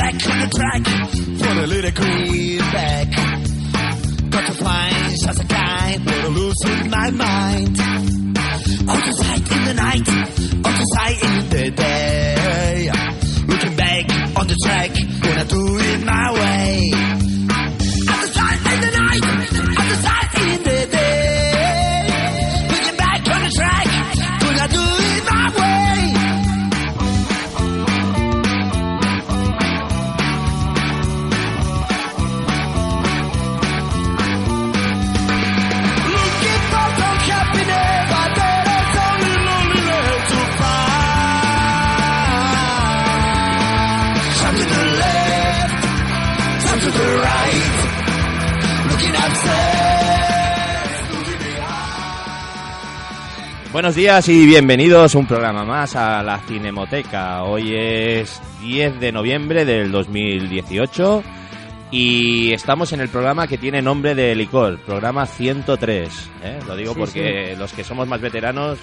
back on the track for the little greenback. Got to find such a guy, but I'm losing my mind. Buenos días y bienvenidos a un programa más a la Cinemoteca. Hoy es 10 de noviembre del 2018 y estamos en el programa que tiene nombre de licor, programa 103. ¿eh? Lo digo Sí, porque los que somos más veteranos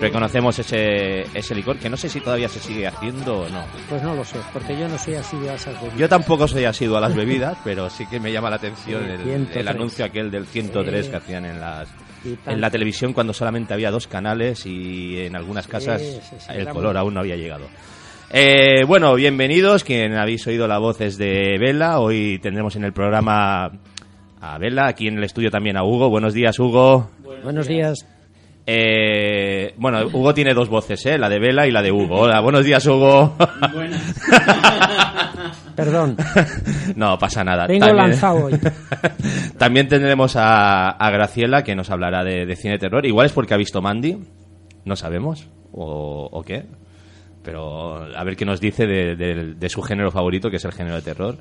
reconocemos ese, ese licor que no sé si todavía se sigue haciendo o no. Pues no lo sé, porque yo no soy así de esas bebidas. Yo tampoco soy asiduo a las bebidas, pero sí que me llama la atención Sí, el, 103. el anuncio aquel del 103 Sí. que hacían en las en la televisión cuando solamente había dos canales y en algunas casas Sí, sí, sí, el color muy- aún no había llegado. Eh, bueno, bienvenidos. Quien habéis oído la voz es de Vela. Hoy tendremos en el programa a Vela, aquí en el estudio también a Hugo. Buenos días, Hugo. Buenos días. Eh, bueno, Hugo tiene dos voces, ¿eh? la de Vela y la de Hugo. Hola, buenos días, Hugo. Perdón. no pasa nada. Vengo lanzado hoy. También tendremos a, a Graciela que nos hablará de, de cine terror. Igual es porque ha visto Mandy, no sabemos, o, o qué. Pero a ver qué nos dice de, de- de su género favorito, que es el género de terror.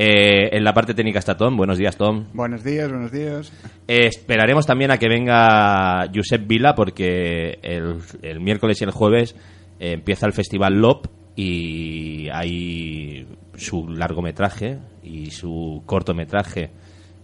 Eh, en la parte técnica está Tom. Buenos días, Tom. Buenos días, buenos días. Eh, esperaremos también a que venga Josep Vila porque el, el miércoles y el jueves eh, empieza el festival LOP y hay su largometraje y su cortometraje,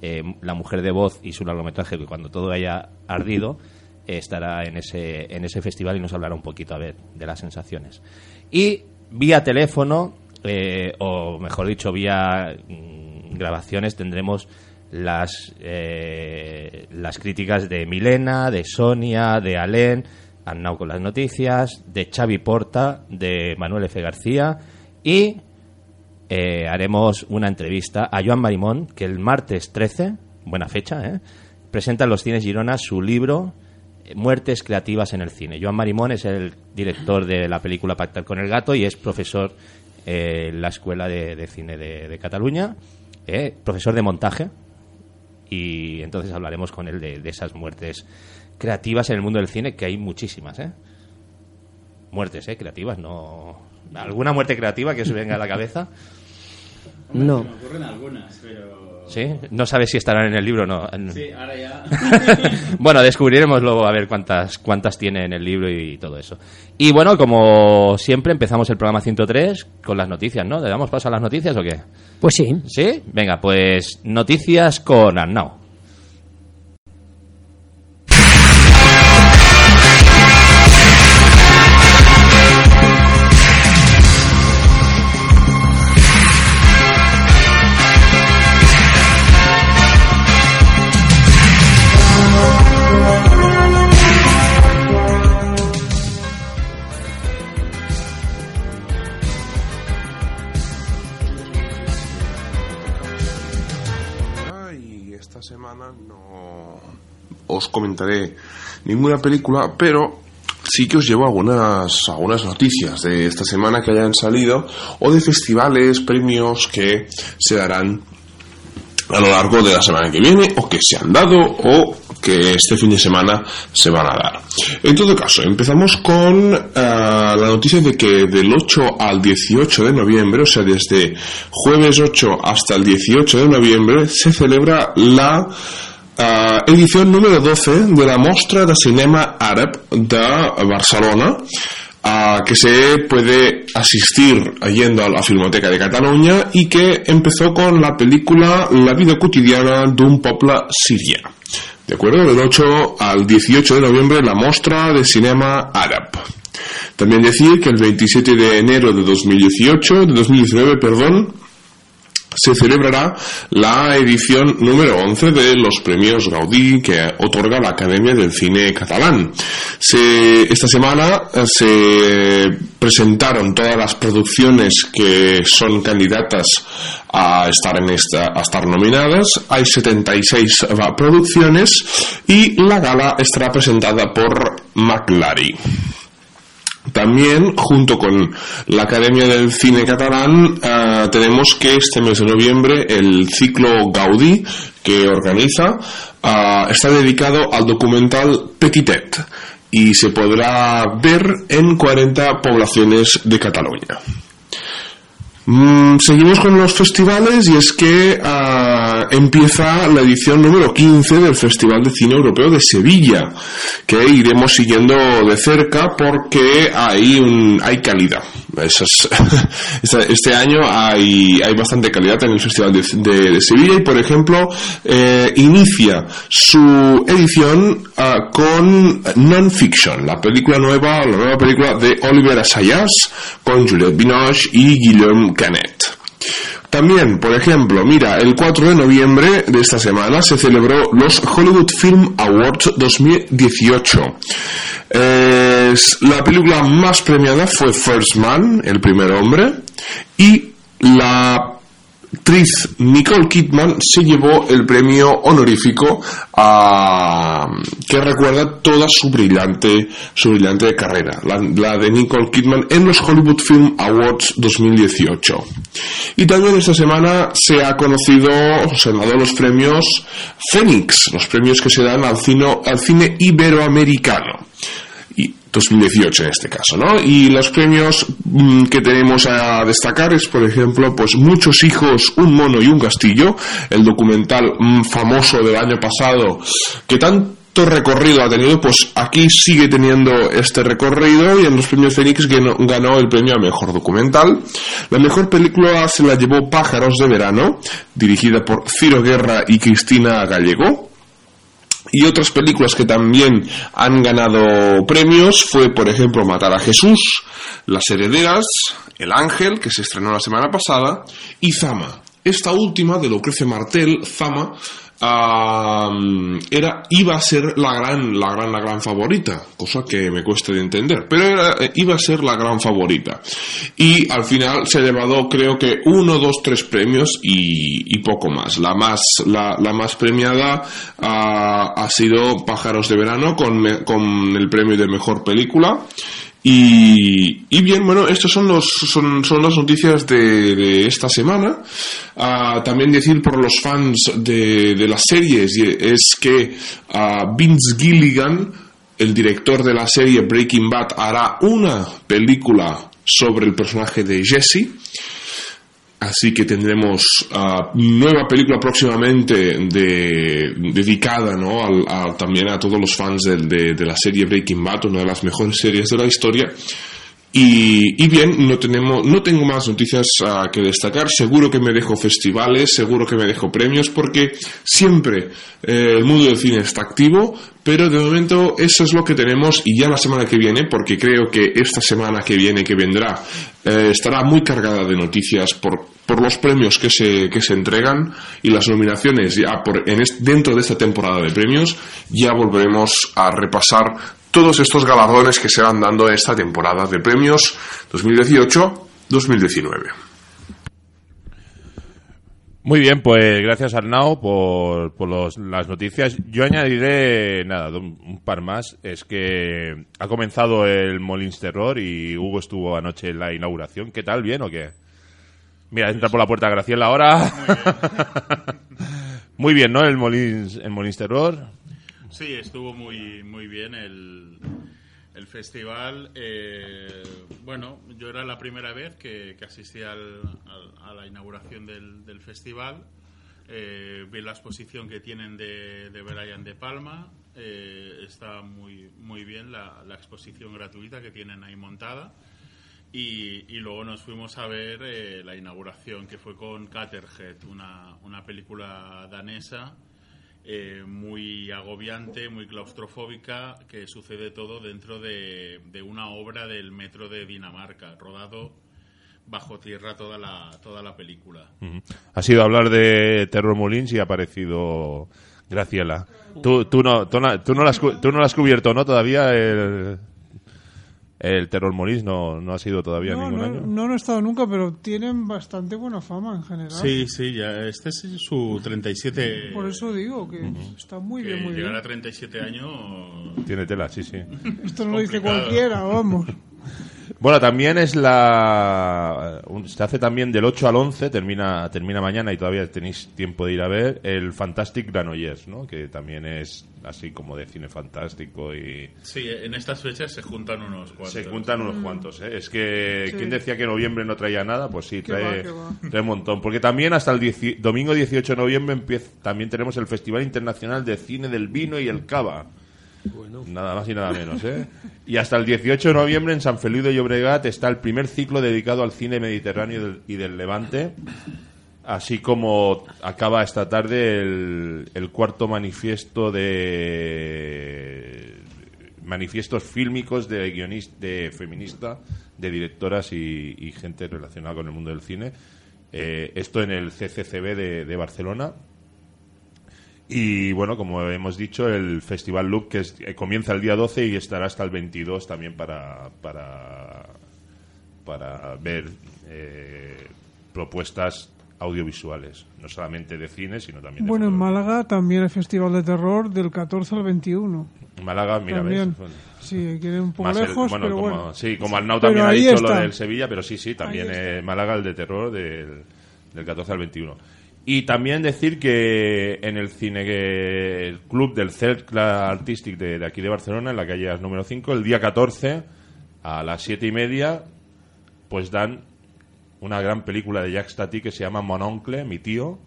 eh, La mujer de voz y su largometraje, que cuando todo haya ardido, eh, estará en ese, en ese festival y nos hablará un poquito a ver de las sensaciones. Y vía teléfono, eh, o mejor dicho, vía mm, grabaciones, tendremos las, las críticas de Milena, de Sonia, de Alén, Annau con las noticias, de Xavi Porta, de Manuel F. García y eh, haremos una entrevista a Joan Marimón, que el martes 13, buena fecha, ¿eh? presenta en los cines Girona su libro eh, Muertes creativas en el cine. Joan Marimón es el director de la película Pactar con el gato y es profesor eh, en la Escuela de, Cine de, Cataluña, eh, profesor de montaje, y entonces hablaremos con él de, de esas muertes creativas en el mundo del cine, que hay muchísimas, ¿eh? Muertes, ¿eh? Creativas, no... ¿Alguna muerte creativa que os venga a la cabeza? No. Me ocurren algunas, pero... ¿Sí? No sabes si estarán en el libro o no. Sí, ahora ya... Bueno, descubriremos luego a ver cuántas, cuántas tiene en el libro y todo eso. Y bueno, como siempre, empezamos el programa 103 con las noticias, ¿no? ¿Le damos paso a las noticias o qué? Pues sí. ¿Sí? Venga, pues noticias con Arnau. No os comentaré ninguna película, pero sí que os llevo algunas, algunas noticias de esta semana que hayan salido o de festivales, premios que se darán a lo largo de la semana que viene o que se han dado o que este fin de semana se van a dar. En todo caso, empezamos con eh, la noticia de que del 8 al 18 de noviembre, o sea, desde jueves 8 hasta el 18 de noviembre, se celebra la eh, edición número 12 de la Mostra de Cinema Àrab de Barcelona, a que se puede asistir yendo a la Filmoteca de Cataluña y que empezó con la película La vida cotidiana d'un poble sirià. ¿De acuerdo? Del 8 al 18 de noviembre la Mostra de Cinema Àrab. También decir que el 27 de enero de 2018, de 2019, perdón, se celebrará la edición número 11 de los premios Gaudí que otorga la Academia del Cine Catalán. Esta semana eh, se presentaron todas las producciones que son candidatas a estar en esta a estar nominadas. Hay 76 va- producciones y la gala estará presentada por McLary. También, junto con la Academia del Cine Catalán, eh, tenemos que este mes de noviembre el ciclo Gaudí que organiza eh, está dedicado al documental Petitet y se podrá ver en 40 poblaciones de Cataluña. Mm, seguimos con los festivales y es que empieza la edición número 15 del Festival de Cine Europeo de Sevilla, que iremos siguiendo de cerca porque hay, un, hay calidad. Este- año hay, bastante calidad en el Festival de, Sevilla y, por ejemplo, eh, inicia su edición ah, con Non-Fiction, la película nueva, la nueva película de Oliver Assayas con Juliette Binoche y Guillaume Canet. También, por ejemplo, mira, el 4 de noviembre de esta semana se celebró los Hollywood Film Awards 2018. Es- la película más premiada fue First Man, el primer hombre, y la actriz Nicole Kidman se llevó el premio honorífico a, que recuerda toda su brillante, su brillante carrera, la, de Nicole Kidman en los Hollywood Film Awards 2018. Y también esta semana se ha conocido, se han dado los premios Phoenix, los premios que se dan al cine, al cine iberoamericano 2018 en este caso, ¿no? Y los premios mm, que tenemos a destacar es, por ejemplo, pues Muchos hijos, un mono y un castillo, el documental mm, famoso del año pasado que tanto recorrido ha tenido, pues aquí sigue teniendo este recorrido y en los premios Fénix ganó el premio a mejor documental. La mejor película se la llevó Pájaros de verano, dirigida por Ciro Guerra y Cristina Gallego y otras películas que también han ganado premios fue, por ejemplo, Matar a Jesús, Las Herederas, El Ángel, que se estrenó la semana pasada, y Zama. Esta última, de Lucrecia Martel, Zama, era, iba a ser la gran, la gran, la gran favorita, cosa que me cuesta de entender, pero era- eh, iba a ser la gran favorita. Y al final se ha llevado, creo que, uno, dos, tres premios y, poco más. La más, la, más premiada ha sido Pájaros de Verano con, me- con el premio de mejor película. Y, y bien, bueno, estas son, los, son, son las noticias de, de esta semana. Ah, también decir por los fans de, de las series es que ah, Vince Gilligan, el director de la serie Breaking Bad, hará una película sobre el personaje de Jesse. Así que tendremos ah, nueva película próximamente de, dedicada ¿no? también a todos los fans de, de la serie Breaking Bad, una de las mejores series de la historia. Y, bien, no, tenemos, no tengo más noticias ah, que destacar. Seguro que me dejo festivales, seguro que me dejo premios, porque siempre eh, el mundo del cine está activo, pero de momento eso es lo que tenemos y ya la semana que viene, porque creo que esta semana que viene, que vendrá, eh, estará muy cargada de noticias por, por los premios que se, que se entregan y las nominaciones ya por, en dentro de esta temporada de premios. Ya volveremos a repasar todos estos galardones que se van dando en esta temporada de premios 2018-2019. Muy bien, pues gracias Arnau por, por los- las noticias. Yo añadiré, nada, un, un par más. Es que ha comenzado el Molins Terror y Hugo estuvo anoche en la inauguración. ¿Qué tal? ¿Bien o qué? Mira, entra por la puerta Graciela ahora. Muy bien, ¿no? El Molins, el Molins Terror. Sí, estuvo muy, muy bien el, el festival. Eh, bueno, yo era la primera vez que, que asistía al- al- a la inauguración del, del festival. Eh, vi la exposición que tienen de, de Brian De Palma. Eh, está muy, muy bien la, la exposición gratuita que tienen ahí montada. Y, y luego nos fuimos a ver eh, la inauguración que fue con Caterhead, una, una película danesa eh, muy agobiante, muy claustrofóbica, que sucede todo dentro de, de una obra del metro de Dinamarca, rodado bajo tierra toda la, toda la película. Ha sido hablar de Terror Molins y ha aparecido Graciela. Tú, tú, no, tú, no, tú no lo has, no lo has cubierto, ¿no? Todavía el, el Terror Molins no, no ha sido todavía No, ningún no, año. no, no he estado nunca, pero tienen bastante buena fama en general. Sí, sí, ya, este es su 37... Por eso digo que está muy que bien, muy llegar bien. a 37 años... Tiene tela, sí, sí. Esto no lo dice cualquiera, vamos. Bueno, también es la... un- Se hace también del 8 al 11, termina, termina mañana y todavía tenéis tiempo de ir a ver, el Fantastic Granollers, ¿no? Que también es así como de cine fantástico y... Sí, en estas fechas se juntan unos cuantos. Se juntan unos cuantos, ¿eh? Es que, Sí. ¿quién decía que noviembre no traía nada? Pues sí, trae, va, que va. trae un montón. Porque también hasta el dieci- domingo 18 de noviembre empieza, también tenemos el Festival Internacional de Cine del Vino y el Cava. Nada más y nada menos, ¿eh? Y hasta el 18 de noviembre en San Feliu de Llobregat está el primer ciclo dedicado al cine mediterráneo y del, Levante. Así como acaba esta tarde el, cuarto manifiesto de manifiestos fílmicos de guionista, de feminista, de directoras y, gente relacionada con el mundo del cine. Eh, esto en el CCCB de Barcelona. Y bueno, como hemos dicho, el Festival Look que es- eh, comienza el día 12 y estará hasta el 22 también para, para, para ver eh, propuestas audiovisuales, no solamente de cine, sino también de Bueno, en. Málaga también hay Festival de Terror del 14 al 21. Málaga, mira, también. ves, Sí, quieren un poco más el- lejos, bueno, pero como, bueno. Sí, como Arnau Pero también ha dicho está. lo del Sevilla, pero sí, sí, también eh, Málaga el de terror del, del 14 al 21. Y también decir que en el cine que- el club del Cercle Artistic de, de aquí de Barcelona, en la calle As número 5, el día 14 a las 7 y media, pues dan una gran película de Jack Stati que se llama Mon Oncle, mi tío,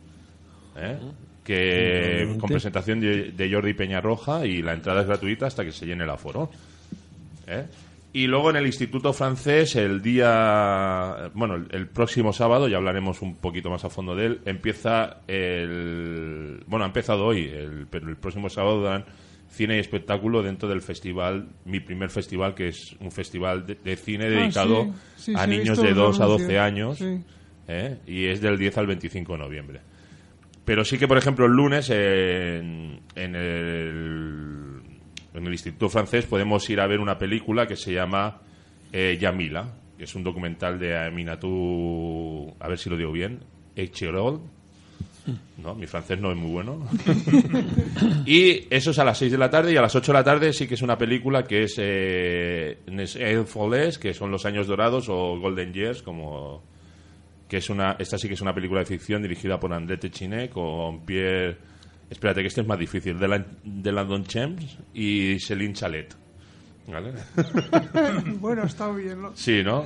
¿eh? que con presentación de, de Jordi Peñarroja y la entrada es gratuita hasta que se llene el aforo. ¿eh? Y luego en el Instituto Francés, el día. Bueno, el, el próximo sábado, ya hablaremos un poquito más a fondo de él, empieza el. Bueno, ha empezado hoy, el- pero el próximo sábado dan cine y espectáculo dentro del festival, mi primer festival, que es un festival de, de cine Ah, dedicado sí, sí, a sí, niños de los 2 a 12 anuncios. años. ¿eh? Y es del 10 al 25 de noviembre. Pero sí que, por ejemplo, el lunes en, en el, en el Instituto Francés podemos ir a ver una película que se llama eh, Yamila, que es un documental de Aminatou, a ver si lo digo bien, Echerol. No, mi francés no es muy bueno. y eso es a las 6 de la tarde y a las 8 de la tarde sí que es una película que es eh, Folles, que son los años dorados o Golden Years, como que es una esta sí que es una película de ficción dirigida por André Techiné con Pierre espérate que este es más difícil de, la, de Landon Chems y Céline Chalet ¿Vale? Bueno, está bien, ¿no? Sí, ¿no?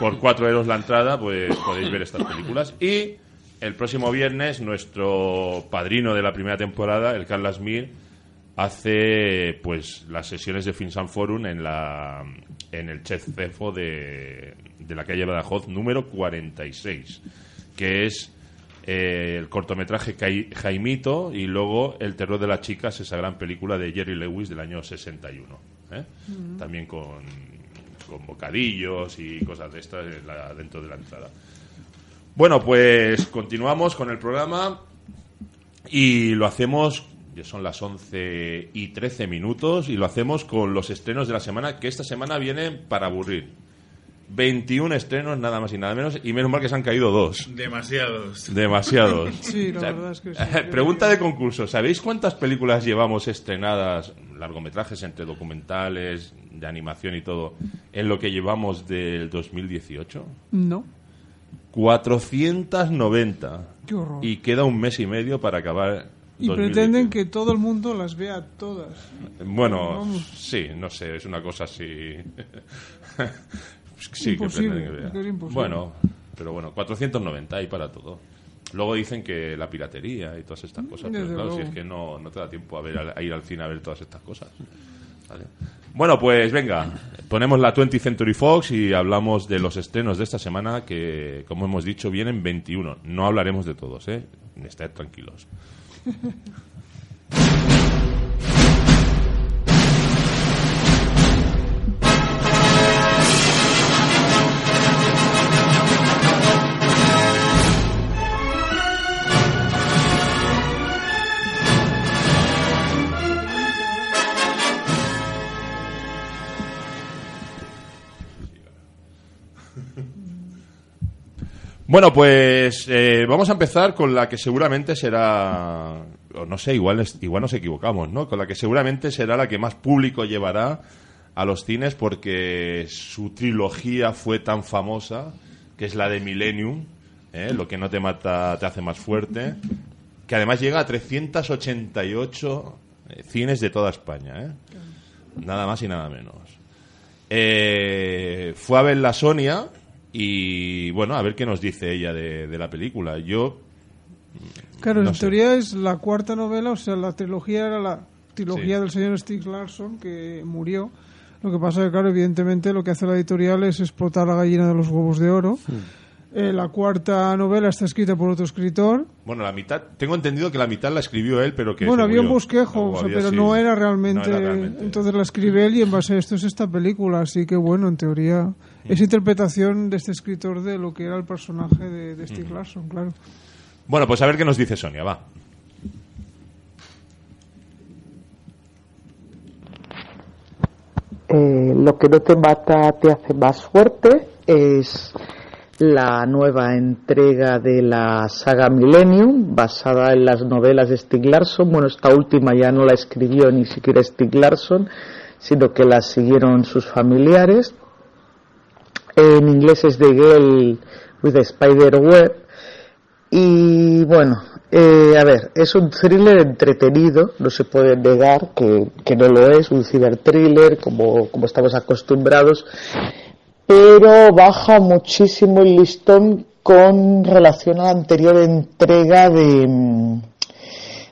Por cuatro euros la entrada, pues podéis ver estas películas. Y el próximo viernes, nuestro padrino de la primera temporada, el Carlos Mir, hace pues las sesiones de Finsan Forum en la en el Chef Cefo de, de la calle Badajoz número 46, que es eh, el cortometraje Jaimito y luego El terror de las chicas, esa gran película de Jerry Lewis del año 61. ¿eh? También con, con bocadillos y cosas de estas la- dentro de la entrada. Bueno, pues continuamos con el programa y lo hacemos, ya son las 11 y 13 minutos, y lo hacemos con los estrenos de la semana, que esta semana vienen para aburrir. 21 estrenos, nada más y nada menos, y menos mal que se han caído dos. Demasiados. Demasiados. Sí, la verdad es que sí. Pregunta de concurso. ¿Sabéis cuántas películas llevamos estrenadas, largometrajes entre documentales, de animación y todo, en lo que llevamos del 2018? No. 490. Qué horror. Y queda un mes y medio para acabar. Y 2018. pretenden que todo el mundo las vea todas. Bueno, Vamos. sí, no sé, es una cosa así. sí, Imposible, que pretenden que es imposible. Bueno, pero bueno, 490 hay para todo. Luego dicen que la piratería y todas estas cosas, pero claro, si es que no, no te da tiempo a, ver, a ir al cine a ver todas estas cosas. Vale. Bueno, pues venga, ponemos la 20th Century Fox y hablamos de los estrenos de esta semana que, como hemos dicho, vienen 21. No hablaremos de todos, ¿eh? Estad tranquilos. Bueno, pues eh, vamos a empezar con la que seguramente será, no sé, igual, igual nos equivocamos, ¿no? Con la que seguramente será la que más público llevará a los cines porque su trilogía fue tan famosa, que es la de Millennium, ¿eh? Lo que no te mata te hace más fuerte, que además llega a 388 eh, cines de toda España, ¿eh? Nada más y nada menos. Eh, fue a ver la Sonia y bueno, a ver qué nos dice ella de, de la película. Yo Claro, No en sé. teoría es la cuarta novela, o sea, la trilogía era la trilogía Sí. del señor Stig Larsson, que murió. Lo que pasa es que, claro, evidentemente lo que hace la editorial es explotar la gallina de los huevos de oro. Eh, la cuarta novela está escrita por otro escritor. Bueno, la mitad, tengo entendido que la mitad la escribió él, pero que bueno, había un bosquejo, O o sea, había pero sí- no era, realmente, no era realmente. Entonces la escribe él y en base a esto es esta película. Así que, bueno, en teoría. Es interpretación de este escritor de lo que era el personaje de, de claro. Bueno, pues a ver qué nos dice Sonia, va. Eh, lo que no te mata te hace más fuerte es la nueva entrega de la saga Millennium basada en las novelas de Stig Larsson. Bueno, esta última ya no la escribió ni siquiera Stig Larsson, sino que la siguieron sus familiares. En inglés es The Girl with the Spider Web. Y bueno, eh, a ver, es un thriller entretenido, no se puede negar que, que no lo es, un ciberthriller como, como estamos acostumbrados, pero baja muchísimo el listón con relación a la anterior entrega de,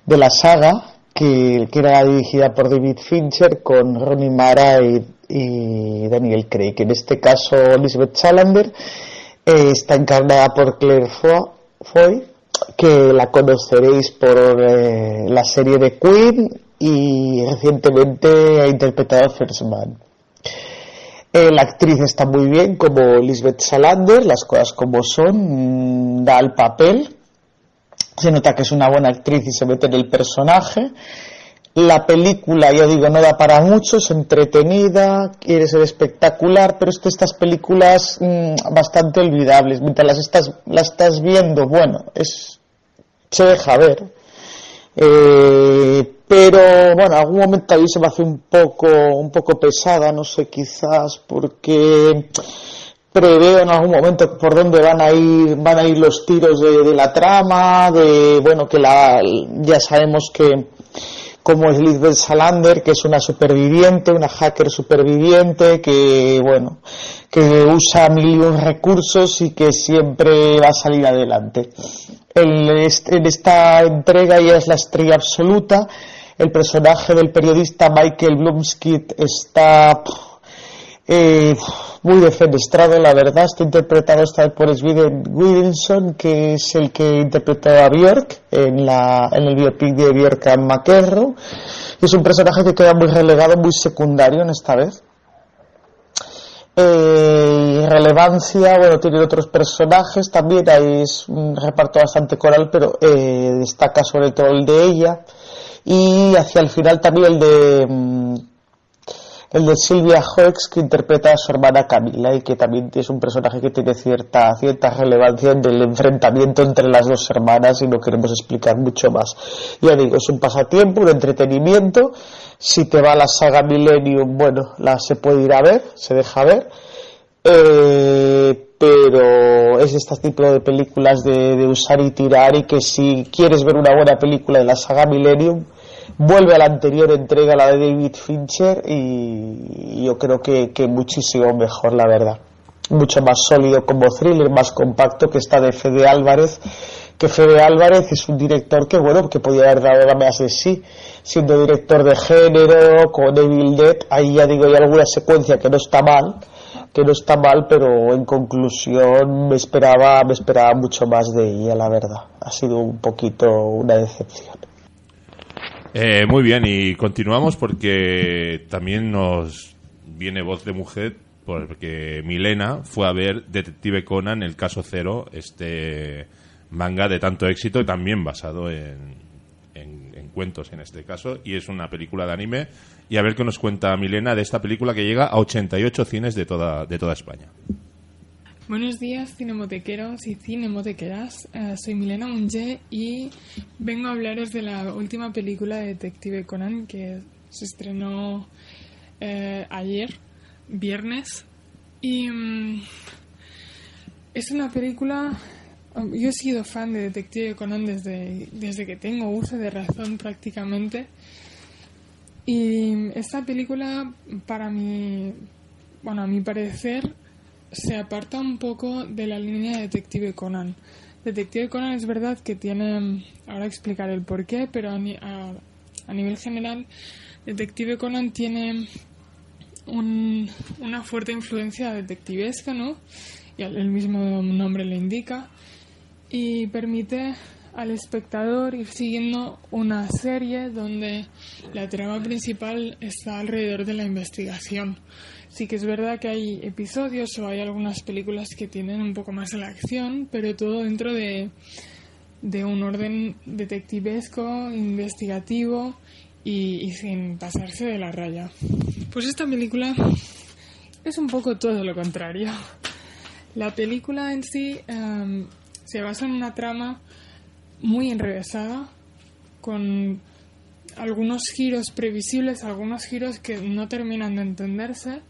de la saga, que, que era dirigida por David Fincher con Ronnie Mara y, y Daniel Craig. En este caso, Elizabeth Salander eh, está encarnada por Claire Fo- Foy, que la conoceréis por eh, la serie de Queen y recientemente ha interpretado a First Man. Eh, la actriz está muy bien, como Lisbeth Salander, las cosas como son, mm, da el papel, se nota que es una buena actriz y se mete en el personaje. La película, yo digo, no da para mucho, es entretenida, quiere ser espectacular, pero es que estas películas mm, bastante olvidables, mientras las estás, las estás viendo, bueno, es, se deja ver. Eh, pero bueno, algún momento ahí se me hace un poco, un poco pesada, no sé, quizás porque preveo en algún momento por dónde van a ir, van a ir los tiros de, de la trama, de bueno que la, ya sabemos que como es Lisbeth Salander, que es una superviviente, una hacker superviviente, que bueno, que usa mil recursos y que siempre va a salir adelante. En, est- en esta entrega ella es la estrella absoluta. El personaje del periodista Michael Blumskid está eh, muy defenestrado, la verdad. Está interpretado esta vez por Sviden Wilson, que es el que interpretó a Björk en, la, en el biopic de Björk and McEnroe. Es un personaje que queda muy relegado, muy secundario en esta vez. Eh, relevancia, bueno, tiene otros personajes también, ahí es un reparto bastante coral, pero eh, destaca sobre todo el de ella. Y hacia el final también el de mm, el de Silvia Hoeks que interpreta a su hermana Camila y que también es un personaje que tiene cierta cierta relevancia en el enfrentamiento entre las dos hermanas y no queremos explicar mucho más. Ya digo, es un pasatiempo, un entretenimiento. Si te va la saga Millennium, bueno, la se puede ir a ver, se deja ver. Eh, pero es este tipo de películas de, de usar y tirar y que si quieres ver una buena película de la saga Millennium, vuelve a la anterior entrega, la de David Fincher, y yo creo que, que muchísimo mejor, la verdad. Mucho más sólido como thriller, más compacto que esta de Fede Álvarez, que Fede Álvarez es un director que, bueno, que podía haber dado más de sí, siendo director de género, con Evil Dead, ahí ya digo, hay alguna secuencia que no está mal, que no está mal, pero en conclusión me esperaba, me esperaba mucho más de ella, la verdad. Ha sido un poquito una decepción. Eh, muy bien, y continuamos porque también nos viene voz de mujer, porque Milena fue a ver Detective Conan, el caso cero, este manga de tanto éxito también basado en, en- en cuentos en este caso, y es una película de anime. Y a ver qué nos cuenta Milena de esta película que llega a 88 cines de toda, de toda España. Buenos días, cinemotequeros y cinemotequeras. Eh, soy Milena Munge y vengo a hablaros de la última película de Detective Conan que se estrenó eh, ayer, viernes. Y mm, es una película. um, Yo he sido fan de Detective Conan desde, desde que tengo uso de razón prácticamente. Y esta película, para mí, bueno, a mi parecer, se aparta un poco de la línea de Detective Conan. Detective Conan es verdad que tiene, ahora explicaré el porqué, pero a, a- nivel general, Detective Conan tiene un- una fuerte influencia detectivesca, ¿no? Y el mismo nombre le indica, y permite al espectador ir siguiendo una serie donde la trama principal está alrededor de la investigación. Sí que es verdad que hay episodios o hay algunas películas que tienen un poco más de la acción, pero todo dentro de, de un orden detectivesco, investigativo y, y sin pasarse de la raya. Pues esta película es un poco todo lo contrario. La película en sí em, se basa en una trama muy enrevesada, con algunos giros previsibles, algunos giros que no terminan de entenderse.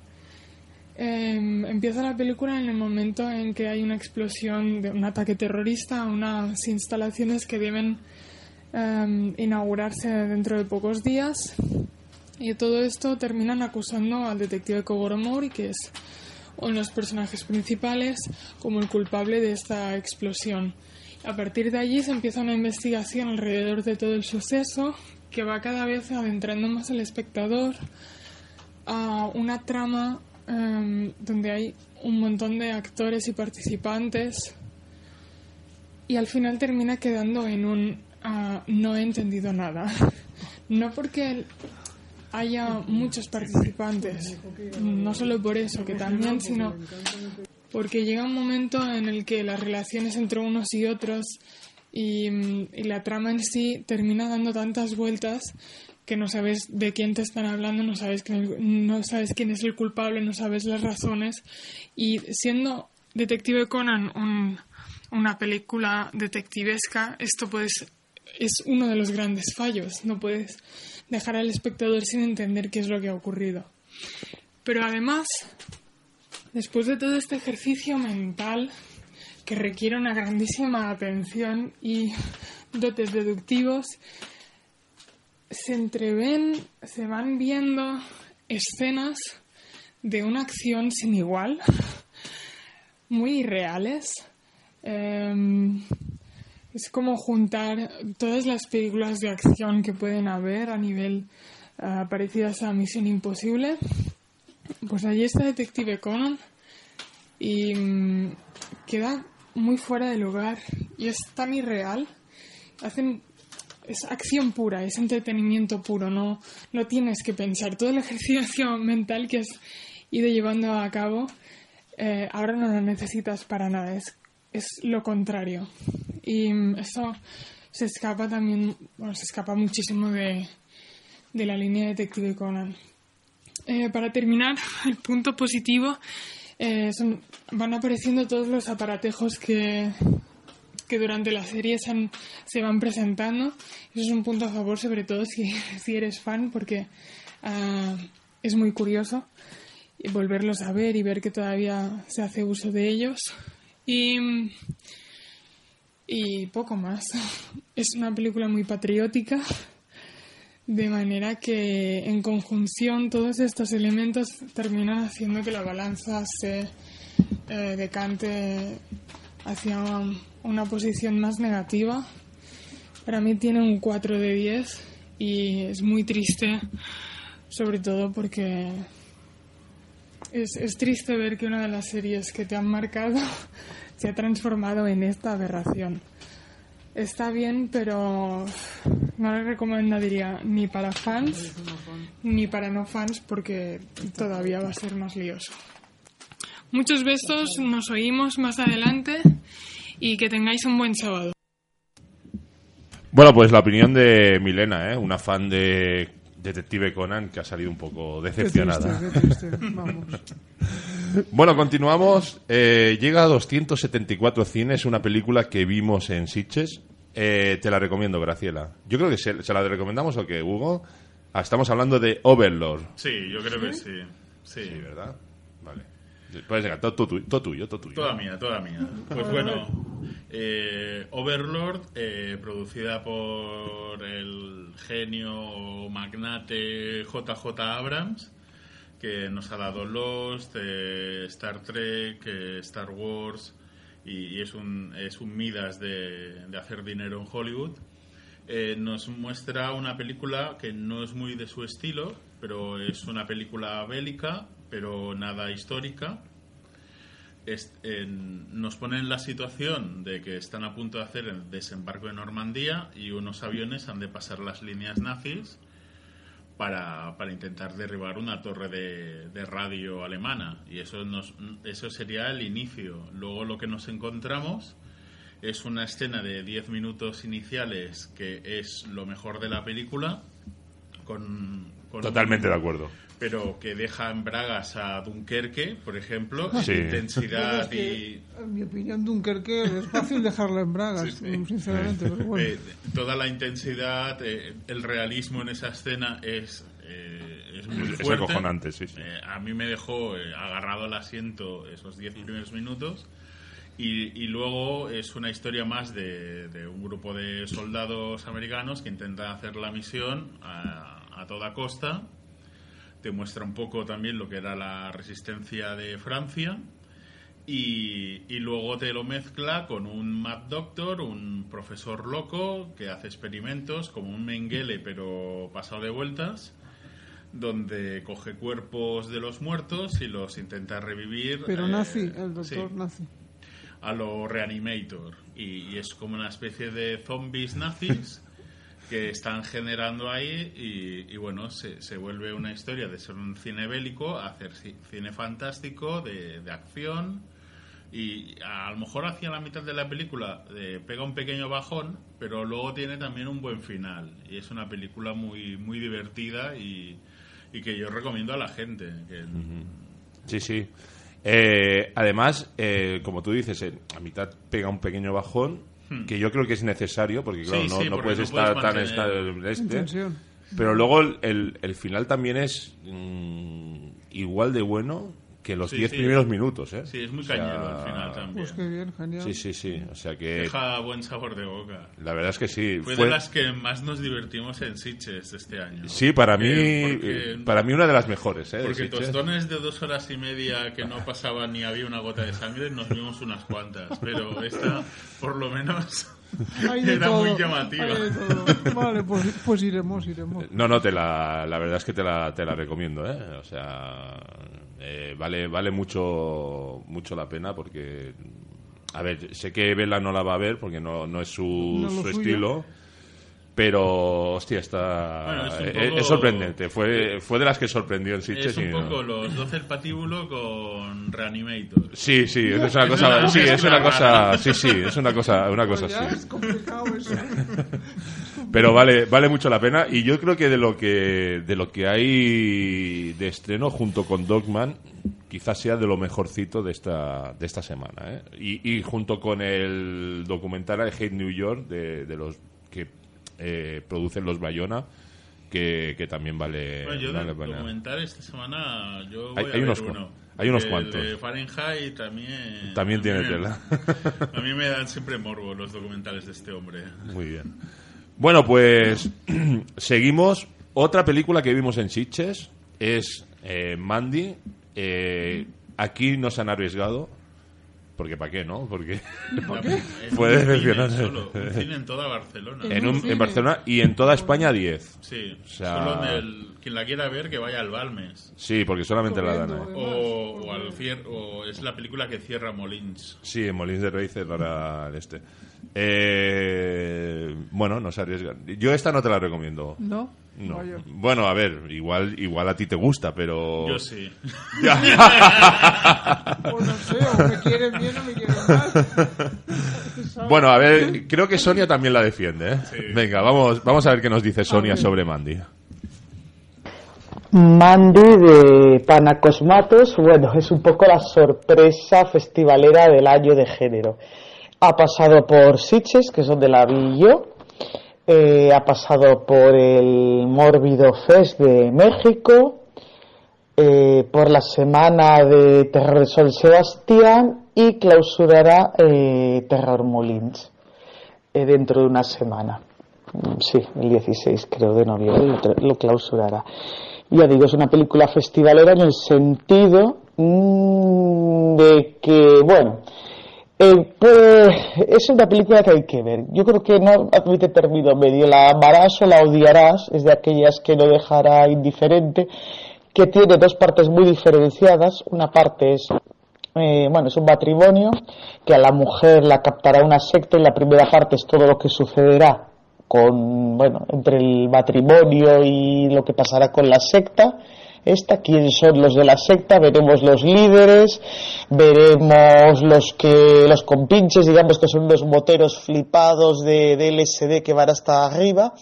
Em, empieza la película en el momento en que hay una explosión de un ataque terrorista a unas instalaciones que deben em, inaugurarse dentro de pocos días. Y todo esto terminan acusando al detective Kogoro Mori, que es uno de los personajes principales, como el culpable de esta explosión. A partir de allí se empieza una investigación alrededor de todo el suceso que va cada vez adentrando más al espectador a una trama em, donde hay un montón de actores y participantes y al final termina quedando en un ah, no he entendido nada. No porque haya muchos participantes, no solo por eso, que también, sino porque llega un momento en el que las relaciones entre unos y otros y, mm, y la trama en sí termina dando tantas vueltas que no sabes de quién te están hablando, no sabes, quién, no sabes quién es el culpable, no sabes las razones. Y siendo Detective Conan un- una película detectivesca, esto pues es uno de los grandes fallos. No puedes dejar al espectador sin entender qué es lo que ha ocurrido. Pero además, después de todo este ejercicio mental que requiere una grandísima atención y dotes deductivos, se entreven, se van viendo escenas de una acción sin igual, muy irreales. Em, es como juntar todas las películas de acción que pueden haber a nivel ah, parecidas a Misión Imposible. Pues allí está Detective Conan y mm, queda muy fuera de lugar y es tan irreal. Hacen es acción pura, es entretenimiento puro, no, no tienes que pensar. Todo el ejercicio mental que has ido llevando a cabo, eh, ahora no lo necesitas para nada, es, es lo contrario. Y mm, eso se escapa también, bueno, se escapa muchísimo de, de la línea Detective Conan. Eh, para terminar, el punto positivo eh, son- van apareciendo todos los aparatejos que, que durante la serie se, han- se van presentando. Eso es un punto a favor, sobre todo si, si eres fan, porque ah, es muy curioso volverlos a ver y ver que todavía se hace uso de ellos. Y, y poco más. Es una película muy patriótica. De manera que en conjunción todos estos elementos terminan haciendo que la balanza se eh, decante hacia una posición más negativa. Para mí tiene un 4 de 10 y es muy triste, sobre todo porque es, es triste ver que una de las series que te han marcado se ha transformado en esta aberración. Está bien, pero no le recomendaría ni para fans ni para no fans porque todavía va a ser más lioso. Muchos besos, nos oímos más adelante y que tengáis un buen sábado. Bueno, pues la opinión de Milena, ¿eh? una fan de Detective Conan que ha salido un poco Qué decepcionada. triste, qué triste. Vamos. Bueno, continuamos. Eh, llega a 274 cines, una película que vimos en Sitges. Eh, te la recomiendo, Graciela. Yo creo que se, se la recomendamos o que, Hugo. Ah, estamos hablando de Overlord. Sí, yo creo que sí. Sí, Sí, ¿verdad? Todo, tu- todo tuyo, todo tuyo. Toda mía, toda mía. Pues bueno, eh, Overlord, eh, producida por el genio magnate JJ Abrams, que nos ha dado Lost, eh, Star Trek, Star Wars, y, es, un, es un Midas de, hacer dinero en Hollywood. Nos muestra una película que no es muy de su estilo, pero es una película bélica, pero nada histórica. En- nos pone en la situación de que están a punto de hacer el desembarco de Normandía y unos aviones han de pasar las líneas nazis para, para intentar derribar una torre de, radio alemana. Y eso, nos, eso sería el inicio. Luego lo que nos encontramos es una escena de 10 minutos iniciales que es lo mejor de la película. Totalmente de acuerdo. Pero que deja en bragas a Dunkerque, por ejemplo, Sí. intensidad Es que, y, en mi opinión, Dunkerque es fácil dejarla en bragas, sinceramente. Pero bueno. Eh, toda la intensidad, eh, el realismo en esa escena es, eh, es muy Es fuerte. acojonante, sí, sí. Eh, a mí me dejó eh, agarrado al asiento esos 10 primeros minutos. Y, y luego es una historia más de, de un grupo de soldados americanos que intentan hacer la misión a, a toda costa. Te muestra un poco también lo que era la resistencia de Francia. Y, y luego te lo mezcla con un Mad Doctor, un profesor loco que hace experimentos como un Mengele pero pasado de vueltas, donde coge cuerpos de los muertos y los intenta revivir. Pero eh, nazi, el doctor sí, nazi. a lo Reanimator. Y, y es como una especie de zombies nazis que están generando ahí y, y bueno, se, se vuelve una historia de ser un cine bélico a hacer ci- cine fantástico, de, de acción. Y a lo mejor hacia la mitad de la película eh, pega un pequeño bajón, pero luego tiene también un buen final. Y es una película muy, muy divertida y, y que yo recomiendo a la gente. Que, Sí, sí. Eh, además, eh, como tú dices, a mitad pega un pequeño bajón, Hmm. que yo creo que es necesario, porque claro, Sí, no, sí, no porque puedes no estar puedes tan esta- este. Pero luego el, el- el final también es mm, igual de bueno que los Sí, 10 sí. primeros minutos, ¿eh? Sí, es muy O sea, cañero al final también. Pues qué bien, genial. Sí, sí, sí. O sea que Deja buen sabor de boca. la verdad es que sí. Fue, Fue- de las que más nos divertimos en Sitges este año. Sí, para mí, Eh, porque- eh, para mí una de las mejores, ¿eh? Porque tostones de dos horas y media que no pasaba ni había una gota de sangre, nos vimos unas cuantas. Pero esta, por lo menos, Hay de era todo, muy llamativa. hay de todo. Vale, pues, pues iremos, iremos. No, no, te la, la verdad es que te la, te la recomiendo, ¿eh? O sea, eh, vale, vale mucho, mucho la pena porque, a ver, sé que Vela no la va a ver porque no, no es su, No es estilo, pero, hostia, está, Bueno, es un es, poco- es sorprendente. Fue, fue de las que sorprendió en Es Sitges. un y no- poco los 12 el patíbulo con Reanimator. Sí, sí, es una Es cosa, sí, es una cosa, sí, sí, es una cosa, una cosa así. Pero vale, vale mucho la pena y yo creo que de lo que de lo que hay de estreno junto con Dogman quizás sea de lo mejorcito de esta de esta semana, ¿eh? y, y junto con el documental I Hate New York de, de los que eh, producen los Bayona que, que también vale, Bueno, yo vale de pena. documental esta semana yo Hay- voy hay a unos ver cu- uno. hay unos El cuantos. de Fahrenheit también... También tiene tela. A mí me dan siempre morbo los documentales de este hombre. Muy bien. Bueno, pues seguimos. Otra película que vimos en Sitges es eh, Mandy. Eh, aquí no se han arriesgado. Porque ¿para qué, no? Porque En fue un cine en toda Barcelona. en, un- en. Barcelona y en toda España 10. Sí, O sea- solo en el, quien la quiera ver que vaya al Balmes. Sí, porque solamente la dan. Ahí. O, o al cier- o es la película que cierra Molins. Sí, en Molins de Rey cerrará el este. Eh, bueno, no se arriesgan. Yo esta no te la recomiendo. ¿No? No. Vaya. Bueno, a ver, igual, igual a ti te gusta, pero... Yo sí. O no sé, o me quieren bien o me quieren mal. Bueno, a ver, creo que Sonia también la defiende. ¿eh? Venga, vamos, vamos a ver qué nos dice Sonia sobre Mandy. Mandy de Panacosmatos, bueno, es un poco la sorpresa festivalera del año de género. Ha pasado por Sitges, que es donde la vi yo, eh, ha pasado por el Mórbido Fest de México, eh, por la semana de Terror de Sol Sebastián y clausurará eh, Terror Molins eh, dentro de una semana. Mm, Sí, el 16 creo de noviembre lo, clausurará. Ya digo, es una película festivalera en el sentido mm, de que, bueno, eh, pues, es una película que hay que ver. Yo creo que no admite término medio. La amarás o la odiarás, es de aquellas que no dejará indiferente, que tiene dos partes muy diferenciadas. Una parte es, eh, bueno, es un matrimonio que a la mujer la captará una secta y la primera parte es todo lo que sucederá con, bueno, entre el matrimonio y lo que pasará con la secta. Esta, quiénes son los de la secta, veremos los líderes, veremos los que, los compinches, digamos que son los moteros flipados de, de LSD que van hasta arriba.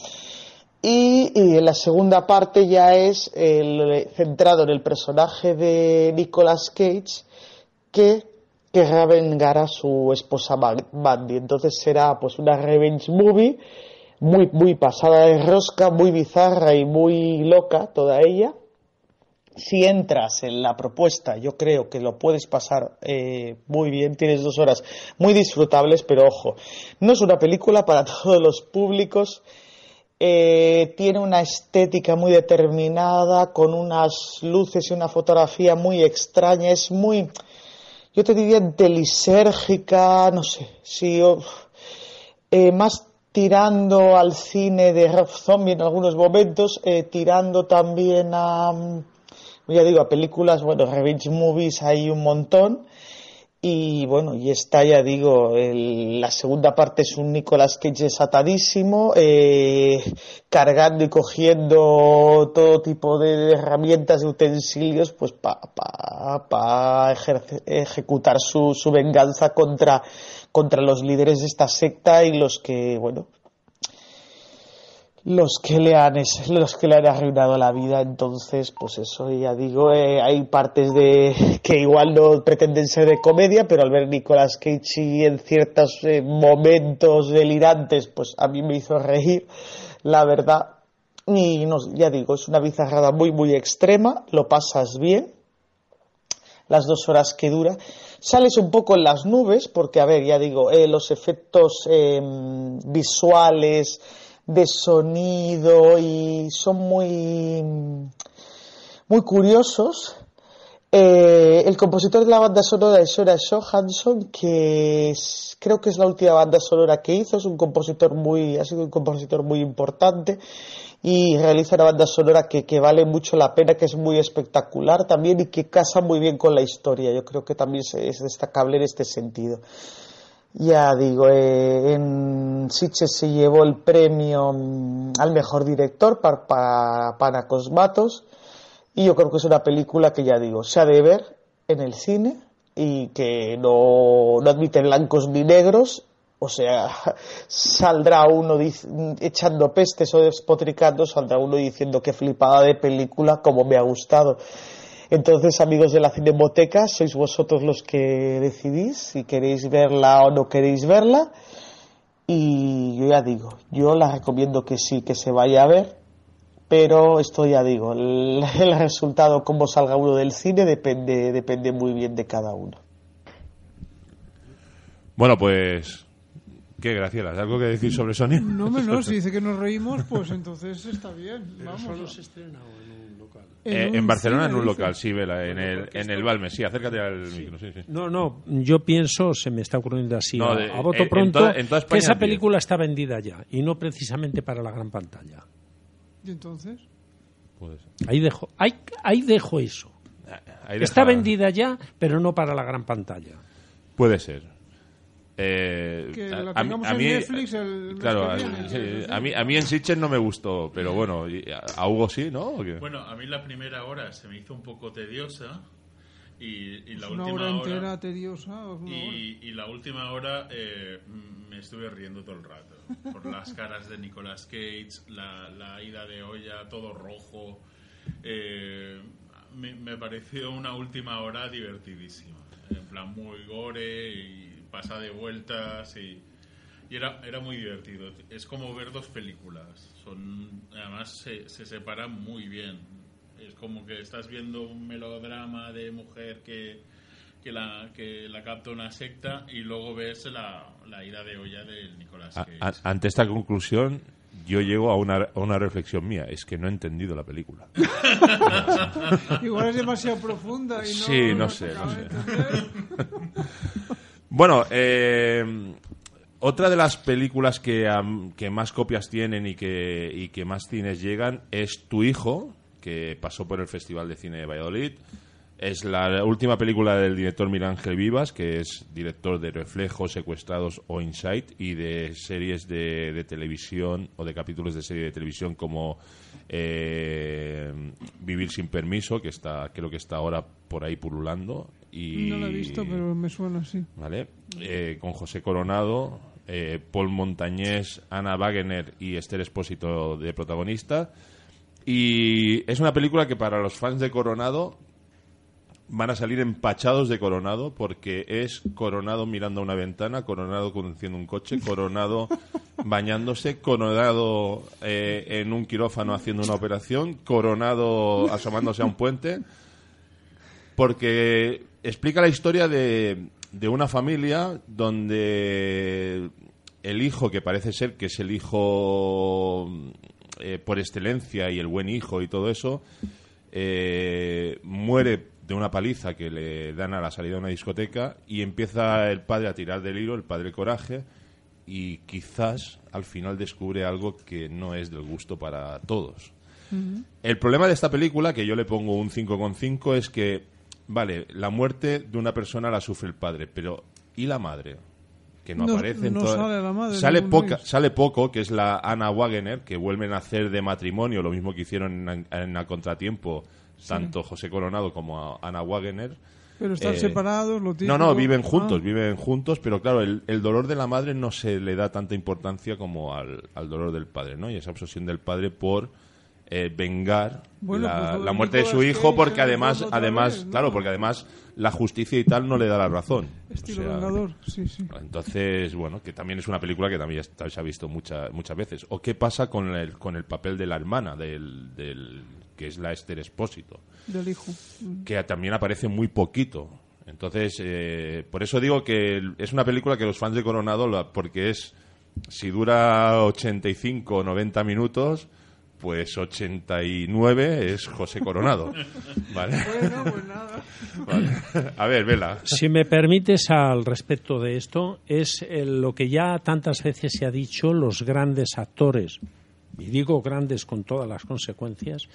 Y, en la segunda parte ya es el, centrado en el personaje de Nicolas Cage que querrá vengar a su esposa Ma- Mandy. Entonces será pues una revenge movie muy, muy pasada de rosca, muy bizarra y muy loca toda ella. Si entras en la propuesta, yo creo que lo puedes pasar eh, muy bien. Tienes dos horas muy disfrutables, pero ojo, no es una película para todos los públicos. Eh, tiene una estética muy determinada, con unas luces y una fotografía muy extraña. Es muy, yo te diría, delisérgica, no sé, si eh, más tirando al cine de Rob Zombie en algunos momentos, tirando también a, mm, ya digo, a películas, bueno, revenge movies hay un montón. Y bueno, y está, ya digo, el- la segunda parte es un Nicolas Cage desatadísimo, eh, cargando y cogiendo todo tipo de herramientas y utensilios, pues para pa, pa ejecutar su, su venganza contra, contra los líderes de esta secta y los que, bueno, los que le han los que le han arruinado la vida entonces pues eso ya digo eh, hay partes de que igual no pretenden ser de comedia pero al ver Nicolas Cage en ciertos eh, momentos delirantes pues a mí me hizo reír la verdad y no, ya digo es una bizarrada muy muy extrema lo pasas bien las dos horas que dura. Sales un poco en las nubes, porque, a ver, ya digo, eh, los efectos eh, visuales, de sonido, y son muy, muy curiosos. Eh, el compositor de la banda sonora es Sora Johansson, que es- creo que es la última banda sonora que hizo, es un compositor muy, ha sido un compositor muy importante y realiza una banda sonora que, que vale mucho la pena, que es muy espectacular también y que casa muy bien con la historia. Yo creo que también es destacable en este sentido. Ya digo, eh, en Sitges se llevó el premio mm, al mejor director para, para Panacosmatos y yo creo que es una película que ya digo, se ha de ver en el cine y que no, no admite blancos ni negros. O sea, saldrá uno echando pestes o despotricando, saldrá uno diciendo que flipada de película, como me ha gustado. Entonces, amigos de la Cinemoteca, sois vosotros los que decidís si queréis verla o no queréis verla. Y yo ya digo, yo la recomiendo que sí, que se vaya a ver, pero esto ya digo, el, el resultado, cómo salga uno del cine, depende, depende muy bien de cada uno. Bueno, pues. ¿Qué, Graciela? ¿Has algo que decir sobre Sonia? No, no, si dice que nos reímos, pues entonces está bien. Pero Vamos. solo se estrena local. Eh, en Barcelona, en un local, sí, Vela, en el, en el Balmes, sí, acércate al micro, sí, sí. No, no, yo pienso, se me está ocurriendo así No, a, de- a voto en- en pronto, toda- en toda España que esa película está vendida ya y no precisamente para la gran pantalla. ¿Y entonces? Puede ser. Ahí dejo, ahí, ahí dejo eso. Ahí Está vendida ya, pero no para la gran pantalla. Puede ser. Eh, Que a- la a mí- tengamos a en mí- Netflix el claro, a, sí, a mí, a mí en Sitges no me gustó, pero bueno, a, a Hugo sí, ¿no? Bueno, a mí la primera hora se me hizo un poco tediosa y, y la una última hora hora... entera tediosa. hora. Y, y la última hora eh, me estuve riendo todo el rato. Por las caras de Nicolas Cage, la, la ida de olla, todo rojo. eh, me, me pareció una última hora divertidísima. En plan, muy gore y pasa de vueltas y, y era, era muy divertido. Es como ver dos películas. Son, además, se, se separan muy bien. Es como que estás viendo un melodrama de mujer que, que, la, que la capta una secta y luego ves la, la ira de olla del Nicolás A- Cage. a- ante esta conclusión, yo llego a una, a una reflexión mía. Es que no he entendido la película. Igual es demasiado profunda y no... Sí, no sé, no sé. Bueno, eh, otra de las películas que, am, que más copias tienen y que, y que más cines llegan es Tu Hijo, que pasó por el Festival de Cine de Valladolid. Es la última película del director Miguel Vivas, que es director de Reflejos, Secuestrados o Insight, y de series de, de televisión o de capítulos de serie de televisión como eh, Vivir sin permiso, que está creo que está ahora por ahí pululando. Y, No lo he visto, pero me suena así. ¿vale? Eh, con José Coronado, eh, Paul Montañés, Ana Wagener y Esther Espósito de protagonista. Y es una película que para los fans de Coronado van a salir empachados de Coronado porque es Coronado mirando a una ventana, Coronado conduciendo un coche, Coronado bañándose, Coronado eh, en un quirófano haciendo una operación, Coronado asomándose a un puente porque explica la historia de, de una familia donde el hijo, que parece ser que es el hijo eh, por excelencia y el buen hijo y todo eso, eh, muere de una paliza que le dan a la salida de una discoteca y empieza el padre a tirar del hilo, el padre coraje, y quizás al final descubre algo que no es del gusto para todos. El problema de esta película, que yo le pongo un 5,5, es que, vale, la muerte de una persona la sufre el padre, pero ¿y la madre? Que no, No- aparece no toda- sale la madre, Sale, poca, sale poco, que es la Anna Wagener, que vuelven a hacer de matrimonio, lo mismo que hicieron en, en A Contratiempo, tanto José Coronado como a Ana Wagener. Pero están Eh, separados, lo típico. No, no, viven Ah, juntos, viven juntos, pero claro, el, el dolor de la madre no se le da tanta importancia como al, al dolor del padre, ¿no? Y esa obsesión del padre por eh, vengar Bueno, la, pues la muerte de su hijo, porque además, además, vez, ¿no? claro, porque además la justicia y tal no le da la razón. Estilo O sea, Vengador, sí, sí. entonces, bueno, que también es una película que también ya se ha visto muchas muchas veces. ¿O qué pasa con el, con el papel de la hermana, del, del, que es la Esther Espósito? Del hijo. Mm. que también aparece muy poquito. Entonces, eh, por eso digo que es una película que los fans de Coronado, la- porque es, si dura 85 o 90 minutos, pues 89 es José Coronado. ¿Vale? Bueno, pues nada. Vale. A ver, Vela. Si me permites al respecto de esto, es eh, lo que ya tantas veces se ha dicho, los grandes actores, y digo grandes con todas las consecuencias,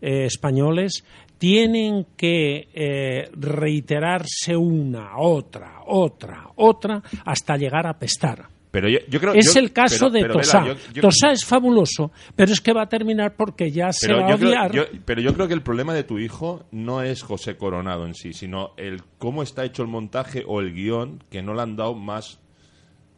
eh, españoles, tienen que eh, reiterarse una, otra, otra, otra, hasta llegar a pestar. Pero yo, yo creo es yo- el caso pero- de pero, Tosá. Tosá es fabuloso, pero es que va a terminar porque ya se va a creo- odiar. pero yo creo que el problema de tu hijo no es José Coronado en sí, sino el cómo está hecho el montaje o el guion que no le han dado más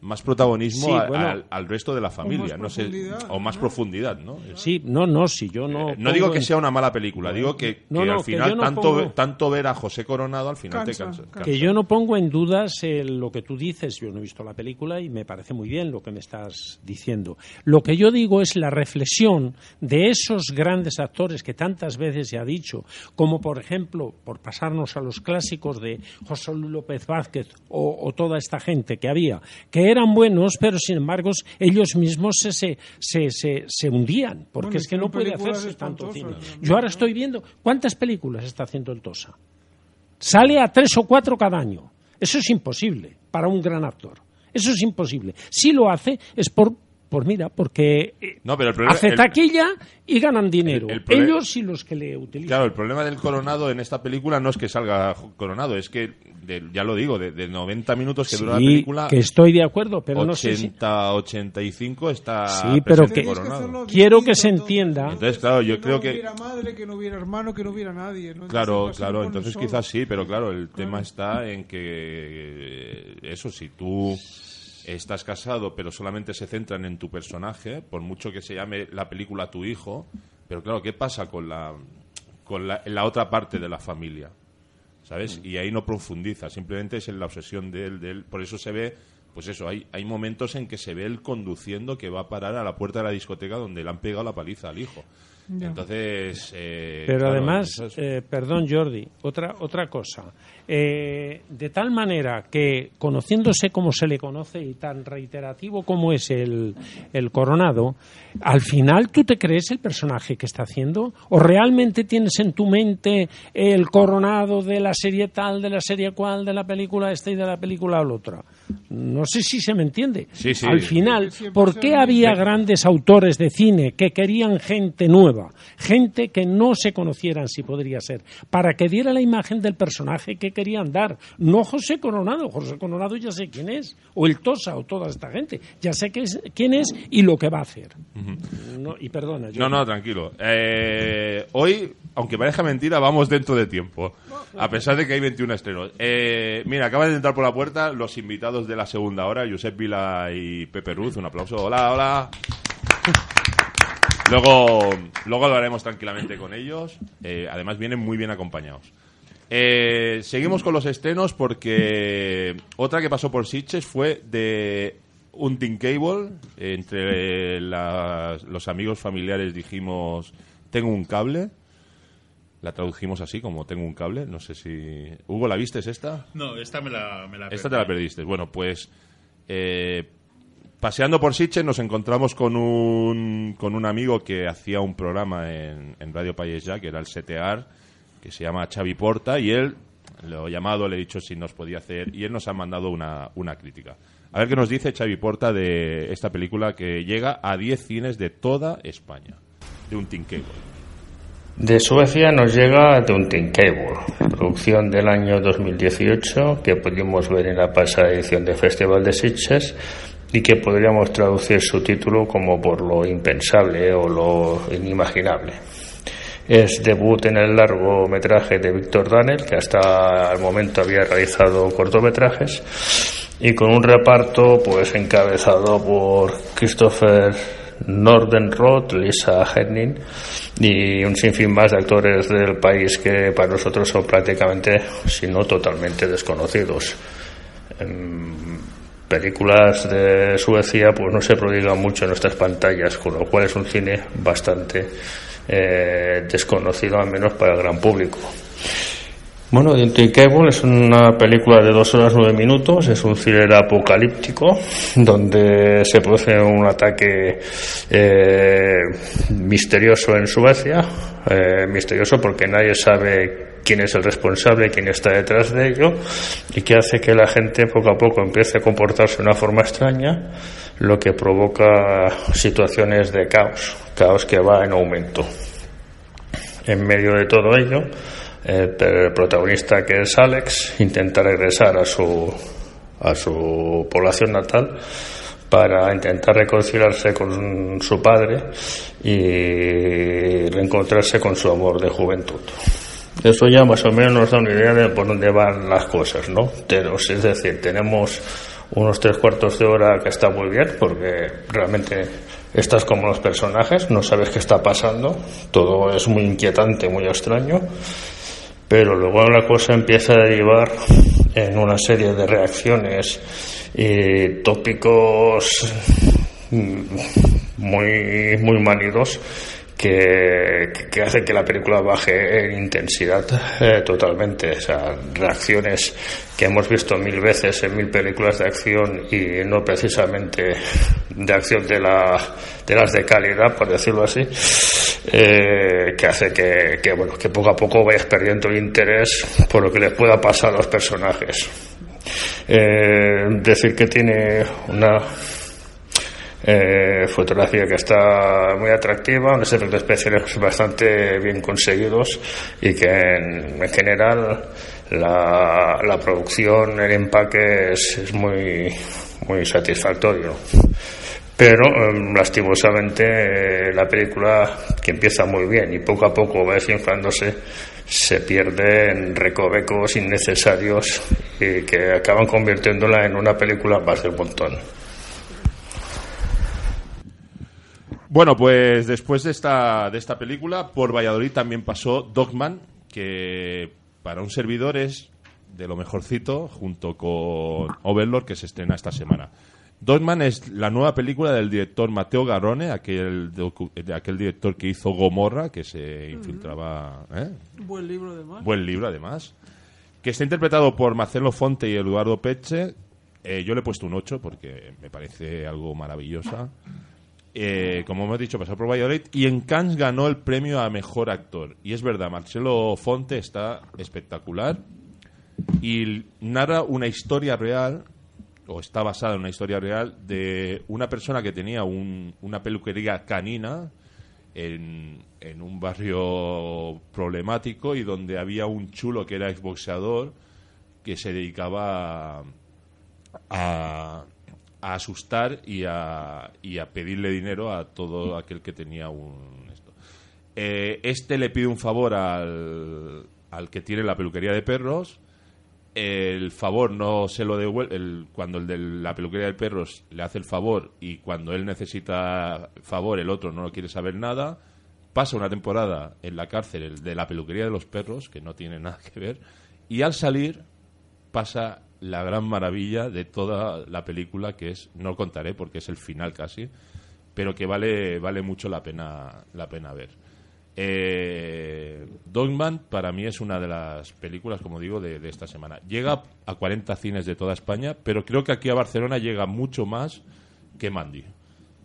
más protagonismo Sí, a- bueno. al, al resto de la familia, no sé, o más ¿no? profundidad, ¿no? Sí, no, no, si yo no. Eh, no digo que en- sea una mala película, digo que, No, que no, al final tanto, pongo- tanto ver a José Coronado al final Cansa, te cansa. cansa. Que yo no pongo en dudas eh, lo que tú dices, yo no he visto la película y me parece muy bien lo que me estás diciendo. Lo que yo digo es la reflexión de esos grandes actores que tantas veces se ha dicho, como por ejemplo, por pasarnos a los clásicos de José Luis López Vázquez o, o toda esta gente que había, que eran buenos, pero sin embargo ellos mismos se, se, se, se- se hundían, porque Bueno, es que no puede hacerse tanto cine. Yo ahora estoy viendo, ¿cuántas películas está haciendo el Tosa? Sale a tres o cuatro cada año. Eso es imposible para un gran actor. Eso es imposible. Si lo hace es por, por mira, porque eh, No, pero el problema- hace el- taquilla y ganan dinero. el problema- Ellos y los que le utilizan. Claro, el problema del Coronado en esta película no es que salga Coronado, es que, de- ya lo digo, de, de 90 minutos que dura la Sí, película, que estoy de acuerdo, pero no sé si... 80, 85 está Sí, pero que- Coronado. hacerlo Quiero que se entienda. Entonces, claro, yo que creo no que... hubiera madre, que no hubiera hermano, que no hubiera nadie. ¿no? Claro, Entonces, claro, entonces quizás sí, pero claro, el tema está en que eh, eso, si tú estás casado pero solamente se centran en tu personaje, por mucho que se llame la película Tu hijo, pero claro, ¿qué pasa con la con la, la otra parte de la familia. ¿Sabes? Y ahí no profundiza, simplemente es en la obsesión de él, de él. Por eso se ve, pues eso, hay, hay momentos en que se ve él conduciendo que va a parar a la puerta de la discoteca donde le han pegado la paliza al hijo. Entonces. eh, Pero claro, además, es- eh, perdón Jordi, otra, otra cosa. Eh, de tal manera que, conociéndose como se le conoce y tan reiterativo como es el, el coronado, al final tú te crees el personaje que está haciendo o realmente tienes en tu mente el coronado de la serie tal, de la serie cual, de la película esta y de la película la otra. No sé si se me entiende. Sí, sí. Al final, ¿por qué había grandes autores de cine que querían gente nueva, gente que no se conocieran si podría ser, para que diera la imagen del personaje que querían dar? No José Coronado, José Coronado ya sé quién es, o el Tosa, o toda esta gente, ya sé que es- quién es y lo que va a hacer. No, y perdona, yo No, no, tranquilo. Eh, hoy, aunque parezca mentira, vamos dentro de tiempo. A pesar de que hay 21 estrenos. Eh, mira, acaban de entrar por la puerta los invitados de la segunda hora, Josep Vila y Pepe Ruz. Un aplauso. Hola, hola. Luego, luego lo haremos tranquilamente con ellos. Eh, además, vienen muy bien acompañados. Eh, seguimos con los estrenos porque otra que pasó por Sitges fue de Hunting Cable. Entre las- los amigos familiares dijimos, tengo un cable. La tradujimos así, como tengo un cable. No sé si... Hugo, ¿la viste esta? No, esta me la, me la Esta te la perdiste. Bueno, pues eh, paseando por Sitges nos encontramos con un, con un amigo que hacía un programa en, en Radio País Ya, que era el CTR, que se llama Xavi Porta, y él lo he llamado, le he dicho si nos podía hacer, y él nos ha mandado una, una crítica. A ver qué nos dice Xavi Porta de esta película que llega a 10 cines de toda España, de un Cable. De Suecia nos llega Cable, producción del año 2018 que pudimos ver en la pasada edición del Festival de Sitges y que podríamos traducir su título como por lo impensable o lo inimaginable. Es debut en el largometraje de Víctor Danel, que hasta el momento había realizado cortometrajes, y con un reparto pues encabezado por Christopher Nordenroth, Lisa Henning y un sinfín más de actores del país que para nosotros son prácticamente, si no totalmente desconocidos. Películas de Suecia pues no se prodigan mucho en nuestras pantallas, con lo cual es un cine bastante eh, desconocido, al menos para el gran público. Bueno, Hunting Cable es una película de dos horas nueve minutos, es un thriller apocalíptico donde se produce un ataque eh, misterioso en Suecia, eh, misterioso porque nadie sabe quién es el responsable, quién está detrás de ello y que hace que la gente poco a poco empiece a comportarse de una forma extraña, lo que provoca situaciones de caos, caos que va en aumento. En medio de todo ello, el protagonista que es Alex intenta regresar a su a su población natal para intentar reconciliarse con su padre y reencontrarse con su amor de juventud. Eso ya más o menos nos da una idea de por dónde van las cosas, ¿no? Pero, es decir, tenemos unos tres cuartos de hora que está muy bien porque realmente estás como los personajes, no sabes qué está pasando, todo es muy inquietante, muy extraño, pero luego la cosa empieza a derivar en una serie de reacciones y tópicos muy, muy manidos que, que hace que la película baje en intensidad eh, totalmente. O sea, reacciones que hemos visto mil veces en mil películas de acción y no precisamente de acción de, la, de las de calidad, por decirlo así, eh, que hace que, bueno, que poco a poco vayas perdiendo el interés por lo que les pueda pasar a los personajes. Eh, decir que tiene una eh, fotografía que está muy atractiva, unos efectos especiales bastante bien conseguidos y que en, en general la, la producción, el empaque es, es muy, muy satisfactorio. Pero eh, lastimosamente eh, la película que empieza muy bien y poco a poco va desinflándose se pierde en recovecos innecesarios y que acaban convirtiéndola en una película más del montón. Bueno, pues después de esta, de esta película, por Valladolid también pasó Dogman, que para un servidor es de lo mejorcito, junto con Overlord, que se estrena esta semana. Dogman es la nueva película del director Mateo Garrone, aquel, de aquel director que hizo Gomorra, que se infiltraba... ¿eh? Buen libro, además. Buen libro, además. Que está interpretado por Marcelo Fonte y Eduardo Peche. Eh, yo le he puesto un 8 porque me parece algo maravillosa. Eh, como hemos dicho, pasó por Valladolid. Y en Cannes ganó el premio a Mejor Actor. Y es verdad, Marcelo Fonte está espectacular. Y narra una historia real, o está basada en una historia real, de una persona que tenía un- una peluquería canina en, un barrio problemático y donde había un chulo que era exboxeador que se dedicaba a, asustar y a, y a pedirle dinero a todo aquel que tenía un esto. Eh, este le pide un favor al, al que tiene la peluquería de perros. El favor no se lo devuelve. el- cuando el de la peluquería de perros le hace el favor y cuando él necesita favor, el otro no quiere saber nada. Pasa una temporada en la cárcel el de la peluquería de los perros, que no tiene nada que ver. Y al salir, pasa la gran maravilla de toda la película, que es, no contaré porque es el final casi, pero que vale, vale mucho la pena, la pena ver. Eh, Dogman para mí es una de las películas, como digo, de, de esta semana. Llega a 40 cines de toda España, pero creo que aquí a Barcelona llega mucho más que Mandy,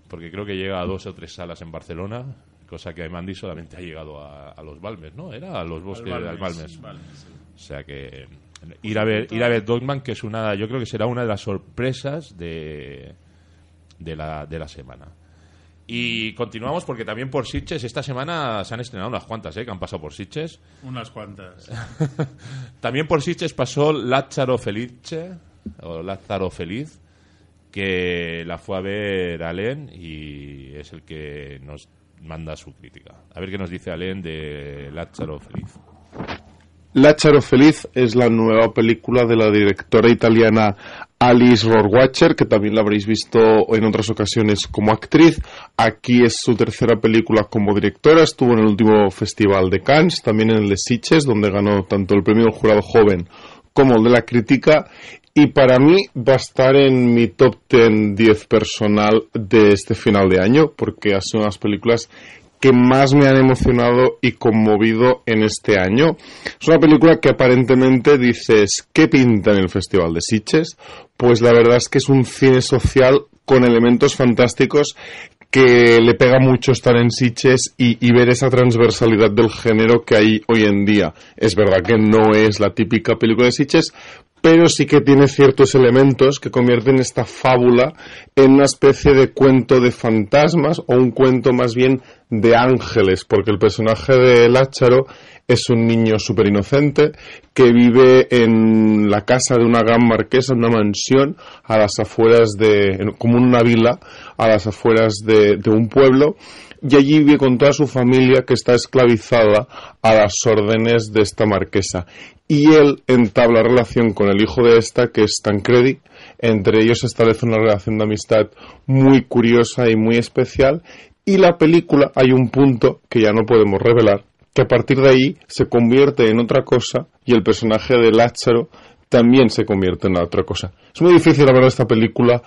porque creo que llega a dos o tres salas en Barcelona, cosa que Mandy solamente ha llegado a, a los Balmes, ¿no? Era a los bosques, Al al Balmes. O sea que eh, ir a ver ir a ver Dogman que es una yo creo que será una de las sorpresas de de la de la semana. Y continuamos porque también por Sitges esta semana se han estrenado unas cuantas, ¿eh? que han pasado por Sitges. Unas cuantas. También por Sitges pasó Lázaro Felice o Lázaro Feliz que la fue a ver Alen y es el que nos manda su crítica. A ver qué nos dice Alen de Lázaro Feliz. Lázaro Feliz es la nueva película de la directora italiana Alice Rohrwacher, que también la habréis visto en otras ocasiones como actriz. Aquí es su tercera película como directora. Estuvo en el último Festival de Cannes, también en el de Sitges, donde ganó tanto el premio del jurado joven como el de la crítica. Y para mí va a estar en mi top 10 10 personal de este final de año, porque ha sido una de las películas que más me han emocionado y conmovido en este año. Es una película que aparentemente dices, ¿qué pinta en el Festival de Sitges? Pues la verdad es que es un cine social con elementos fantásticos que le pega mucho estar en Sitges y, ver esa transversalidad del género que hay hoy en día. Es verdad que no es la típica película de Sitges, pero sí que tiene ciertos elementos que convierten esta fábula en una especie de cuento de fantasmas o un cuento más bien de ángeles, porque el personaje de Lácharo es un niño súper inocente que vive en la casa de una gran marquesa, en una mansión a las afueras de, como una vila, a las afueras de, de un pueblo, y allí vive con toda su familia que está esclavizada a las órdenes de esta marquesa. Y él entabla relación con el hijo de esta, que es Tancredi. Entre ellos establece una relación de amistad muy curiosa y muy especial. Y la película hay un punto que ya no podemos revelar, que a partir de ahí se convierte en otra cosa y el personaje de Lázaro también se convierte en otra cosa. Es muy difícil hablar de esta película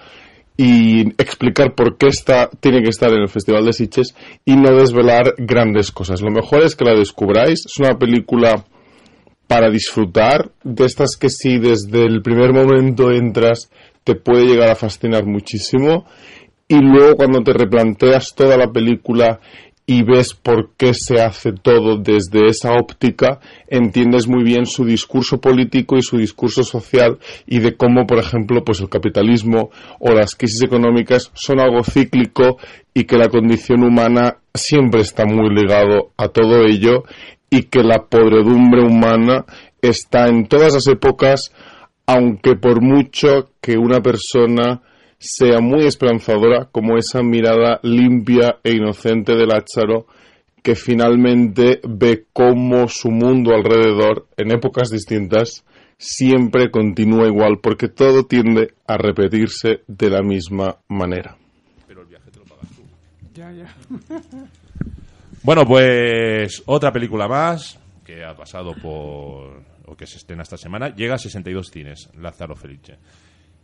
y explicar por qué está, tiene que estar en el Festival de Sitges y no desvelar grandes cosas. Lo mejor es que la descubráis. Es una película para disfrutar, de estas que si desde el primer momento entras te puede llegar a fascinar muchísimo y luego cuando te replanteas toda la película y ves por qué se hace todo desde esa óptica, entiendes muy bien su discurso político y su discurso social y de cómo, por ejemplo, pues el capitalismo o las crisis económicas son algo cíclico y que la condición humana siempre está muy ligado a todo ello y que la podredumbre humana está en todas las épocas, aunque por mucho que una persona sea muy esperanzadora, como esa mirada limpia e inocente de Lázaro, que finalmente ve cómo su mundo alrededor, en épocas distintas, siempre continúa igual, porque todo tiende a repetirse de la misma manera. Pero el viaje te lo pagas tú. Ya, ya. Bueno, pues otra película más que ha pasado por. o que se estrena esta semana. Llega a 62 cines, Lázaro Felice.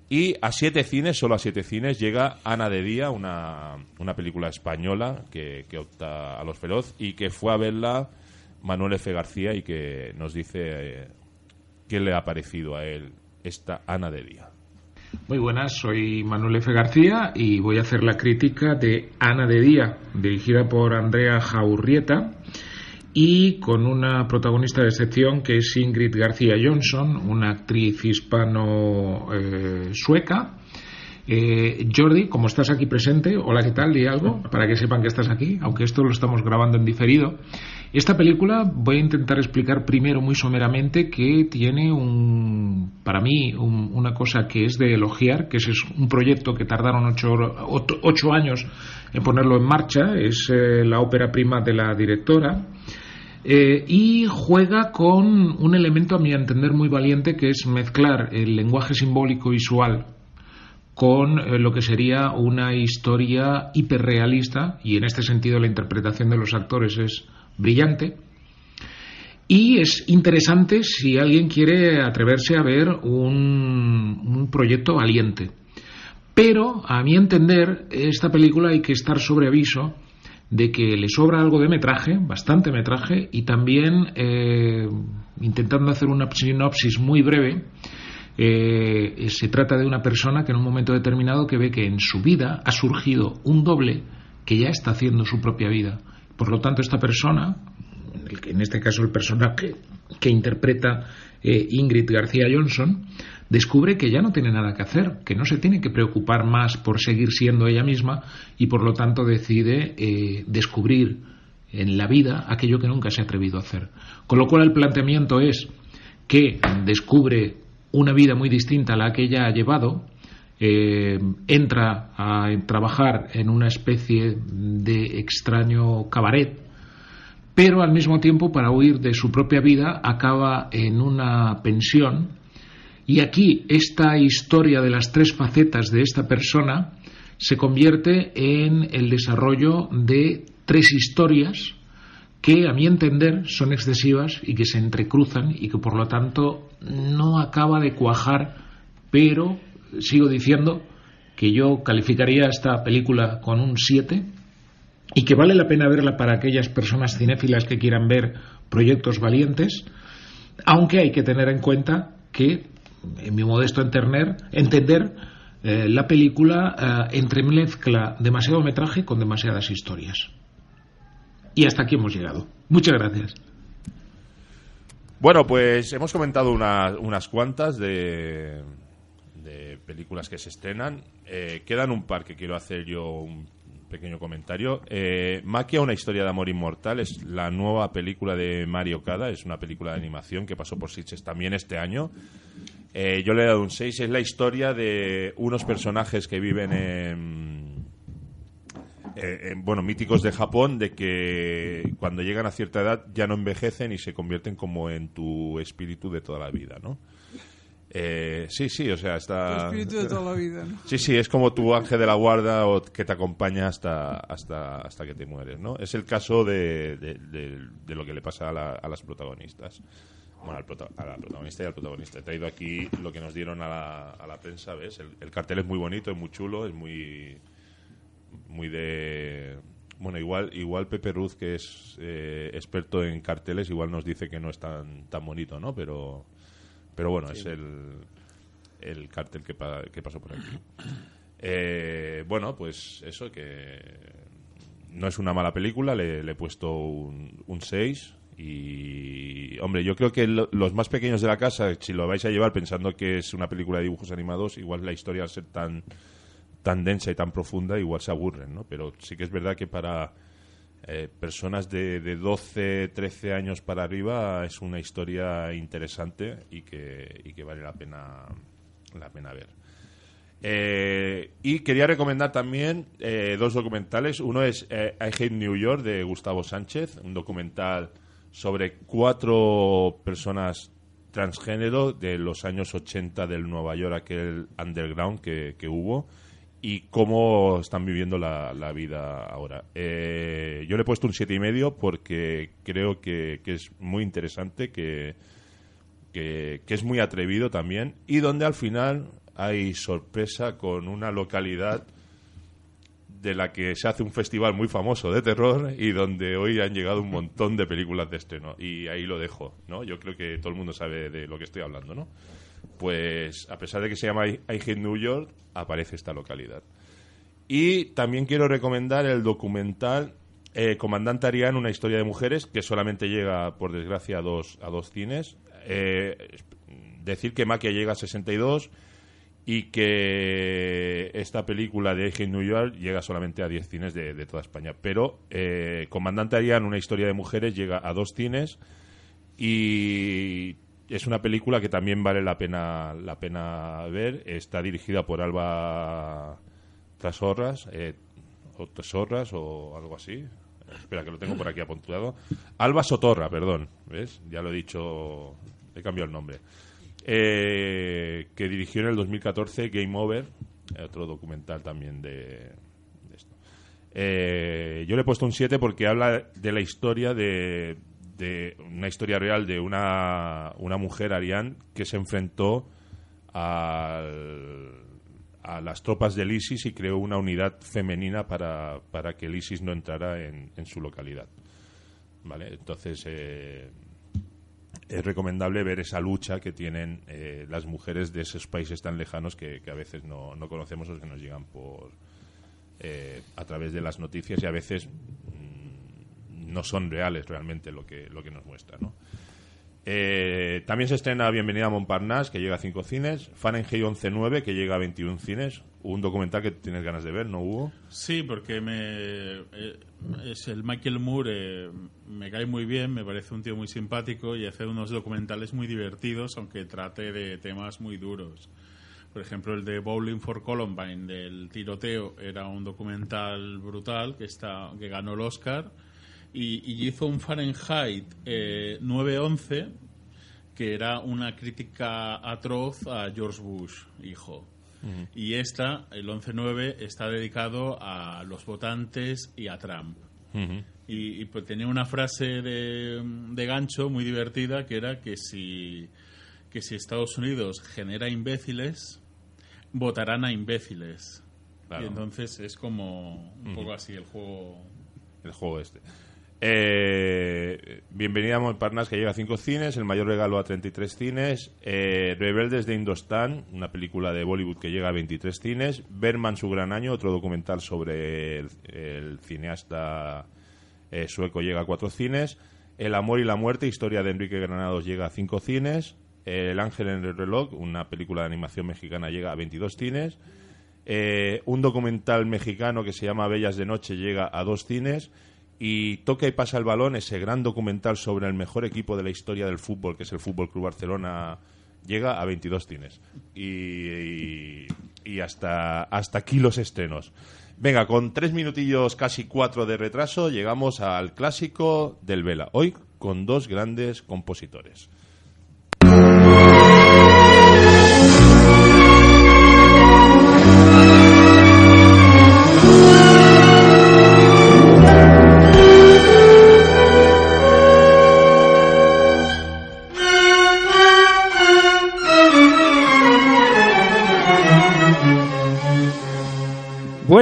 Y a siete cines, solo a siete cines, llega Ana de Día, una, una película española que, opta a los feroz y que fue a verla Manuel F. García y que nos dice eh, qué le ha parecido a él esta Ana de Día. Muy buenas, soy Manuel F. García y voy a hacer la crítica de Ana de Día, dirigida por Andrea Jaurrieta y con una protagonista de excepción que es Ingrid García Johnson, una actriz hispano-sueca. Eh, Jordi, como estás aquí presente, hola, ¿qué tal? Di algo para que sepan que estás aquí, aunque esto lo estamos grabando en diferido. Esta película voy a intentar explicar primero muy someramente que tiene un, para mí un- una cosa que es de elogiar, que es, un proyecto que tardaron ocho, ocho- ocho años en ponerlo en marcha, es eh, la ópera prima de la directora. Eh, y juega con un elemento, a mi entender, muy valiente, que es mezclar el lenguaje simbólico visual con eh, lo que sería una historia hiperrealista, y en este sentido la interpretación de los actores es brillante. Y es interesante si alguien quiere atreverse a ver un, un proyecto valiente. Pero, a mi entender, esta película hay que estar sobre aviso de que le sobra algo de metraje, bastante metraje, y también eh, intentando hacer una sinopsis muy breve, eh, se trata de una persona que en un momento determinado que ve que en su vida ha surgido un doble que ya está haciendo su propia vida. Por lo tanto, esta persona, en este caso el personaje que interpreta eh, Ingrid García Johnson, descubre que ya no tiene nada que hacer, que no se tiene que preocupar más por seguir siendo ella misma y por lo tanto decide eh, descubrir en la vida aquello que nunca se ha atrevido a hacer. Con lo cual el planteamiento es que descubre una vida muy distinta a la que ella ha llevado, eh, entra a trabajar en una especie de extraño cabaret, pero al mismo tiempo para huir de su propia vida acaba en una pensión y aquí esta historia de las tres facetas de esta persona se convierte en el desarrollo de tres historias que a mi entender son excesivas y que se entrecruzan y que por lo tanto no acaba de cuajar, pero sigo diciendo que yo calificaría esta película con un 7 y que vale la pena verla para aquellas personas cinéfilas que quieran ver proyectos valientes, aunque hay que tener en cuenta que, en mi modesto entender, entender eh, la película eh, entremezcla demasiado metraje con demasiadas historias. Y hasta aquí hemos llegado. Muchas gracias. Bueno, pues hemos comentado una- unas cuantas de, de películas que se estrenan. Eh, quedan un par que quiero hacer yo un pequeño comentario. Eh, Maquia, una historia de amor inmortal, es la nueva película de Mario Kada, es una película de animación que pasó por Sitges también este año. Eh, yo le he dado un 6, es la historia de unos personajes que viven en, eh, en, bueno, míticos de Japón, de que cuando llegan a cierta edad ya no envejecen y se convierten como en tu espíritu de toda la vida, ¿no? Eh, sí, sí, o sea, está... Tu espíritu de toda la vida, ¿no? Sí, sí, es como tu ángel de la guarda o que te acompaña hasta, hasta, hasta que te mueres, ¿no? Es el caso de, de- de- de lo que le pasa a, la- a las protagonistas. Bueno, al prota- a la protagonista y al protagonista. He traído aquí lo que nos dieron a la, a la prensa, ¿ves? El, el cartel es muy bonito, es muy chulo, es muy muy de bueno igual igual Pepe Ruz que es eh, experto en carteles igual nos dice que no es tan tan bonito no pero pero bueno es el el cartel que, pa- que pasó por aquí Eh, bueno pues eso que no es una mala película le, le he puesto un, un 6 y hombre yo creo que lo- los más pequeños de la casa si lo vais a llevar pensando que es una película de dibujos animados igual la historia al ser tan tan densa y tan profunda, igual se aburren, ¿no? Pero sí que es verdad que para eh, personas de, de 12, 13 años para arriba es una historia interesante y que, y que vale la pena, la pena ver. Eh, y quería recomendar también eh, dos documentales. Uno es eh, I Hate New York de Gustavo Sánchez, un documental sobre cuatro personas transgénero de los años 80 del Nueva York, aquel underground que, que hubo. y cómo están viviendo la, la vida ahora. Eh, yo le he puesto un siete y medio porque creo que, que es muy interesante, que, que, que es muy atrevido también y donde al final hay sorpresa con una localidad de la que se hace un festival muy famoso de terror y donde hoy han llegado un montón de películas de estreno. Y ahí lo dejo, ¿no? Yo creo que todo el mundo sabe de lo que estoy hablando, ¿no? Pues a pesar de que se llama I I Hate New York, aparece esta localidad. Y también quiero recomendar el documental eh, Comandante Arián, una historia de mujeres, que solamente llega, por desgracia, a dos, a dos cines. Eh, decir que Maquia llega a 62 y que esta película de Eje New York llega solamente a 10 cines de, de toda España. Pero eh, Comandante Arián, una historia de mujeres, llega a dos cines y es una película que también vale la pena, la pena ver. Está dirigida por Alba Trasorras, eh, o Tesorras o algo así. Espera, que lo tengo por aquí apuntado. Alba Sotorra, perdón. ¿Ves? Ya lo he dicho, he cambiado el nombre eh, que dirigió en el 2014 Game Over, otro documental también de, de esto. Eh, yo le he puesto un 7 porque habla de la historia de, de una historia real de una, una mujer, Ariane, que se enfrentó al, a las tropas del ISIS y creó una unidad femenina para, para que el ISIS no entrara en, en su localidad. ¿Vale? Entonces, eh, es recomendable ver esa lucha que tienen eh, las mujeres de esos países tan lejanos que, que a veces no, no, conocemos o que nos llegan por eh, a través de las noticias y a veces mmm, no son reales realmente lo que, lo que nos muestra. ¿no? Eh, también se estrena Bienvenida a Montparnasse, que llega a 5 cines. Fahrenheit 11.9, que llega a 21 cines. Un documental que tienes ganas de ver, ¿no, Hugo? Sí, porque me, es el Michael Moore, eh, me cae muy bien, me parece un tío muy simpático y hace unos documentales muy divertidos, aunque trate de temas muy duros. Por ejemplo, el de Bowling for Columbine, del tiroteo, era un documental brutal que, está, que ganó el Oscar y, y hizo un Fahrenheit eh, 911 que era una crítica atroz a George Bush, hijo. Uh -huh. Y esta, el 11-9, está dedicado a los votantes y a Trump. Uh -huh. Y, y pues, tenía una frase de, de, gancho muy divertida que era que si, que si Estados Unidos genera imbéciles, votarán a imbéciles. Claro. Y entonces es como un uh -huh. poco así el juego. El juego este. Eh, bienvenida a Montparnasse que llega a 5 cines, El mayor regalo a 33 cines, eh, Rebeldes de Indostán, una película de Bollywood que llega a 23 cines, Berman su gran año, otro documental sobre el, cineasta eh, sueco llega a 4 cines, El amor y la muerte, historia de Enrique Granados llega a 5 cines, El ángel en el reloj, una película de animación mexicana llega a 22 cines, un documental mexicano que se llama Bellas de Noche llega a 2 cines, y Toca y pasa el balón, ese gran documental sobre el mejor equipo de la historia del fútbol, que es el Fútbol Club Barcelona, llega a 22 cines. Y, y, y, hasta, hasta aquí los estrenos. Venga, con tres minutillos, casi cuatro de retraso, llegamos al clásico del Vela. Hoy con dos grandes compositores.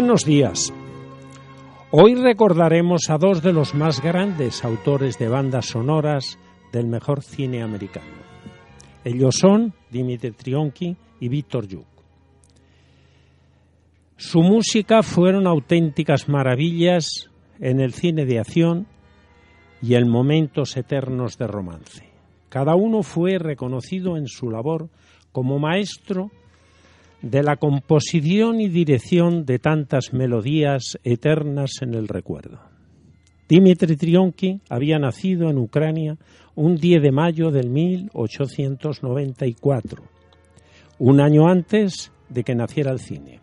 Buenos días. Hoy recordaremos a dos de los más grandes autores de bandas sonoras del mejor cine americano. Ellos son Dimitri Trionki y Víctor Yuk. Su música fueron auténticas maravillas en el cine de acción y en momentos eternos de romance. Cada uno fue reconocido en su labor como maestro de la composición y dirección de tantas melodías eternas en el recuerdo. Dimitri Trionki había nacido en Ucrania un 10 de mayo del 1894, un año antes de que naciera el cine.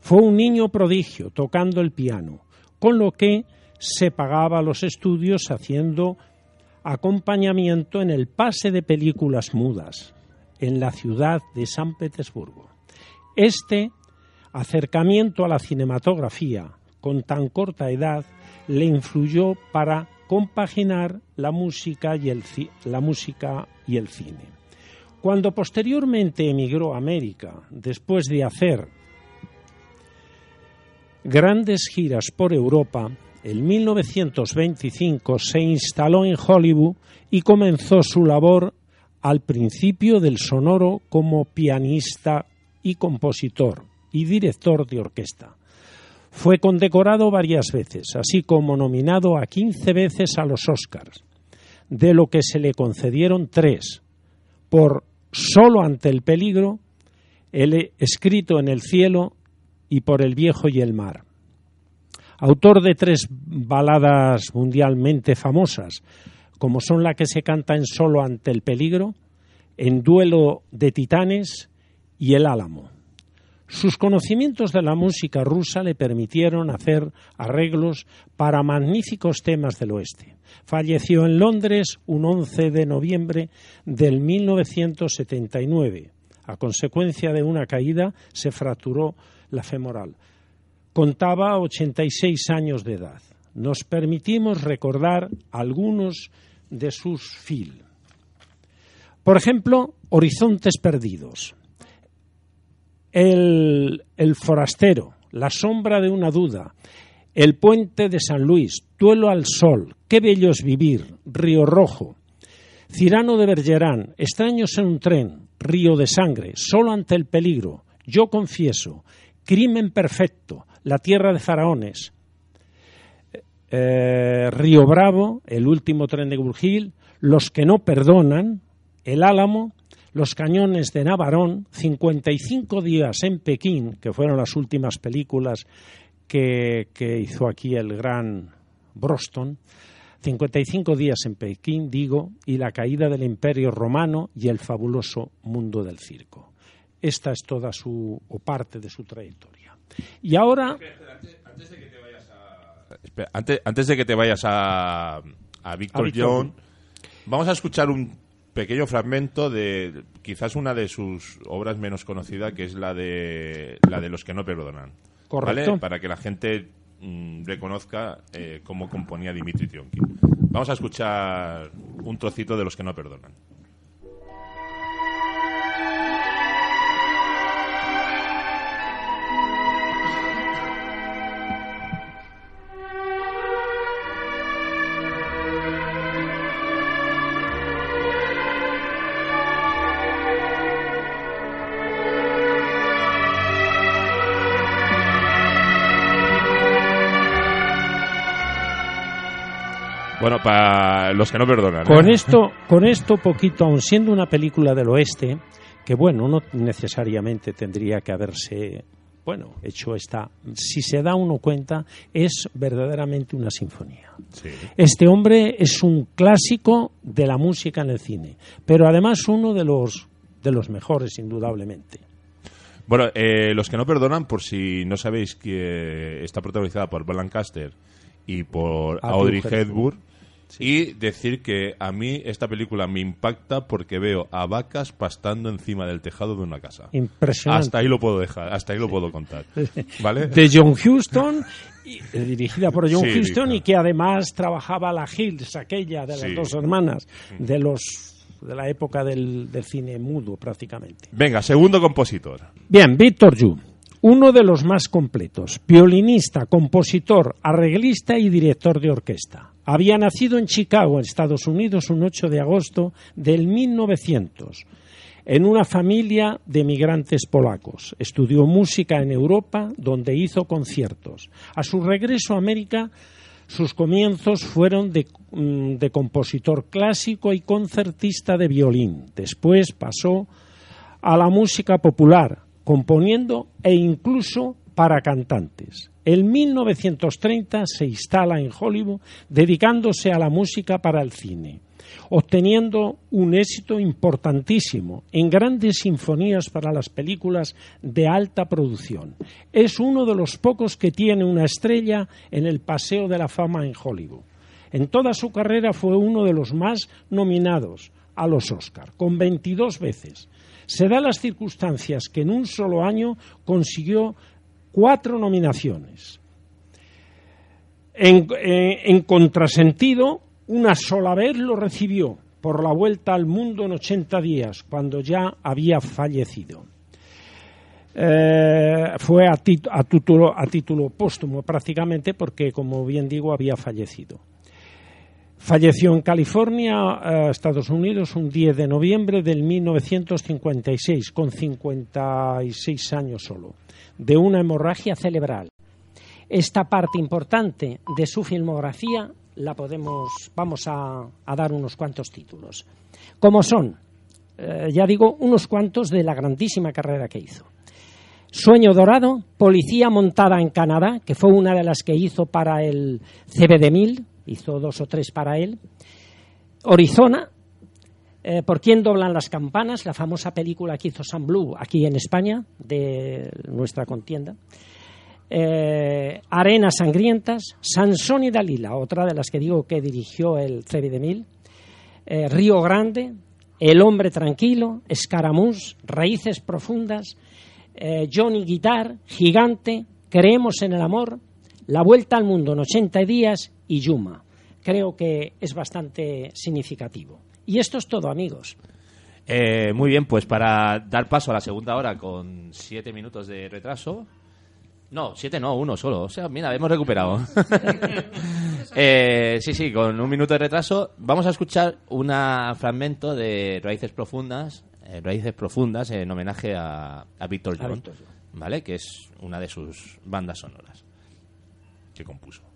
Fue un niño prodigio tocando el piano, con lo que se pagaba los estudios haciendo acompañamiento en el pase de películas mudas en la ciudad de San Petersburgo. Este acercamiento a la cinematografía con tan corta edad le influyó para compaginar la música y el, la música y el cine. Cuando posteriormente emigró a América, después de hacer grandes giras por Europa, en 1925 se instaló en Hollywood y comenzó su labor al principio del sonoro como pianista y compositor y director de orquesta. Fue condecorado varias veces, así como nominado a 15 veces a los Oscars, de lo que se le concedieron tres por Solo ante el peligro, el escrito en el cielo y por el viejo y el mar. Autor de tres baladas mundialmente famosas, como son la que se canta en Solo ante el peligro, en Duelo de Titanes y El Álamo. Sus conocimientos de la música rusa le permitieron hacer arreglos para magníficos temas del oeste. Falleció en Londres un 11 de noviembre del 1979. A consecuencia de una caída se fracturó la femoral. Contaba 86 años de edad. Nos permitimos recordar algunos de sus fil. Por ejemplo, Horizontes Perdidos el, forastero, La sombra de una duda, El puente de San Luis, Duelo al sol, Qué bello es vivir, Río Rojo, Cirano de Bergerán, Extraños en un tren, Río de sangre, Solo ante el peligro, Yo confieso, Crimen perfecto, La tierra de faraones, eh, Río Bravo, El último tren de Burgil, Los que no perdonan, El Álamo, los cañones de Navarón, 55 días en Pekín, que fueron las últimas películas que, hizo aquí el gran Broston, 55 días en Pekín, digo, y la caída del Imperio Romano y el fabuloso mundo del circo. Esta es toda su, o parte de su trayectoria. Y ahora... Antes de que te vayas a... antes, de que te vayas a, a Víctor John, vamos a escuchar un pequeño fragmento de quizás una de sus obras menos conocida, que es la de la de los que no perdonan. Correcto. Para que la gente mm, reconozca eh, cómo componía Dimitri Tionkin. Vamos a escuchar un trocito de los que no perdonan. Bueno, para los que no perdonan. Con esto, con esto poquito, aun siendo una película del oeste, que bueno, no necesariamente tendría que haberse, bueno, hecho esta. Si se da uno cuenta, es verdaderamente una sinfonía. Este hombre es un clásico de la música en el cine, pero además uno de los de los mejores, indudablemente. Bueno, eh, los que no perdonan, por si no sabéis que está protagonizada por Lancaster y por Audrey Hepburn y decir que a mí esta película me impacta porque veo a vacas pastando encima del tejado de una casa. Impresionante. Hasta ahí lo puedo dejar, hasta ahí lo puedo contar. ¿Vale? De John Huston, eh, dirigida por John Huston y que además trabajaba la Hills, aquella de las dos hermanas, mm. de los de la época del, del cine mudo prácticamente. Venga, segundo compositor. Bien, Víctor Yu uno de los más completos, violinista, compositor, arreglista y director de orquesta. Había nacido en Chicago, Estados Unidos, un 8 de agosto del 1900, en una familia de migrantes polacos. Estudió música en Europa, donde hizo conciertos. A su regreso a América, sus comienzos fueron de, mm, de compositor clásico y concertista de violín. Después pasó a la música popular, componiendo e incluso para cantantes. En 1930 se instala en Hollywood dedicándose a la música para el cine, obteniendo un éxito importantísimo en grandes sinfonías para las películas de alta producción. Es uno de los pocos que tiene una estrella en el Paseo de la Fama en Hollywood. En toda su carrera fue uno de los más nominados a los Oscar, con 22 veces. Se da las circunstancias que en un solo año consiguió cuatro nominaciones. En, eh, en contrasentido, una sola vez lo recibió por la vuelta al mundo en 80 días, cuando ya había fallecido. Eh, fue a, a a título póstumo prácticamente porque, como bien digo, había fallecido. Falleció en California, eh, Estados Unidos, un 10 de noviembre del 1956, con 56 años solo, de una hemorragia cerebral. Esta parte importante de su filmografía la podemos, vamos a, dar unos cuantos títulos. Como son, eh, ya digo, unos cuantos de la grandísima carrera que hizo. Sueño Dorado, Policía Montada en Canadá, que fue una de las que hizo para el CBD1000, hizo dos o tres para él. Horizona, eh, ¿Por quién doblan las campanas? La famosa película que hizo Sam Blue aquí en España, de nuestra contienda. Eh, Arenas Sangrientas, Sansón y Dalila, otra de las que digo que dirigió el CBD1000. Eh, Río Grande, El Hombre Tranquilo, Escaramuz, Raíces Profundas, Johnny Guitar, Gigante, Creemos en el Amor, La Vuelta al Mundo en 80 días y Yuma. Creo que es bastante significativo. Y esto es todo, amigos. Eh, muy bien, pues para dar paso a la segunda hora con siete minutos de retraso. No, siete no, uno solo. O sea, mira, hemos recuperado. Eh, sí, sí, con un minuto de retraso. Vamos a escuchar un fragmento de Raíces Profundas, eh, Raíces Profundas, en homenaje a, a Víctor John. ¿vale? Que es una de sus bandas sonoras que compuso.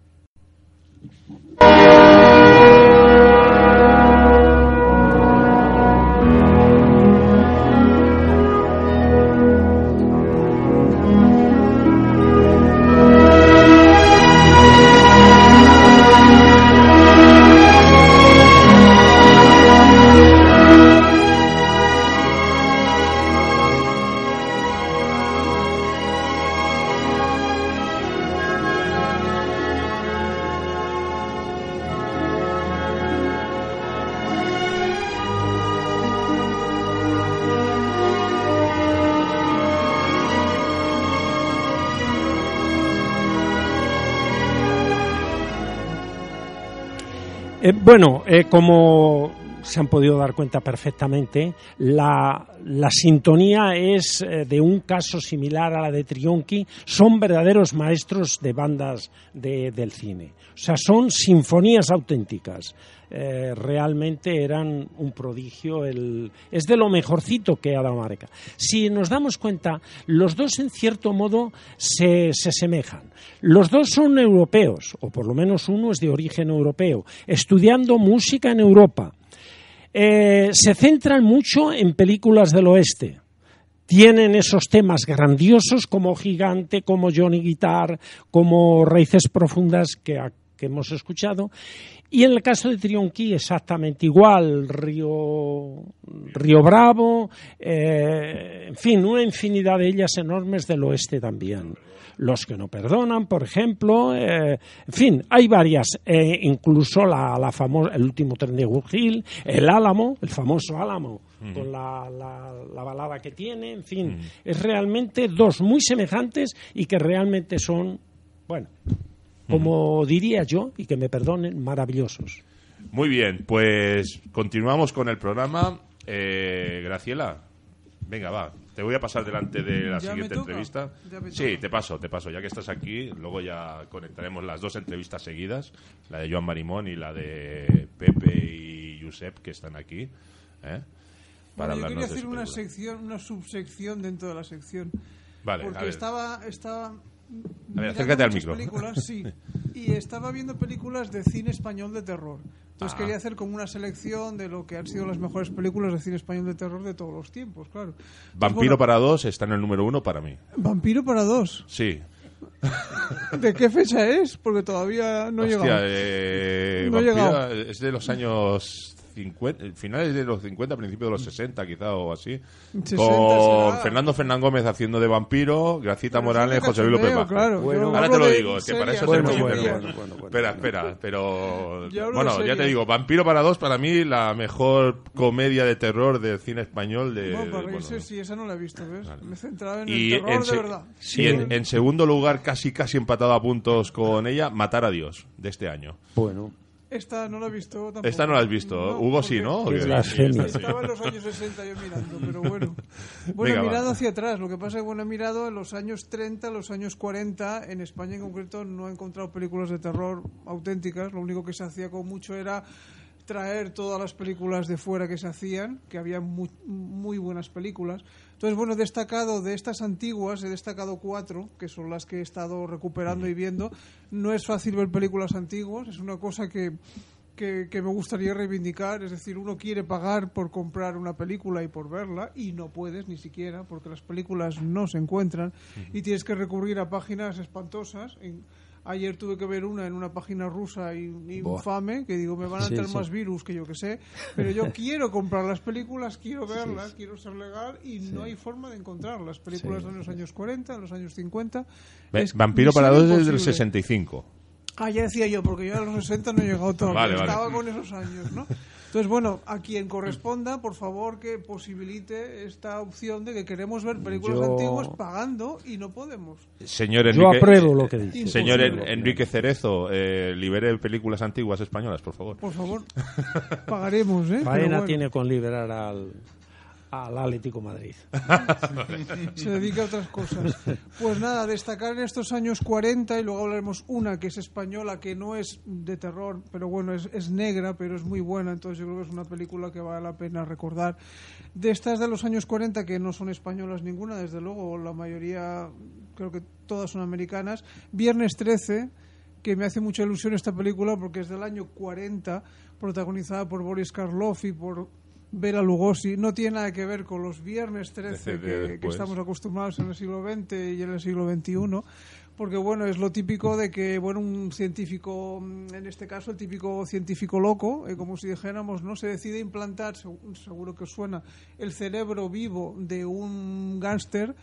thank you bueno, eh, como se han podido dar cuenta perfectamente, la, la sintonía es eh, de un caso similar a la de Trionchi. Son verdaderos maestros de bandas de- del cine. O sea, son sinfonías auténticas. Eh, realmente eran un prodigio. El, es de lo mejorcito que ha dado Marca. Si nos damos cuenta, los dos en cierto modo se, se semejan. Los dos son europeos, o por lo menos uno es de origen europeo, estudiando música en Europa. Eh, se centran mucho en películas del oeste. Tienen esos temas grandiosos como Gigante, como Johnny Guitar, como Raíces Profundas que, que hemos escuchado. Y en el caso de Trionchi exactamente igual, Río, Río Bravo, eh, en fin, una infinidad de ellas enormes del oeste también. Los que no perdonan, por ejemplo, eh, en fin, hay varias, eh, incluso la, la famosa, el último tren de Wood Hill, el Álamo, el famoso Álamo, con la, la- la balada que tiene, en fin, es realmente dos muy semejantes y que realmente son, bueno, como diría yo, y que me perdonen, maravillosos. Muy bien, pues continuamos con el programa. Eh, Graciela, venga, va. Te voy a pasar delante de la ¿Ya me siguiente entrevista. ¿Ya me Sí, te paso, te paso. Ya que estás aquí, luego ya conectaremos las dos entrevistas seguidas, la de Joan Marimón y la de Pepe y Josep, que están aquí. ¿eh? Para Bueno, yo quería hacer una sección, una subsección dentro de la sección. Vale, a porque ver. estaba, estaba A ver, mirando acércate al micro. películas, sí, y estaba viendo películas de cine español de terror. Entonces Ah. quería hacer como una selección de lo que han sido las mejores películas de cine español de terror de todos los tiempos, claro. Vampiro bueno, para dos está en el número uno para mí. Vampiro para dos. Sí. ¿De qué fecha es? Porque todavía no he Hostia, llegado. eh, No he llegado. es de los años 50, finales de los 50, principios de los 60 quizá o así. 60 con será. Fernando Fernán Gómez haciendo de vampiro, Gracita Pero Morales, José Luis López Baja. claro. Bueno, Ahora te lo digo, que para eso Bueno, muy bueno, bueno. bueno, bueno, Espera, espera, pero bueno, ya te digo, Vampiro para dos para mí la mejor comedia de terror del cine español de Bueno, para bueno, reírse, sí, esa no la he visto, ¿ves? Me he centrado en y el terror en, de verdad. y en, en segundo lugar, casi casi empatado a puntos con ella, Matar a Dios, de este año. Bueno. Esta no la he visto tampoco. Esta no la has visto. Hugo sí, ¿no? Blasfemia. Estaba en los años 60 yo mirando, pero bueno. Bueno, Venga, va. mirado hacia atrás. Lo que pasa es que bueno, he mirado en los años 30, los años 40. En España en concreto no he encontrado películas de terror auténticas. Lo único que se hacía con mucho era traer todas las películas de fuera que se hacían, que había muy, muy buenas películas. Entonces, bueno, he destacado de estas antiguas, he destacado cuatro, que son las que he estado recuperando y viendo. No es fácil ver películas antiguas, es una cosa que, que, que me gustaría reivindicar. Es decir, uno quiere pagar por comprar una película y por verla, y no puedes ni siquiera, porque las películas no se encuentran, y tienes que recurrir a páginas espantosas. En- Ayer tuve que ver una en una página rusa y- infame, que digo, me van a Sí, entrar sí. más virus que yo que sé, pero yo quiero comprar las películas, quiero verlas, quiero ser legal y no hay forma de encontrar las películas Sí. de los años 40, de los años 50. Ve, Es Vampiro para dos es del imposible. 65. Ah, ya decía yo, porque yo a los 60 no he llegado todavía, Vale, vale. estaba con esos años, ¿no? Entonces, bueno, a quien corresponda, por favor, que posibilite esta opción de que queremos ver películas Yo- antiguas pagando y no podemos. Señor Yo Enrique, apruebo lo que dice. Señor Imposible. Enrique Cerezo, eh, libere películas antiguas españolas, por favor. Por favor, pagaremos, ¿eh? Faena bueno. tiene con liberar al, al Atlético Madrid. se dedica a otras cosas. Pues nada, destacar en estos años 40 y luego hablaremos una que es española, que no es de terror, pero bueno, es, es negra, pero es muy buena, entonces yo creo que es una película que vale la pena recordar. De estas de los años 40, que no son españolas ninguna, desde luego, la mayoría, creo que todas son americanas, Viernes 13 que me hace mucha ilusión esta película porque es del año 40, protagonizada por Boris Karloff y por Bela Lugosi. No tiene nada que ver con los viernes 13 de que, estamos acostumbrados en el siglo XX y en el siglo XXI. Porque bueno, es lo típico de que bueno un científico, mm, en este caso el típico científico loco, eh, como si dijéramos, no se decide implantar, seg- seguro que os suena, el cerebro vivo de un gángster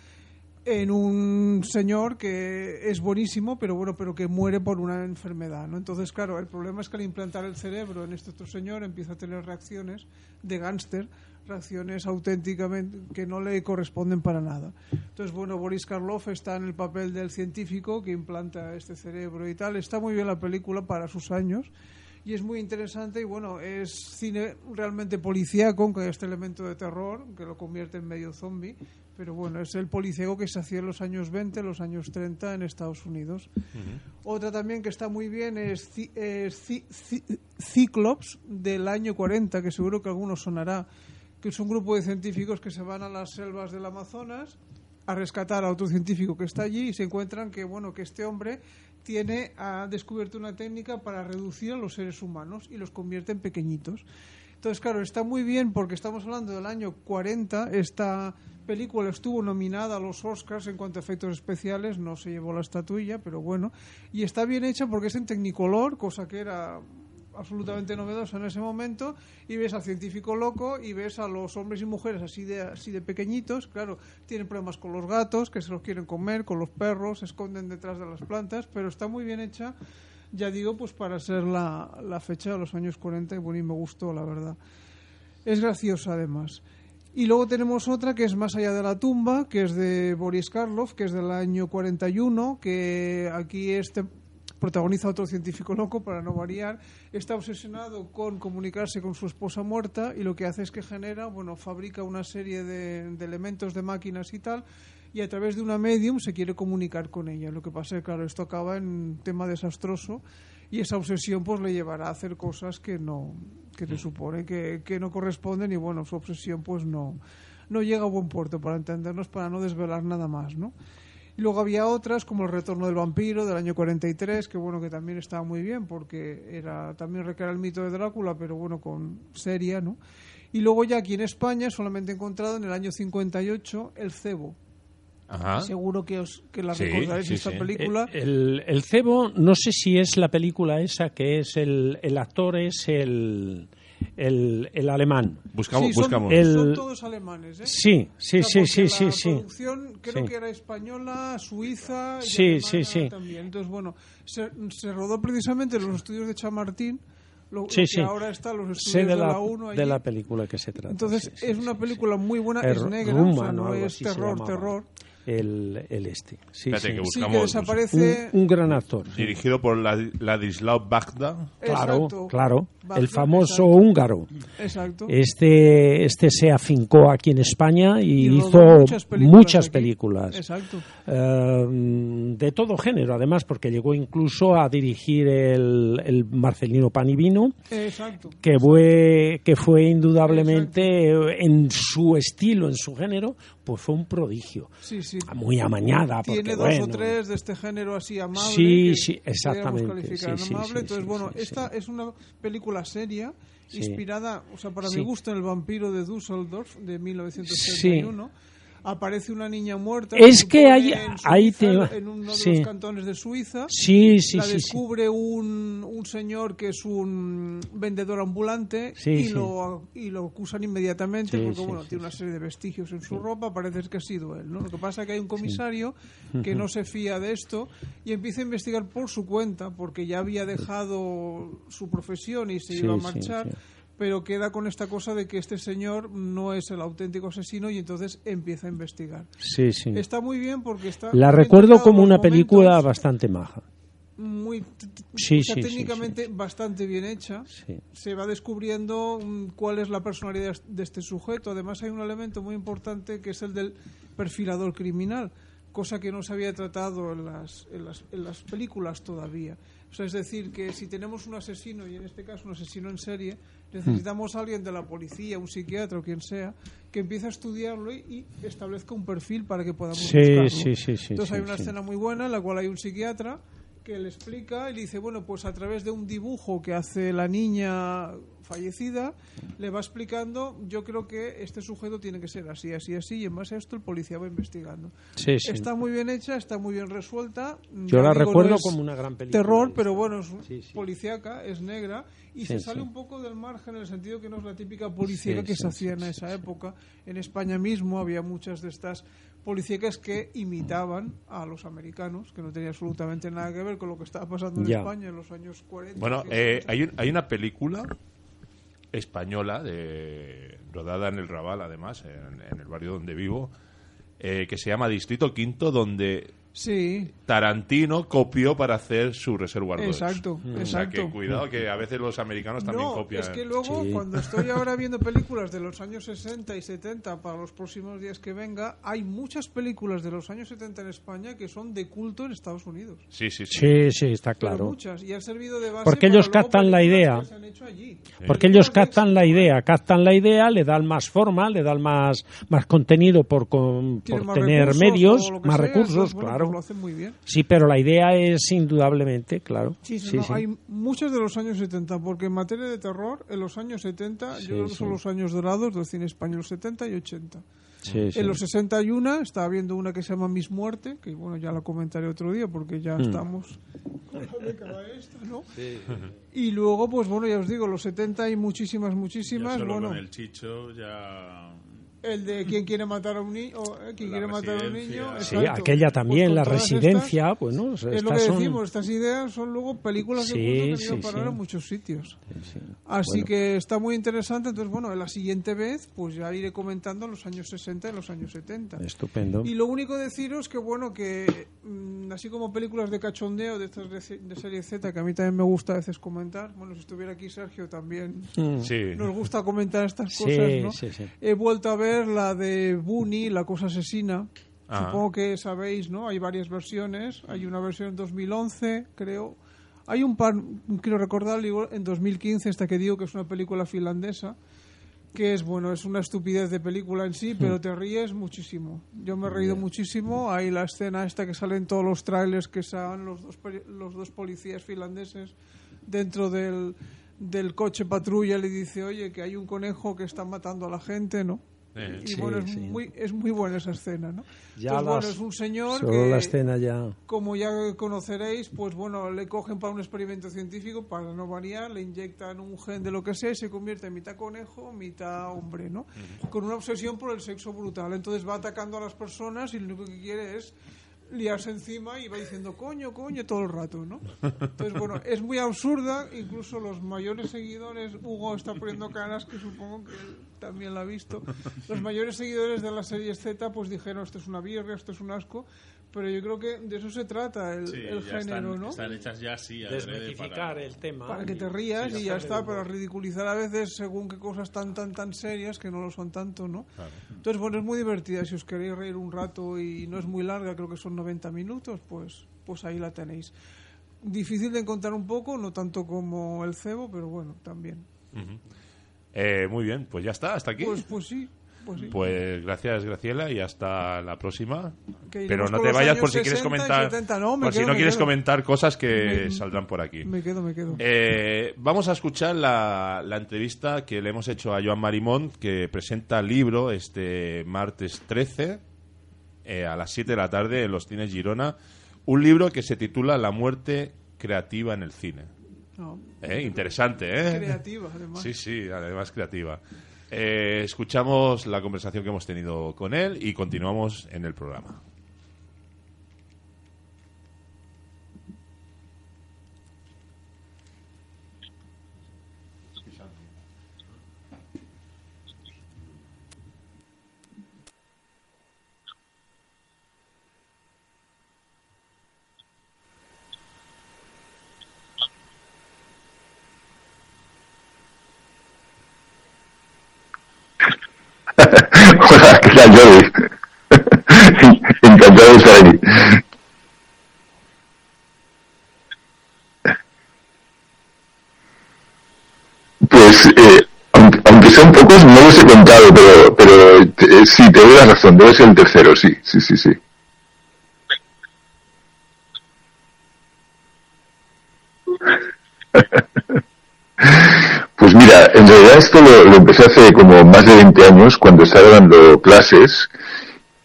en un señor que es buenísimo, pero bueno, pero que muere por una enfermedad, ¿no? Entonces, claro, el problema es que al implantar el cerebro en este otro señor empieza a tener reacciones de gángster, reacciones auténticamente que no le corresponden para nada. Entonces, bueno, Boris Karloff está en el papel del científico que implanta este cerebro y tal. Está muy bien la película para sus años y es muy interesante y bueno, es cine realmente policíaco, hay este elemento de terror que lo convierte en medio zombie, pero bueno, es el policíaco que se hacía en los años 20, los años 30 en Estados Unidos. Otra también que está muy bien es, es Cyclops del año 40, que seguro que alguno sonará, que es un grupo de científicos que se van a las selvas del Amazonas a rescatar a otro científico que está allí y se encuentran que bueno que este hombre tiene ha descubierto una técnica para reducir a los seres humanos y los convierte en pequeñitos. Entonces, claro, está muy bien porque estamos hablando del año 40. Esta película estuvo nominada a los Oscars en cuanto a efectos especiales, no se llevó la estatuilla, pero bueno. Y está bien hecha porque es en Technicolor, cosa que era absolutamente novedosa en ese momento y ves al científico loco y ves a los hombres y mujeres así de así de pequeñitos claro tienen problemas con los gatos que se los quieren comer con los perros se esconden detrás de las plantas pero está muy bien hecha ya digo pues para ser la, la fecha de los años 40 y y me gustó la verdad. Es graciosa además. Y luego tenemos otra que es Más allá de la tumba, que es de Boris Karloff, que es del año 41, que aquí este protagoniza otro científico loco, para no variar, está obsesionado con comunicarse con su esposa muerta y lo que hace es que genera, bueno, fabrica una serie de, de elementos de máquinas y tal, y a través de una medium se quiere comunicar con ella. Lo que pasa es que, claro, esto acaba en un tema desastroso y esa obsesión pues le llevará a hacer cosas que no que le supone que, que no corresponden y bueno su obsesión pues no no llega a buen puerto para entendernos para no desvelar nada más no y luego había otras como el retorno del vampiro del año 43 que bueno que también estaba muy bien porque era también recrear el mito de Drácula pero bueno con seria no y luego ya aquí en España solamente he encontrado en el año 58 el cebo Ajá. seguro que os que la Sí, recordaréis sí, esta sí. película Eh, El, el cebo, no sé si es la película esa que es el, el actor es el, el, el alemán. Buscamos, Sí, son, buscamos. El- son todos alemanes, ¿eh? Sí, sí, O sea, sí, sí, la sí. producción creo Sí. que era española, suiza y Sí, sí, sí. también. Entonces, bueno, se, se rodó precisamente en los estudios de Chamartín, lo, Sí, lo que sí. ahora está los Sé estudios de de la, la 1 de la película que se trata. Entonces, sí, sí, es una película muy buena, es negra, o Ruman sea, o no algo es terror, llamaba. terror. El, el este. Sí, Espérate, sí. que Sí, buscamos. que desaparece... Un, un gran actor. sí. Dirigido por Lad- Ladislao Bagda. Claro, Exacto. claro. Bagda, el famoso exacto. húngaro. Exacto. Este, este se afincó aquí en España y, Y hizo muchas películas muchas películas. Exacto. Eh, de todo género, además, porque llegó incluso a dirigir el, el Marcelino Panivino, Exacto. que fue, que fue indudablemente en su estilo, en su género, pues fue un prodigio. Sí, sí. Muy amañada, porque Tiene dos bueno. o tres de este género así amable. Sí, sí, exactamente, sí, amable. Entonces, bueno, esta es una película seria, inspirada, o sea, para mi gusto, en El vampiro de Düsseldorf de 1931. Aparece una niña muerta. Es que hay- en te- En uno de sí. los cantones de Suiza. Sí, sí, la sí, descubre Un, un señor que es un vendedor ambulante Sí, y. Lo, y lo acusan inmediatamente porque bueno tiene una serie de vestigios en su ropa, parece que ha sido él. ¿no? Lo que pasa es que hay un comisario que no se fía de esto y empieza a investigar por su cuenta porque ya había dejado su profesión y se iba a sí, marchar. Pero queda con esta cosa de que este señor no es el auténtico asesino y entonces empieza a investigar. Sí, sí. Está muy bien porque está. La recuerdo como una película bastante maja. muy Sí, sea, sí, sí, técnicamente bastante bien hecha Sí. se va descubriendo mm, cuál es la personalidad de este sujeto además hay un elemento muy importante que es el del perfilador criminal cosa que no se había tratado en las, en las, en las películas todavía o sea, es decir que si tenemos un asesino y en este caso un asesino en serie necesitamos a alguien de la policía un psiquiatra o quien sea que empiece a estudiarlo y, y establezca un perfil para que podamos Sí, buscarlo. sí, sí, sí, entonces hay una escena muy buena en la cual hay un psiquiatra que le explica y le dice, bueno, pues a través de un dibujo que hace la niña fallecida, le va explicando, yo creo que este sujeto tiene que ser así, así, así, y en base a esto el policía va investigando. Sí, sí. Está muy bien hecha, está muy bien resuelta. Yo Ya la digo, recuerdo no como una gran película. Terror, pero bueno, es Sí, policíaca, es negra, y se sale un poco del margen en el sentido que no es la típica policíaca Sí, que se hacía en esa época. En España mismo había muchas de estas policíacas que imitaban a los americanos, que no tenía absolutamente nada que ver con lo que estaba pasando en Ya. España en los años 40. Bueno, 50. eh, hay, un- hay una película española de, rodada en el Raval, además, en, en el barrio donde vivo, eh, que se llama Distrito Quinto, donde Sí, Tarantino copió para hacer su Reservoir Dogs. Exacto, O sea exacto. que cuidado que a veces los americanos también no, copian. es que luego Sí. cuando estoy ahora viendo películas de los años 60 y 70 para los próximos días que venga, hay muchas películas de los años 70 en España que son de culto en Estados Unidos. Sí, sí, sí. Sí, sí, está Pero claro. muchas, y han servido de base Porque ellos captan la idea. allí. Porque ellos captan la idea, captan la idea, le dan más forma, le dan más, más contenido por, con- por más tener recursos medios, más sea, recursos, bueno, claro. lo hacen muy bien. Sí, pero la idea es indudablemente, claro. Sí, sí, Sí, no, sí. hay muchas de los años 70, porque en materia de terror, en los años 70, Sí, yo creo que son sí. los años dorados del cine español, 70 y 80. Sí, sí. En los 61 estaba viendo una que se llama Miss Muerte, que bueno, ya la comentaré otro día porque ya Mm. estamos con la década esta, ¿no? Y luego, pues bueno, ya os digo, los 70 hay muchísimas, Ya muchísimas. solo Bueno, con el chicho ya... el de quién quiere matar a un niño, eh, quién La quiere matar a un niño. Sí, exacto. aquella Pues también, con la residencia, estas, bueno, es lo estas que son- decimos, estas ideas son luego películas de Sí, culto que han ido a parar sí. a muchos sitios. Sí. Así Bueno. que está muy interesante. Entonces, bueno, la siguiente vez, pues ya iré comentando los años 60 y los años 70. Estupendo. Y lo único deciros que, bueno, que mm, así como películas de cachondeo de estas de, se- de serie Z, que a mí también me gusta a veces comentar, bueno, si estuviera aquí Sergio también Mm. Sí. nos gusta comentar estas Sí, cosas, ¿no? sí, sí. He vuelto a ver la de Bunny, La cosa asesina. Ah. Supongo que sabéis, ¿no? Hay varias versiones. Hay una versión en 2011, creo. Hay un par, quiero recordar, en 2015, esta que digo que es una película finlandesa, que es, bueno, es una estupidez de película en sí, pero te ríes muchísimo. Yo me he reído muchísimo. Hay la escena esta que sale en todos los trailers que salen los dos, los dos policías finlandeses dentro del, del coche patrulla le dice, oye, que hay un conejo que está matando a la gente, ¿no? Eh. Y Sí, bueno, es, sí. muy, es muy buena esa escena, ¿no? Ya Entonces, bueno, las- es un señor solo que, la escena ya. como ya conoceréis, pues bueno, le cogen para un experimento científico, para no variar, le inyectan un gen de lo que sea y se convierte en mitad conejo, mitad hombre, ¿no? Con una obsesión por el sexo brutal. Entonces va atacando a las personas y lo único que quiere es liarse encima y va diciendo coño, coño todo el rato, ¿no? Entonces, bueno, es muy absurda, incluso los mayores seguidores, Hugo está poniendo caras que supongo que él también la ha visto, los mayores seguidores de la serie Z pues dijeron esto es una birria, esto es un asco, pero yo creo que de eso se trata el, Sí, el género, están, ¿no? están hechas ya así, Desmitificar para- el tema. Para que te rías Sí, y ya está, para ridiculizar a veces según qué cosas tan tan tan serias que no lo son tanto, ¿no? Entonces, bueno, es muy divertida. Si os queréis reír un rato y no es muy larga, creo que son 90 minutos, pues, pues ahí la tenéis. Difícil de encontrar un poco, no tanto como el cebo, pero bueno, también. Eh, muy bien, pues ya está, hasta aquí. Pues, pues sí, pues sí. Pues gracias, Graciela, y hasta la próxima. Pero no te vayas por si quieres 60 y comentar. 70. No, me por si no quieres quedo. comentar cosas que Me- saldrán por aquí. Me quedo, me quedo. Eh, vamos a escuchar la, la entrevista que le hemos hecho a Joan Marimón, que presenta el libro este martes 13 eh, a las 7 de la tarde en los cines Girona. Un libro que se titula La muerte creativa en el cine. No. Eh, interesante, ¿eh? Creativa, además. Sí, sí, además creativa. Eh, escuchamos la conversación que hemos tenido con él y continuamos en el programa. Hola, ¿qué tal, Jordi? Encantado de estar. Pues, eh, aunque, aunque sean pocos, no los he contado, pero, pero eh, sí, te doy la razón, debe ser el tercero, sí, sí, sí, sí. Pues mira, en realidad esto lo, empecé hace como más de 20 años cuando estaba dando clases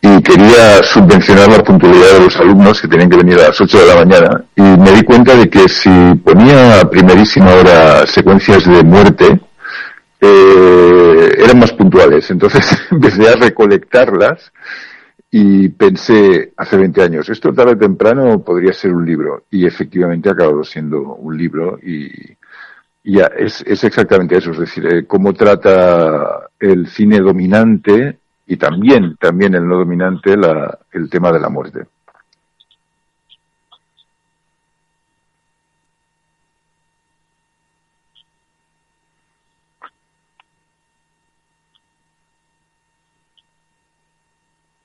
y quería subvencionar la puntualidad de los alumnos que tenían que venir a las 8 de la mañana y me di cuenta de que si ponía a primerísima hora secuencias de muerte eh, eran más puntuales. Entonces empecé a recolectarlas y pensé hace 20 años, esto tarde o temprano podría ser un libro y efectivamente ha acabado siendo un libro y ya, es, es exactamente eso, es decir, eh, cómo trata el cine dominante y también, también el no dominante la, el tema de la muerte.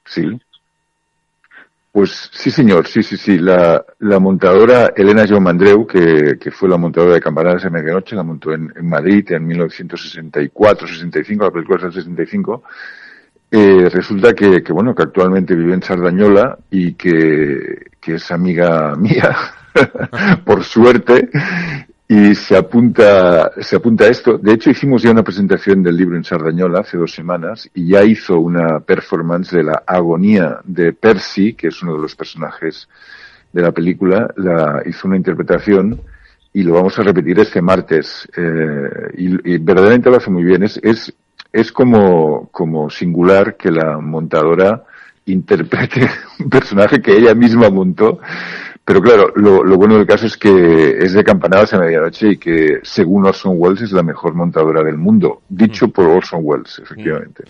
Sí. Pues sí, señor, sí, sí, sí. La, la montadora Elena Joan Mandreu, que, que fue la montadora de Campanadas de Medianoche, la montó en, en Madrid en 1964-65, la película es del 65. Eh, resulta que, que, bueno, que actualmente vive en Sardañola y que, que es amiga mía, por suerte, y se apunta, se apunta a esto. De hecho, hicimos ya una presentación del libro en Sardañola hace dos semanas y ya hizo una performance de la agonía de Percy, que es uno de los personajes de la película, la, hizo una interpretación y lo vamos a repetir este martes. Eh, y, y verdaderamente lo hace muy bien. Es, es, es como, como singular que la montadora interprete un personaje que ella misma montó. Pero claro, lo, lo bueno del caso es que es de campanadas a medianoche y que, según Orson Welles, es la mejor montadora del mundo. Dicho por Orson Welles, efectivamente.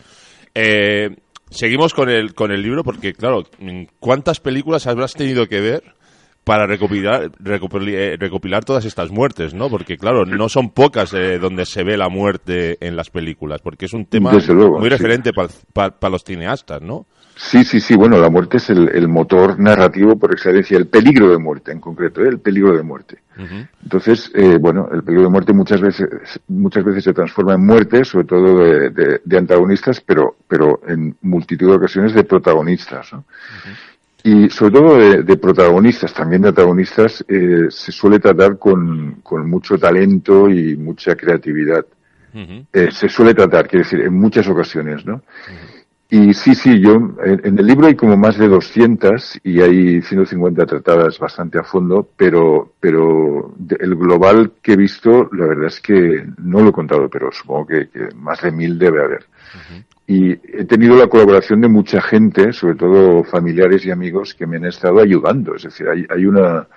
Eh, seguimos con el, con el libro porque, claro, ¿cuántas películas habrás tenido que ver para recopilar, recopilar, eh, recopilar todas estas muertes, ¿no? Porque, claro, no son pocas eh, donde se ve la muerte en las películas, porque es un tema luego, muy sí. referente para los cineastas, ¿no? Sí, sí, sí. Bueno, la muerte es el, el motor narrativo por excelencia, el peligro de muerte en concreto, ¿eh? el peligro de muerte. Entonces, eh, bueno, el peligro de muerte muchas veces, muchas veces se transforma en muerte, sobre todo de, de- de antagonistas, pero, pero en multitud de ocasiones de protagonistas, ¿no? Y sobre todo de, de protagonistas, también de antagonistas, eh, se suele tratar con, con mucho talento y mucha creatividad. Eh, se suele tratar, quiero decir, en muchas ocasiones, ¿no? Y sí, sí, yo, en, en el libro hay como más de 200 y hay 150 tratadas bastante a fondo, pero, pero el global que he visto, la verdad es que no lo he contado, pero supongo que, que más de mil debe haber. Y he tenido la colaboración de mucha gente, sobre todo familiares y amigos, que me han estado ayudando. Es decir, hay, hay una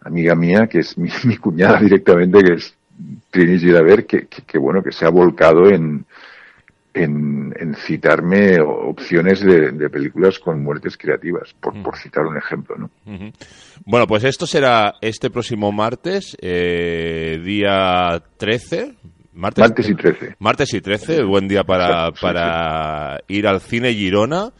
amiga mía que es mi, mi cuñada directamente, que es Trini Giraver, que, que, que, bueno, que se ha volcado en, en, en citarme opciones de, de películas con muertes creativas, por, por citar un ejemplo, ¿no? Bueno, pues esto será este próximo martes, eh, día 13. Martes, Martes y 13. Martes y 13, buen día para, para ir al cine Girona,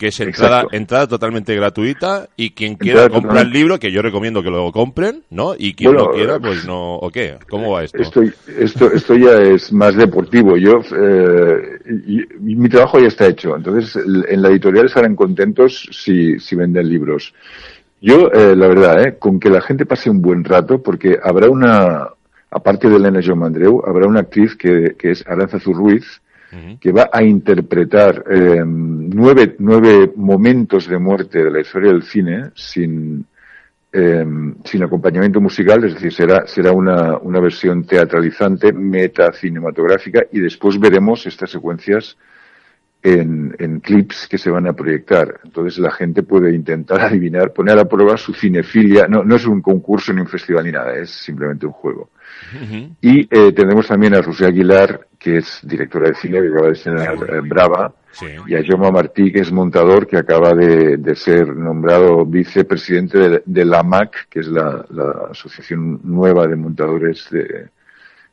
que es entrada, Exacto. entrada totalmente gratuita y quien quiera Entrada comprar el libro, que yo recomiendo que lo compren, ¿no? Y quien Bueno, no quiera, eh, pues no, ¿o qué? ¿Cómo va esto? Esto, esto, esto ya es más deportivo. Yo, eh, y- y mi trabajo ya está hecho. Entonces, en la editorial estarán contentos si, si venden libros. Yo, eh, la verdad, eh, con que la gente pase un buen rato, porque habrá una, aparte de Elena John Mandreu, habrá una actriz que, que es Aranzazu Ruiz, que va a interpretar eh, nueve, nueve momentos de muerte de la historia del cine sin, eh, sin acompañamiento musical, es decir, será, será una, una versión teatralizante, meta cinematográfica, y después veremos estas secuencias en, en clips que se van a proyectar. Entonces la gente puede intentar adivinar, poner a prueba su cinefilia. No, no es un concurso ni un festival ni nada, es simplemente un juego. Y eh, tenemos también a Rosé Aguilar, que es directora de cine, que acaba de estrenar eh, Brava, y a Joma Martí, que es montador, que acaba de, de ser nombrado vicepresidente de, de la MAC, que es la, la asociación nueva de montadores de,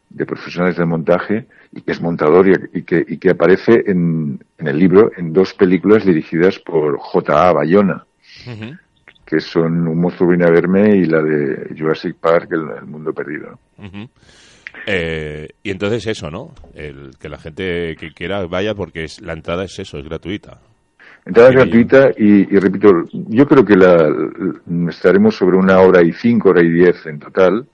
de profesionales del montaje, y que es montador y, y que, y que aparece en, en el libro en dos películas dirigidas por J.A. Bayona que son Un monstruo viene a verme y la de Jurassic Park, El, el mundo perdido. Ujú. Eh, y entonces eso, ¿no? El, que la gente que quiera vaya porque es, la entrada es eso, es gratuita. Entrada gratuita y, y repito, yo creo que la- estaremos sobre una hora y cinco, hora y diez en total.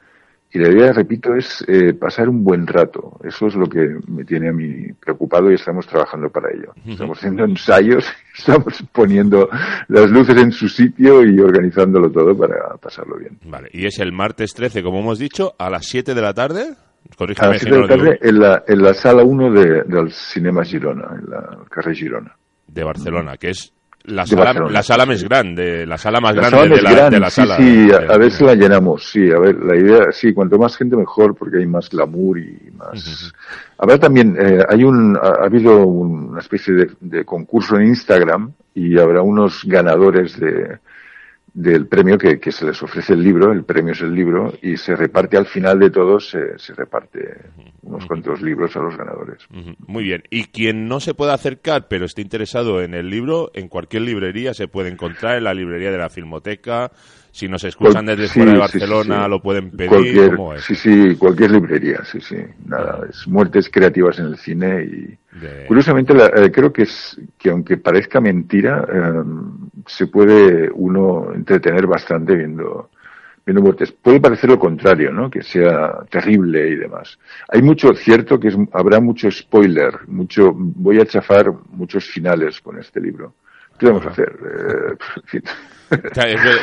Y la idea, repito, es eh, pasar un buen rato. Eso es lo que me tiene a mí preocupado y estamos trabajando para ello. Estamos haciendo ensayos, estamos poniendo las luces en su sitio y organizándolo todo para pasarlo bien. Vale, y es el martes 13, como hemos dicho, a las 7 de la tarde. A Corrígeme las si siete no de lo la tarde en la, en la sala 1 de, del Cinema Girona, en la carrer Girona. de Barcelona, que es la sala, la sala más grande, la sala más La grande sala de la, gran, de la sí, sala. sí, a, a ver si la llenamos, sí, a ver, la idea, sí, cuanto más gente mejor, porque hay más glamour y más... Habrá también, eh, hay un, ha, ha habido un- una especie de, de concurso en Instagram y habrá unos ganadores de, del premio que, que se les ofrece el libro, el premio es el libro, y se reparte al final de todo, se, se reparte unos cuantos libros a los ganadores. Muy bien. Y quien no se pueda acercar, pero esté interesado en el libro, en cualquier librería se puede encontrar, en la librería de la Filmoteca. Si nos escuchan desde sí, fuera de sí, Barcelona, sí. lo pueden pedir. Cualquier, ¿cómo es? sí, sí, cualquier librería, sí, sí. Nada, es muertes creativas en el cine y De- curiosamente la- eh, creo que es que aunque parezca mentira, eh, se puede uno entretener bastante viendo viendo muertes. Puede parecer lo contrario, ¿no? Que sea terrible y demás. Hay mucho cierto que es- habrá mucho spoiler, mucho voy a chafar muchos finales con este libro. ¿Qué vamos a hacer? Eh, en fin.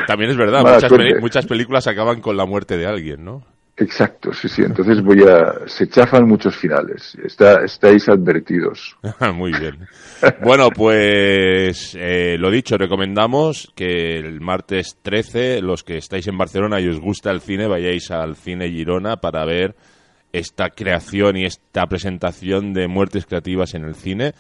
También es verdad, muchas, muchas películas acaban con la muerte de alguien, ¿no? Exacto, sí, sí. Entonces voy a, se chafan muchos finales. Está, estáis advertidos. Muy bien. Bueno, pues eh, lo dicho, recomendamos que el martes 13, los que estáis en Barcelona y os gusta el cine, vayáis al cine Girona para ver esta creación y esta presentación de muertes creativas en el cine.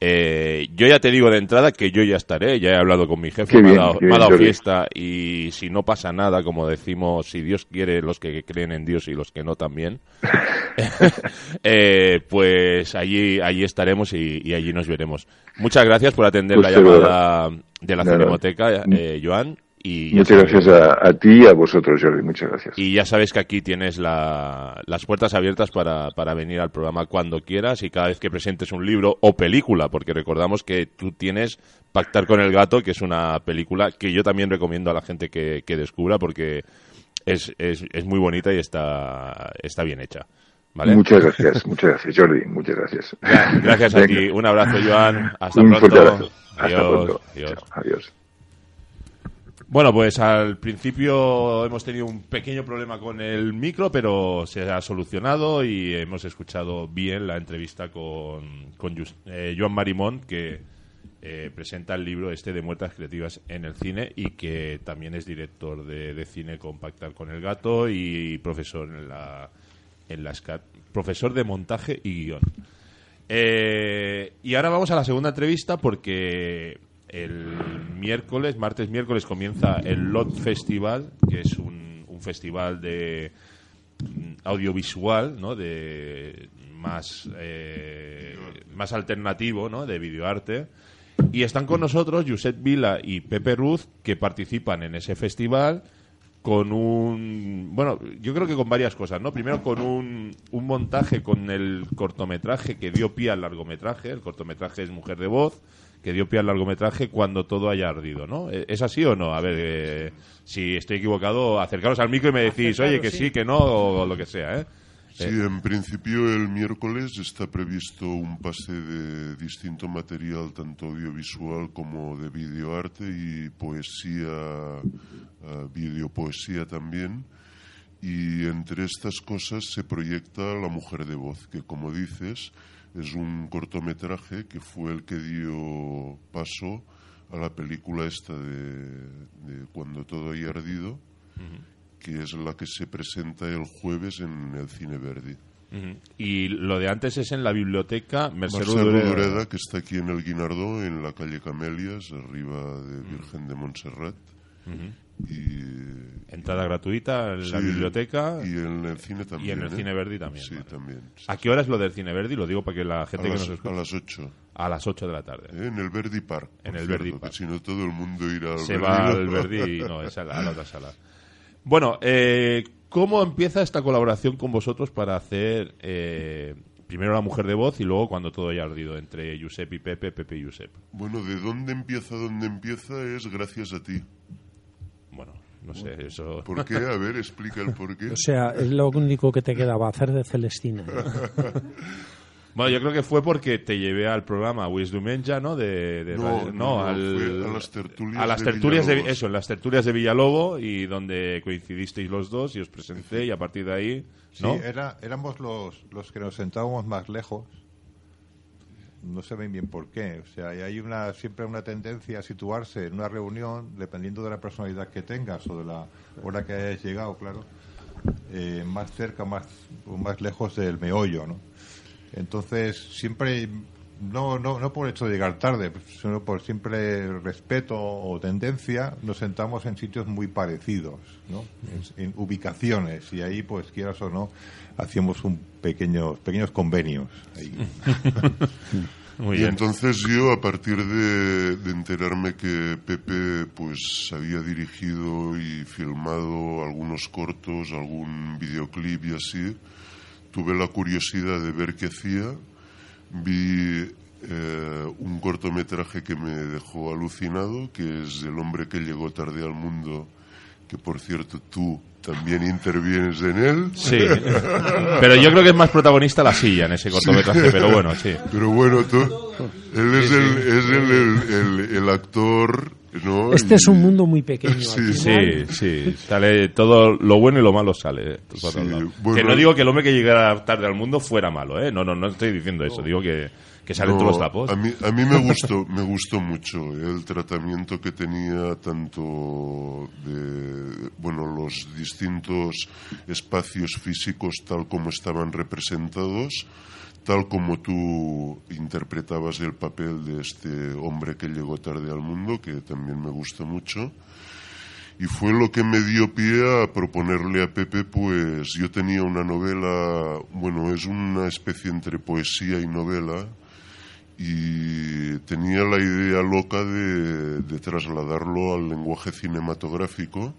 Eh, yo ya te digo de entrada que yo ya estaré, ya he hablado con mi jefe, me, bien, ha dado, me ha dado fiesta y si no pasa nada, como decimos, si Dios quiere, los que creen en Dios y los que no también, eh, pues allí, allí estaremos y, y allí nos veremos. Muchas gracias por atender Pues la llamada de la Nada. Cinemateca, eh, Joan. Y Muchas gracias a, a ti y a vosotros, Jordi. Muchas gracias. y ya sabes que aquí tienes la- las puertas abiertas para, para venir al programa cuando quieras y cada vez que presentes un libro o película, porque recordamos que tú tienes Pactar con el Gato, que es una película que yo también recomiendo a la gente que, que descubra porque es, es, es muy bonita y está, está bien hecha. ¿Vale? Muchas gracias, muchas gracias, Jordi, muchas gracias. Ya, Gracias a Venga. ti. Un abrazo, Joan. Hasta Un fuerte pronto. abrazo. Hasta Adiós. pronto. Adiós. Chao, adiós. Bueno, pues al principio hemos tenido un pequeño problema con el micro, pero se ha solucionado y hemos escuchado bien la entrevista con, con eh, Joan Marimón, que eh, presenta el libro este de Muertas Creativas en el cine y que también es director de, cine con Pactar con el Gato y profesor en la, en la SCAT, profesor de montaje y guion. Eh, y ahora vamos a la segunda entrevista porque el miércoles, martes miércoles, comienza el LOT Festival, que es un, festival de mm, audiovisual, ¿no? De más, eh, más alternativo, ¿no? De videoarte. Y están con nosotros Josep Vila y Pepe Ruz, que participan en ese festival con un bueno yo creo que con varias cosas no primero con un, un montaje con el cortometraje que dio pie al largometraje el cortometraje es mujer de voz que dio pie al largometraje cuando todo haya ardido no ¿E- es así o no a ver eh, si estoy equivocado acercaros al micro y me decís oye que sí que no o lo que sea eh Sí, en principio el miércoles está previsto un pase de distinto material, tanto audiovisual como de videoarte y poesía, eh, videopoesía también. Y entre estas cosas se proyecta La Mujer de Voz, que como dices es un cortometraje que fue el que dio paso a la película esta de, de Cuando todo haya ardido que es la que se presenta el jueves en el Cine Verdi. Y lo de antes es en la biblioteca Merced Marcelo Rodoreda. Dureda, que está aquí en el Guinardó, en la calle Camelias, arriba de Virgen de Montserrat. Y entrada gratuita en la Sí, biblioteca y en el cine también. y en el ¿eh? cine Verdi también Sí, vale. también. ¿a qué hora es lo del cine Verdi? lo digo para que la gente A que las- nos escucha a las 8. a las 8 de la tarde ¿eh? En el Verdi Park. En el Verdi Park. Si no, todo el mundo irá al se Verdi. va al Verdi y no, es a la, a la otra sala. Bueno, eh, ¿cómo empieza esta colaboración con vosotros para hacer eh, primero La Mujer de Voz y luego Cuando todo haya ardido entre Josep y Pepe, Pepe y Josep? Bueno, de dónde empieza, dónde empieza es gracias a ti. No sé, eso... ¿Por qué? A ver, explica el por qué. O sea, es lo único que te quedaba, hacer de Celestina. Bueno, yo creo que fue porque te llevé al programa Wisdom Menja, ¿no? De, de No, no, no, al- a las tertulias a las de tertulias de, eso, en las tertulias de Villalobo y donde coincidisteis los dos y os presenté y a partir de ahí, ¿no? Sí, era, éramos los, los que nos sentábamos más lejos. No se ven bien por qué. O sea, hay una, siempre una tendencia a situarse en una reunión, dependiendo de la personalidad que tengas o de la hora que hayas llegado, claro, eh, más cerca más, o más lejos del meollo, ¿no? Entonces, siempre, no, no, no por el hecho de llegar tarde, sino por siempre respeto o tendencia, nos sentamos en sitios muy parecidos, ¿no? En, en ubicaciones, y ahí, pues, quieras o no, hacíamos un pequeño, pequeños convenios. Ahí. y entonces yo, a partir de, de enterarme que Pepe pues había dirigido y filmado algunos cortos, algún videoclip y así, tuve la curiosidad de ver qué hacía. Vi eh, un cortometraje que me dejó alucinado, que es El hombre que llegó tarde al mundo, que por cierto tú también intervienes en él. Sí, pero yo creo que es más protagonista la silla en ese cortometraje, Sí. pero bueno, sí. Pero bueno, tú, él es, el, es el- el actor, ¿no? Este Y- es un mundo muy pequeño. Sí, al Sí, final. sí, sale todo lo bueno y lo malo sale. eh, todos lados. bueno. que no digo que el hombre que llegara tarde al mundo fuera malo, ¿eh? No, no, no estoy diciendo eso. Digo que, que salen No, todos los tapos. A mí, a mí me gustó, me gustó mucho el tratamiento que tenía tanto de, bueno, los distintos espacios físicos tal como estaban representados, tal como tú interpretabas el papel de este hombre que llegó tarde al mundo, que también me gustó mucho. Y fue lo que me dio pie a proponerle a Pepe, pues yo tenía una novela, bueno, es una especie entre poesía y novela, y tenía la idea loca de trasladarlo al lenguaje cinematográfico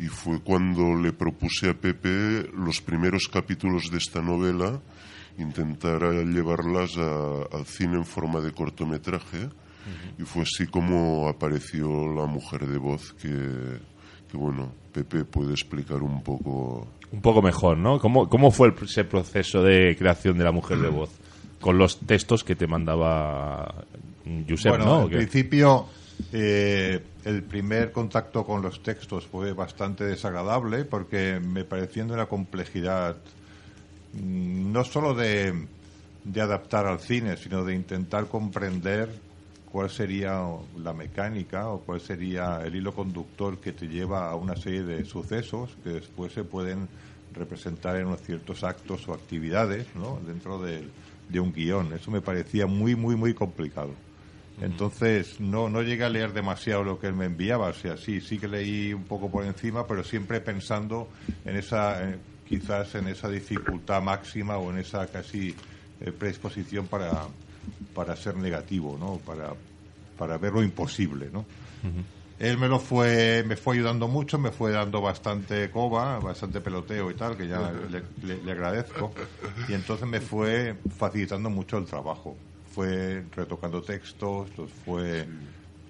y fue cuando le propuse a Pepe los primeros capítulos de esta novela intentar eh, llevarlas a- al cine en forma de cortometraje y fue así como apareció la mujer de voz que, que bueno Pepe puede explicar un poco un poco mejor, ¿no? ¿Cómo, cómo fue el- ese proceso de creación de la mujer de voz? Con los textos que te mandaba Josep, bueno, ¿no? ¿O en qué? principio eh, el primer contacto con los textos fue bastante desagradable porque me parecían de una complejidad mm, no solo de, de adaptar al cine, sino de intentar comprender cuál sería la mecánica o cuál sería el hilo conductor que te lleva a una serie de sucesos que después se pueden representar en unos ciertos actos o actividades ¿no? dentro del- de un guion. Eso me parecía muy, muy, muy complicado. Entonces no, no llegué a leer demasiado lo que él me enviaba, o sea, sí, sí que leí un poco por encima, pero siempre pensando en esa, quizás en esa dificultad máxima o en esa casi eh, predisposición para, para ser negativo, ¿no? Para, para ver lo imposible, ¿no? Él me lo fue, me fue ayudando mucho, me fue dando bastante coba, bastante peloteo y tal, que ya le, le- le agradezco. Y entonces me fue facilitando mucho el trabajo. Fue retocando textos, los fue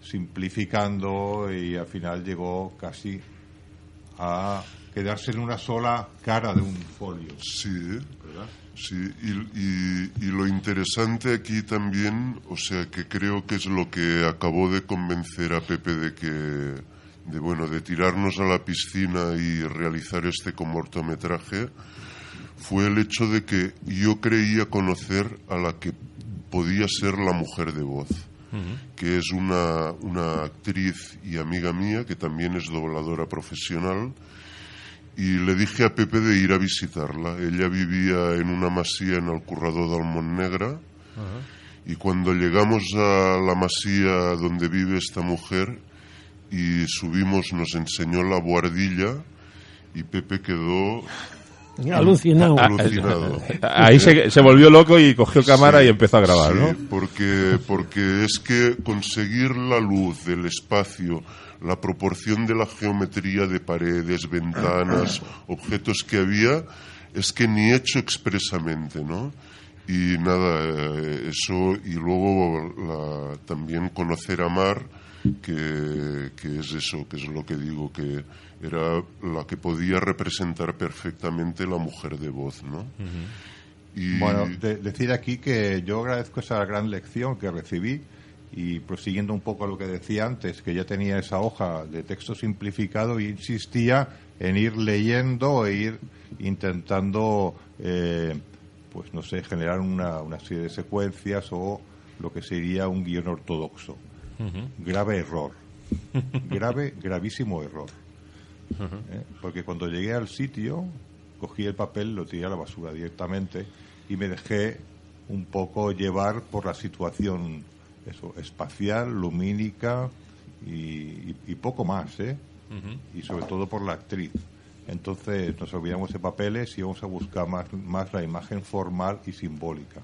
simplificando y al final llegó casi a quedarse en una sola cara de un folio. Sí, sí. Y, y- y lo interesante aquí también, o sea, que creo que es lo que acabó de convencer a Pepe de que, de bueno, de tirarnos a la piscina y realizar este cortometraje, fue el hecho de que yo creía conocer a la que podía ser la mujer de voz que es una, una actriz y amiga mía que también es dobladora profesional y le dije a Pepe de ir a visitarla. Ella vivía en una masía en el Currador de Almonnegra y cuando llegamos a la masía donde vive esta mujer y subimos nos enseñó la buhardilla y Pepe quedó Alucinado. alucinado. Ahí se, se volvió loco y cogió cámara y empezó a grabar, Sí, ¿no? Porque, porque es que conseguir la luz del espacio, la proporción de la geometría de paredes, ventanas, objetos que había, es que ni hecho expresamente, ¿no? Y nada, eh, eso, y luego la- también conocer a Mar, que, que es eso, que es lo que digo, que era la que podía representar perfectamente la mujer de voz, ¿no? Y- Bueno, de- decir aquí que yo agradezco esa gran lección que recibí y prosiguiendo un poco a lo que decía antes, que ya tenía esa hoja de texto simplificado y insistía en ir leyendo e ir intentando, eh, pues no sé, generar una, una serie de secuencias o lo que sería un guion ortodoxo. Grave error. Grave, gravísimo error. ¿eh? Porque cuando llegué al sitio, cogí el papel, lo tiré a la basura directamente y me dejé un poco llevar por la situación eso, espacial, lumínica y, y- y poco más, ¿eh? Y sobre todo por la actriz. Entonces nos olvidamos de papeles y vamos a buscar más, más la imagen formal y simbólica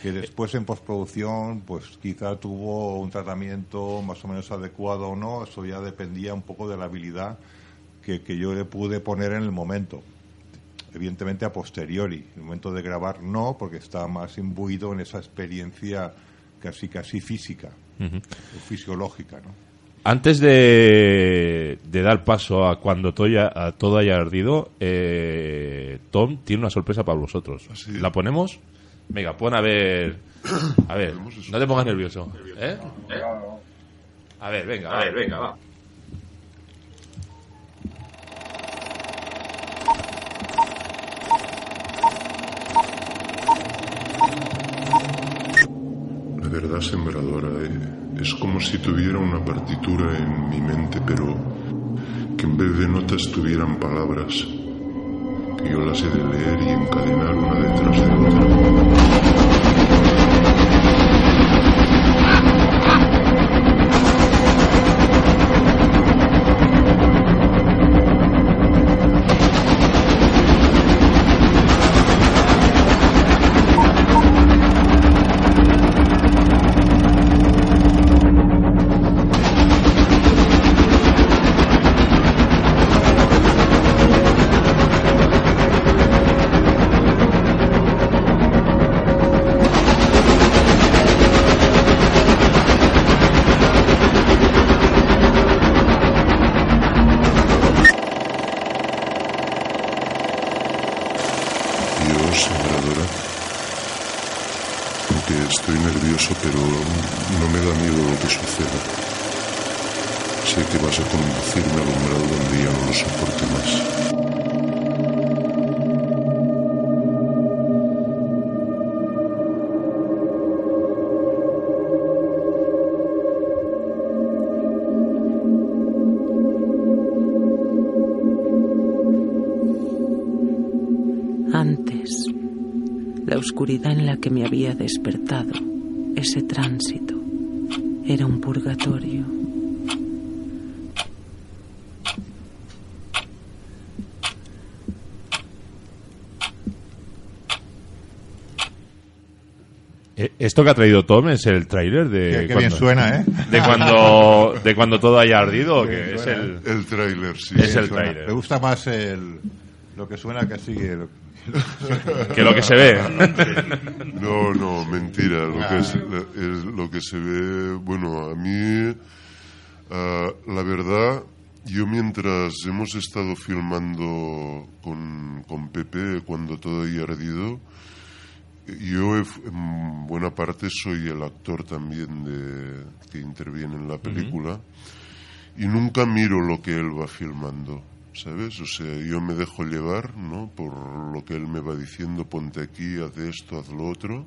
que después en postproducción pues quizá tuvo un tratamiento más o menos adecuado o no, eso ya dependía un poco de la habilidad que, que yo le pude poner en el momento. Evidentemente a posteriori, en el momento de grabar no, porque estaba más imbuido en esa experiencia casi casi física o fisiológica, ¿no? Antes de, de dar paso a cuando todo haya, a todo haya ardido, eh, Tom tiene una sorpresa para vosotros. ¿La ponemos? Venga, pon a ver. A ver, no te pongas nervioso. ¿Eh? ¿Eh? A ver, venga, a ver, venga, va. Verdad sembradora eh, es como si tuviera una partitura en mi mente, pero que en vez de notas tuvieran palabras, que yo las he de leer y encadenar una detrás de otra. Que me había despertado, ese tránsito, era un purgatorio. Eh, Esto que ha traído Tom es el tráiler de Qué- qué bien suena, ¿eh? De cuando de cuando todo haya ardido, Qué que es el El tráiler, sí. Es el tráiler. Me gusta más el, lo que suena que sigue. lo- Que lo que se ve. Mentira. Lo, que, es, es lo que se ve, bueno, a mí, ah, la verdad, yo mientras hemos estado filmando con, con Pepe cuando todo haya ardido, yo he en buena parte soy el actor también de, que interviene en la película y nunca miro lo que él va filmando, ¿sabes? O sea, yo me dejo llevar, ¿no? Por lo que él me va diciendo, ponte aquí, haz esto, haz lo otro.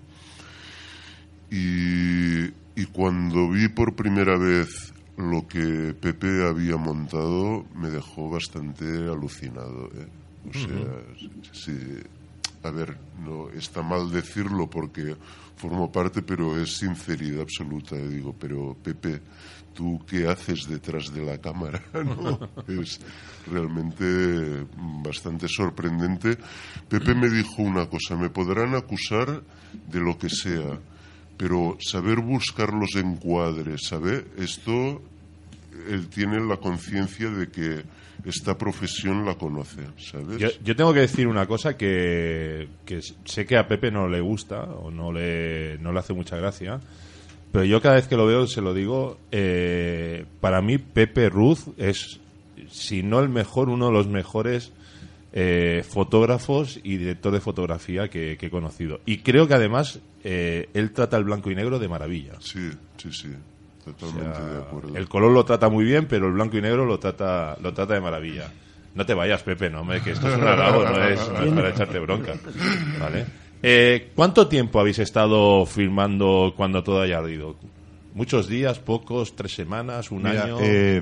Y, y cuando vi por primera vez lo que Pepe había montado, me dejó bastante alucinado, ¿eh? O sea, sí, a ver, no está mal decirlo porque formo parte, pero es sinceridad absoluta. Digo, pero Pepe, ¿tú qué haces detrás de la cámara? ¿no? Es realmente bastante sorprendente. Pepe me dijo una cosa, me podrán acusar de lo que sea, pero saber buscar los encuadres, ¿sabe? Esto, él tiene la conciencia de que esta profesión la conoce, ¿sabes? Yo, yo tengo que decir una cosa que, que sé que a Pepe no le gusta o no le, no le hace mucha gracia, pero yo cada vez que lo veo se lo digo, eh, para mí Pepe Ruz es, si no el mejor, uno de los mejores eh, fotógrafos y director de fotografía que, que he conocido. Y creo que además eh, él trata el blanco y negro de maravilla. Sí, sí, sí, totalmente de acuerdo. El color lo trata muy bien, pero el blanco y negro lo trata, lo trata de maravilla. No te vayas, Pepe, no, hombre, que esto es un halago, no es, no es para echarte bronca. ¿Vale? Eh, ¿Cuánto tiempo habéis estado filmando cuando todo haya ardido? ¿Muchos días, pocos, tres semanas, un Mira, año? eh,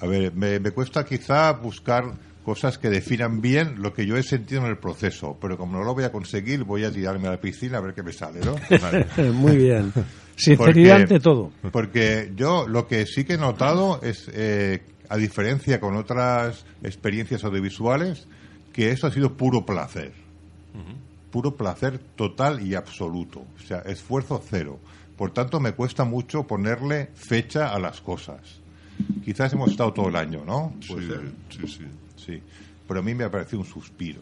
a ver, me, me cuesta quizá buscar cosas que definan bien lo que yo he sentido en el proceso, pero como no lo voy a conseguir, voy a tirarme a la piscina a ver qué me sale, ¿no? Muy bien. Sinceridad Porque- ante todo. Porque yo lo que sí que he notado es, eh, a diferencia con otras experiencias audiovisuales, que eso ha sido puro placer. Puro placer total y absoluto. O sea, esfuerzo cero. Por tanto, me cuesta mucho ponerle fecha a las cosas. Quizás hemos estado todo el año, ¿no? Sí, sí, sí. Sí. Pero a mí me ha parecido un suspiro.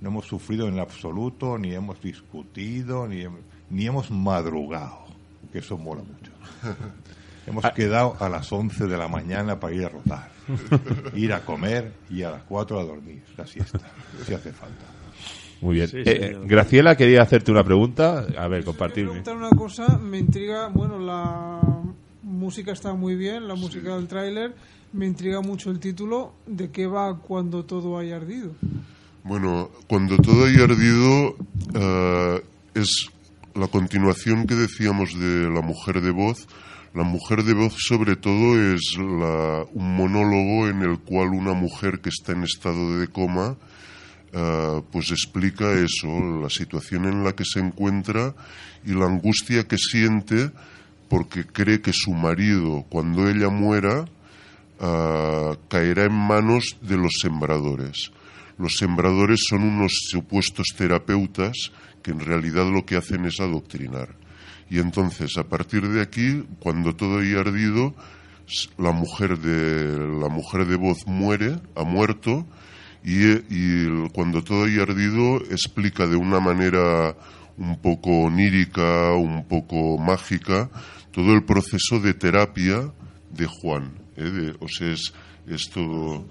No hemos sufrido en absoluto, ni hemos discutido, ni, ni hemos madrugado, que eso mola mucho. Hemos quedado a las 11 de la mañana para ir a rotar, ir a comer y a las 4 a dormir, la siesta, si hace falta. Muy bien. Sí, Eh, eh, Graciela quería hacerte una pregunta. A ver, compartirme. preguntar una cosa, me intriga, bueno, la música está muy bien, la música del tráiler, me intriga mucho el título, ¿de qué va cuando todo haya ardido? Bueno, cuando todo haya ardido eh, es la continuación que decíamos de la mujer de voz. La mujer de voz sobre todo es la- un monólogo en el cual una mujer que está en estado de coma eh, pues explica eso, la situación en la que se encuentra y la angustia que siente porque cree que su marido cuando ella muera ah, caerá en manos de los sembradores. Los sembradores son unos supuestos terapeutas que en realidad lo que hacen es adoctrinar. Y entonces, a partir de aquí, cuando todo haya ardido, la mujer de, la mujer de voz muere, ha muerto, y, y cuando todo haya ardido explica de una manera un poco onírica, un poco mágica, todo el proceso de terapia de Juan. ¿Eh? De- o sea, es es todo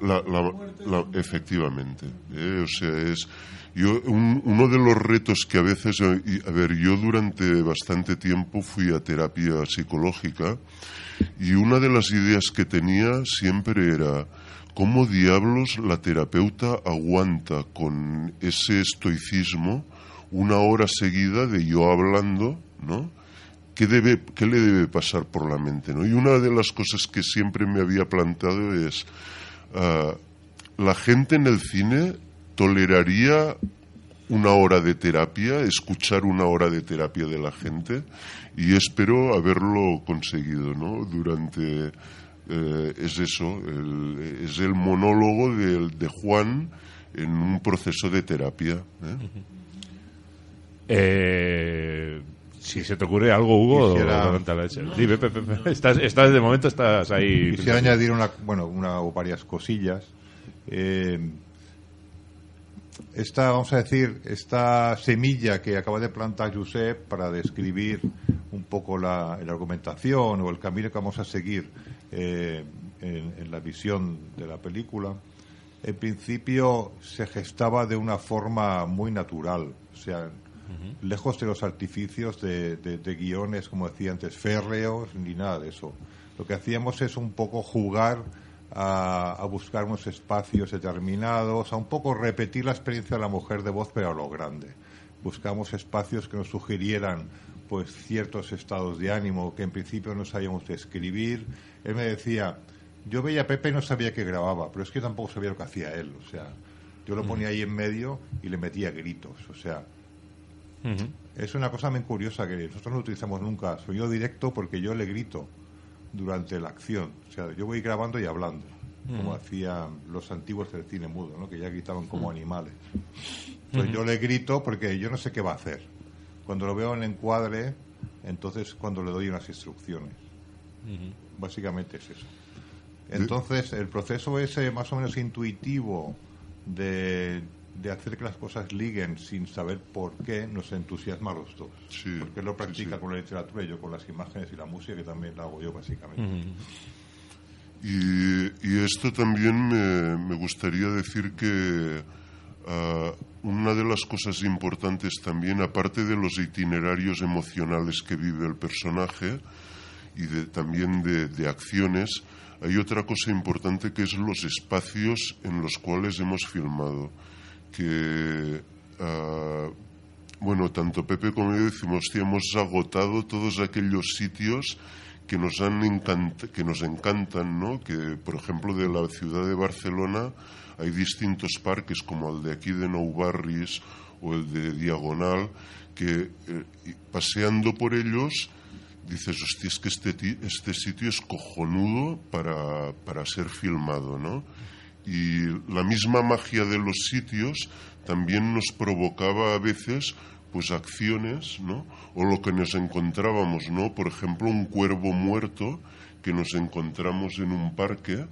la, la- la- efectivamente ¿eh? o sea es yo un- uno de los retos que a veces eh, a ver yo durante bastante tiempo fui a terapia psicológica y una de las ideas que tenía siempre era cómo diablos la terapeuta aguanta con ese estoicismo una hora seguida de yo hablando no ¿Qué, debe, ¿Qué le debe pasar por la mente? ¿no? Y una de las cosas que siempre me había planteado es, ah, ¿la gente en el cine toleraría una hora de terapia, escuchar una hora de terapia de la gente? Y espero haberlo conseguido, ¿no? Durante... eh, es eso, el- es el monólogo de, Juan en un proceso de terapia. ¿eh? Eh, si se te ocurre algo, Hugo, Quisiera- Pepe, Pepe. Estás, estás, de momento estás ahí. Quisiera pensando. añadir una, bueno, una o varias cosillas. Eh, esta, vamos a decir, esta semilla que acaba de plantar Josep para describir un poco la, la argumentación o el camino que vamos a seguir eh, en, en la visión de la película, en principio se gestaba de una forma muy natural. O sea, lejos de los artificios de, de- de guiones, como decía antes, férreos, ni nada de eso. Lo que hacíamos es un poco jugar a, a buscar unos espacios determinados, a un poco repetir la experiencia de la mujer de voz, pero a lo grande. Buscamos espacios que nos sugirieran pues ciertos estados de ánimo que en principio no sabíamos describir. Él me decía, yo veía a Pepe y no sabía que grababa, pero es que tampoco sabía lo que hacía él. O sea, yo lo ponía ahí en medio y le metía gritos. O sea, es una cosa muy curiosa que nosotros no utilizamos nunca sonido directo porque yo le grito durante la acción. O sea, yo voy grabando y hablando, como hacían los antiguos del cine mudo, ¿no? que ya gritaban como animales. Entonces yo le grito porque yo no sé qué va a hacer. Cuando lo veo en encuadre, entonces cuando le doy unas instrucciones. Básicamente es eso. Entonces, el proceso ese más o menos intuitivo de, de hacer que las cosas liguen sin saber por qué nos entusiasma a los dos. Porque él lo practica con la literatura y yo con las imágenes y la música, que también la hago yo básicamente. Y, y esto también me, me gustaría decir que ah, una de las cosas importantes también, aparte de los itinerarios emocionales que vive el personaje y de- también de, de acciones, hay otra cosa importante que es los espacios en los cuales hemos filmado. Que, ah, bueno, tanto Pepe como yo decimos, "Hostia, hemos agotado todos aquellos sitios que nos han encant- que nos encantan, ¿no? Que por ejemplo de la ciudad de Barcelona hay distintos parques como el de aquí de Nou Barris o el de Diagonal que eh, paseando por ellos dices, hostia, es que este, este sitio es cojonudo para, para ser filmado, ¿no? Y la misma magia de los sitios también nos provocaba a veces pues acciones, ¿no? O lo que nos encontrábamos, ¿no? Por ejemplo, un cuervo muerto que nos encontramos en un parque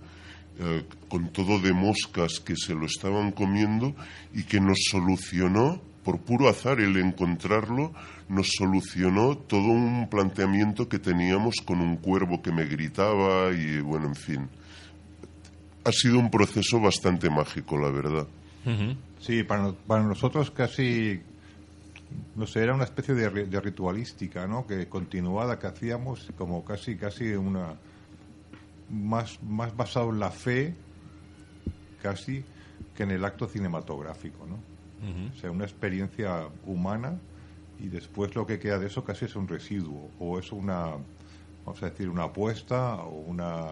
eh, con todo de moscas que se lo estaban comiendo y que nos solucionó, por puro azar el encontrarlo, nos solucionó todo un planteamiento que teníamos con un cuervo que me gritaba y bueno, en fin. Ha sido un proceso bastante mágico, la verdad. Sí, para, no- para nosotros casi, no sé, era una especie de, de ritualística, ¿no? Que continuada que hacíamos, como casi, casi una, más, más basado en la fe, casi, que en el acto cinematográfico, ¿no? O sea, una experiencia humana y después lo que queda de eso casi es un residuo o es una, vamos a decir, una apuesta o una,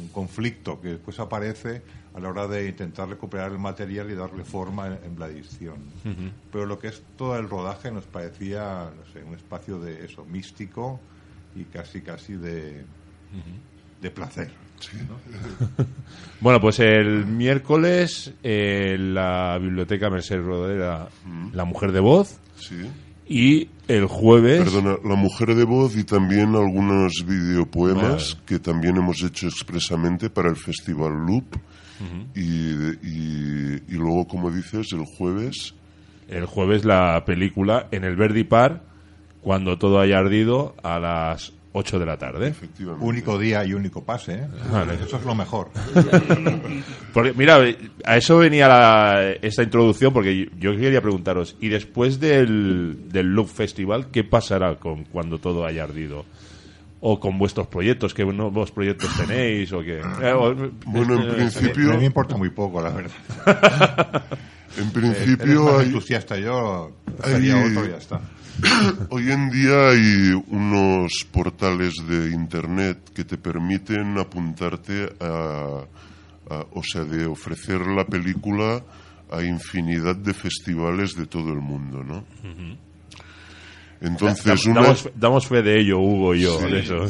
un conflicto que después aparece a la hora de intentar recuperar el material y darle forma en, en la edición. Ujú. Pero lo que es todo el rodaje nos parecía, no sé, un espacio de eso, místico y casi, casi de, de placer. ¿no? Bueno, pues el miércoles en la biblioteca Mercedes Rodera, La Mujer de Voz. Sí. Y el jueves. Perdona, La Mujer de Voz y también algunos videopoemas que también hemos hecho expresamente para el Festival Loop. y, y- y luego, como dices, el jueves. El jueves la película en el Verdi Par, cuando todo haya ardido, a las 8 de la tarde. Único día y único pase, ¿eh? Vale. Eso es lo mejor. Porque, mira, a eso venía la- esta introducción, porque yo quería preguntaros, ¿y después del, del Loop Festival, qué pasará con cuando todo haya ardido? ¿O con vuestros proyectos? ¿Qué nuevos proyectos tenéis? ¿O qué? Eh, Bueno, en eh, principio- A mí me importa muy poco, la verdad. En Eh, principio hay- entusiasta yo, sería hay- otro y ya está. Hoy en día hay unos portales de internet que te permiten apuntarte a, o sea, de ofrecer la película a infinidad de festivales de todo el mundo, ¿no? Entonces, una- damos, damos fe de ello, Hugo y yo. Sí. de eso.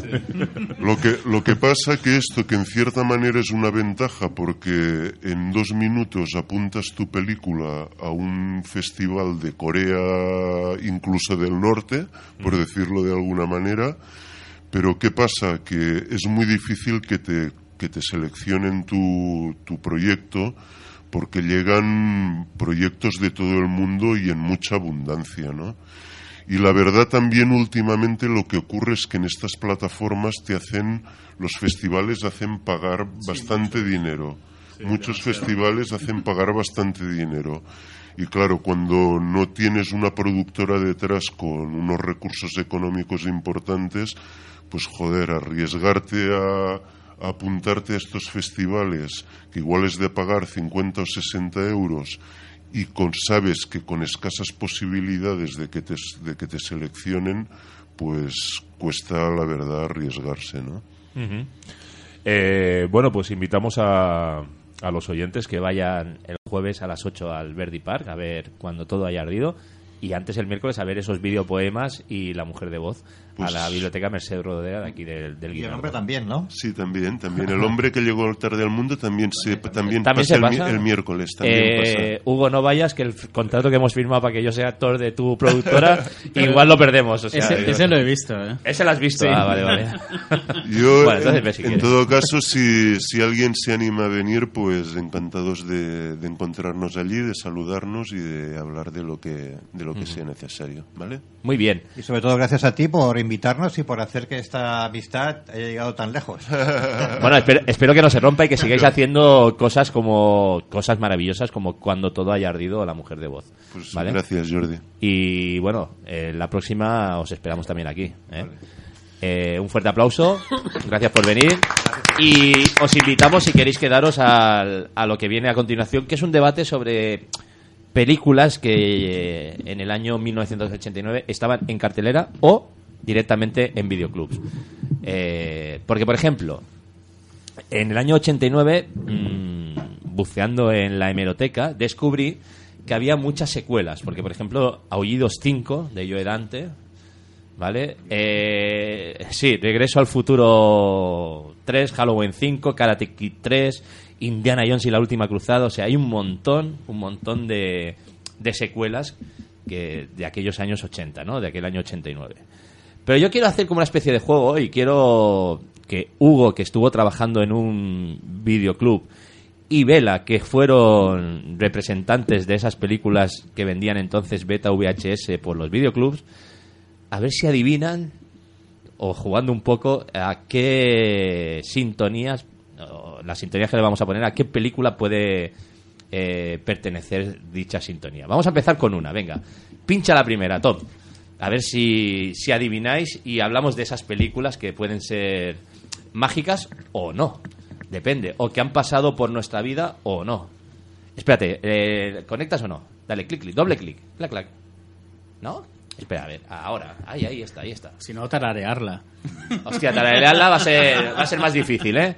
Lo que, lo que pasa que esto, que en cierta manera es una ventaja, porque en dos minutos apuntas tu película a un festival de Corea, incluso del norte, por decirlo de alguna manera, pero ¿qué pasa? Que es muy difícil que te, que te seleccionen tu, tu proyecto, porque llegan proyectos de todo el mundo y en mucha abundancia, ¿no? Y la verdad también últimamente lo que ocurre es que en estas plataformas te hacen, los festivales hacen pagar bastante dinero. Muchos festivales hacen pagar bastante dinero. Y claro, cuando no tienes una productora detrás con unos recursos económicos importantes, pues joder, arriesgarte a, a apuntarte a estos festivales, que igual es de pagar 50 o 60 euros, y con, sabes que con escasas posibilidades de que te, de que te seleccionen, pues cuesta la verdad arriesgarse, ¿no? Eh, bueno, pues invitamos a, a los oyentes que vayan el jueves a las 8 al Verdi Park a ver cuando todo haya ardido y antes el miércoles a ver esos videopoemas y La Mujer de Voz Pues- a la biblioteca Merced Rodea de aquí del, del Y el Guinardó. hombre también, ¿no? Sí, también, también. El hombre que llegó tarde al mundo también se también, ¿También pasa, se el pasa? El, miércoles. También Eh, Hugo, no vayas, que el contrato que hemos firmado para que yo sea actor de tu productora, igual lo perdemos. o sea, Ese- ese lo he visto, ¿eh? Ese lo has visto, Sí. ah, vale, vale. pasa. Yo, Bueno, entonces si en todo caso, si, si alguien se anima a venir, pues encantados de, de encontrarnos allí, de saludarnos y de hablar de lo que, de lo que sea necesario, ¿vale? Muy bien. Y sobre todo gracias a ti por invitarnos y por hacer que esta amistad haya llegado tan lejos. Bueno, espero, espero que no se rompa y que sigáis haciendo cosas como cosas maravillosas como cuando todo haya ardido la mujer de voz. Pues ¿vale? gracias, Jordi. Y bueno, eh, la próxima os esperamos también aquí. ¿eh? Eh, un fuerte aplauso, gracias por venir. Y os invitamos, si queréis quedaros al- a lo que viene a continuación, que es un debate sobre películas que eh, en el año 1989 estaban en cartelera o directamente en videoclubs. Eh, porque, por ejemplo, en el año 89, mm, buceando en la hemeroteca, descubrí que había muchas secuelas. Porque, por ejemplo, Aullidos 5, de Joe Dante, ¿vale? Eh, sí, Regreso al Futuro 3, Halloween 5, Karate Kid 3, Indiana Jones y la Última Cruzada. O sea, hay un montón, un montón de, de secuelas que, de aquellos años 80, ¿no? De aquel año 89. Pero yo quiero hacer como una especie de juego y quiero que Hugo, que estuvo trabajando en un videoclub, y Vela, que fueron representantes de esas películas que vendían entonces beta VHS por los videoclubs, a ver si adivinan, o jugando un poco, a qué sintonías, las sintonías que le vamos a poner, a qué película puede eh, pertenecer dicha sintonía. Vamos a empezar con una, venga. Pincha la primera, Tom. A ver si, si adivináis y hablamos de esas películas que pueden ser mágicas o no. Depende. O que han pasado por nuestra vida o no. Espérate, eh, ¿conectas o no? Dale, clic, clic, doble clic. Clac, clac. ¿No? Espera, a ver, ahora. Ahí, ahí está, ahí está. Si no, tararearla. Hostia, tararearla va a ser, va a ser más difícil, ¿eh?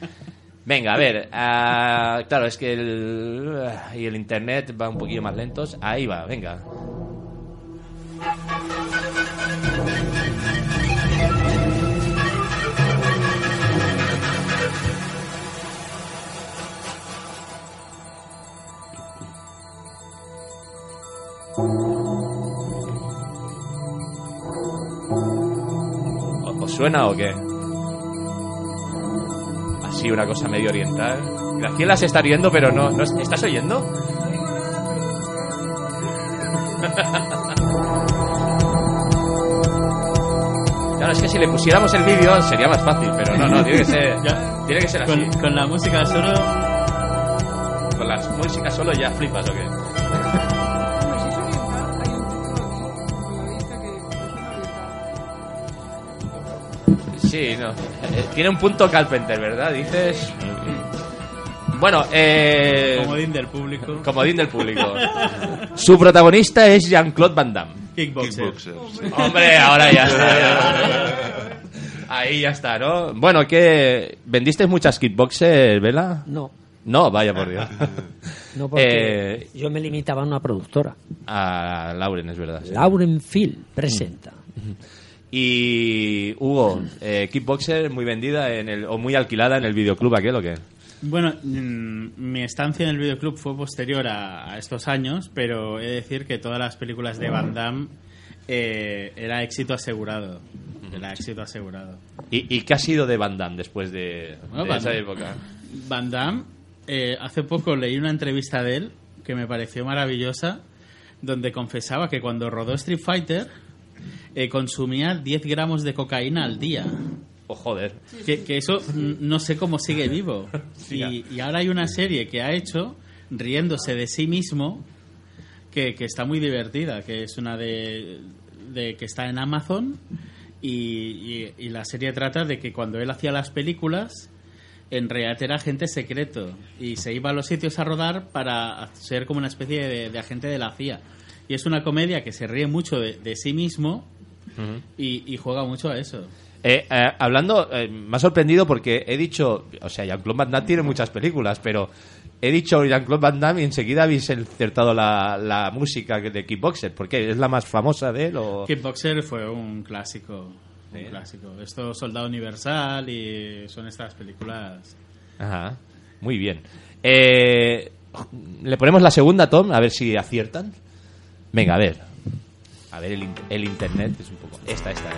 Venga, a ver. ah, claro, es que el, y el internet va un poquillo más lentos. Ahí va, venga. ¿Os suena o qué? Así, una cosa medio oriental. Graciela se está riendo, pero no, no ¿estás oyendo? Claro, es que si le pusiéramos el vídeo sería más fácil, pero no, no, tiene que ser, tiene que ser así. Con, con la música solo. Con la música solo ya flipas o qué. Sí, no. Eh, Tiene un punto Carpenter, ¿verdad? Dices. Bueno, eh. Comodín del público. Comodín del público. Su protagonista es Jean-Claude Van Damme. Kickboxer. Hombre, ahora ya está. Ahí ya está, ¿no? Bueno, ¿qué? ¿Vendiste muchas kickboxers, Vela? No. No, vaya por Dios. No, porque Eh, yo me limitaba a una productora. a Lauren, es verdad. sí. Lauren Phil presenta. Y Hugo, eh, Kickboxer muy vendida en el, o muy alquilada en el videoclub aquel o qué? Bueno, mm, mi estancia en el videoclub fue posterior a, a estos años, pero he de decir que todas las películas de Van Damme eh, era éxito asegurado. Era éxito asegurado. ¿Y, y qué ha sido de Van Damme después de, Bueno, de Van- esa época? Van Damme, eh, hace poco leí una entrevista de él que me pareció maravillosa, donde confesaba que cuando rodó Street Fighter eh, consumía 10 gramos de cocaína al día. Oh, joder. Que, que eso no sé cómo sigue vivo. Y, y ahora hay una serie que ha hecho riéndose de sí mismo que, que está muy divertida, que es una de, de que está en Amazon y, y- y la serie trata de que cuando él hacía las películas en realidad era agente secreto y se iba a los sitios a rodar para ser como una especie de, de agente de la CIA. Y es una comedia que se ríe mucho de, de sí mismo y, y juega mucho a eso. Eh, eh, hablando, eh, me ha sorprendido porque he dicho, o sea, Jean-Claude Van Damme tiene muchas películas, pero he dicho Jean-Claude Van Damme y enseguida habéis insertado la, la música de Kickboxer. ¿Por qué? ¿Es la más famosa de él o...? Kickboxer fue un clásico. Un clásico. Esto Soldado Universal y son estas películas. Ajá, muy bien. Eh, Le ponemos la segunda, Tom, a ver si aciertan. Venga, a ver. A ver, el, in- el internet es un poco... Esta, esta.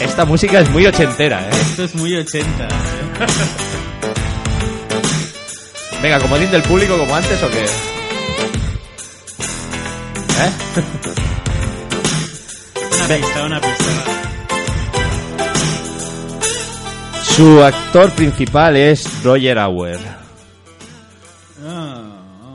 Esta música es muy ochentera, ¿eh? Esto es muy 80. ¿eh? Venga, comodín del público como antes o qué? ¿Eh? Una pista, una pista. Su actor principal es Roger Auer. Ah, ah.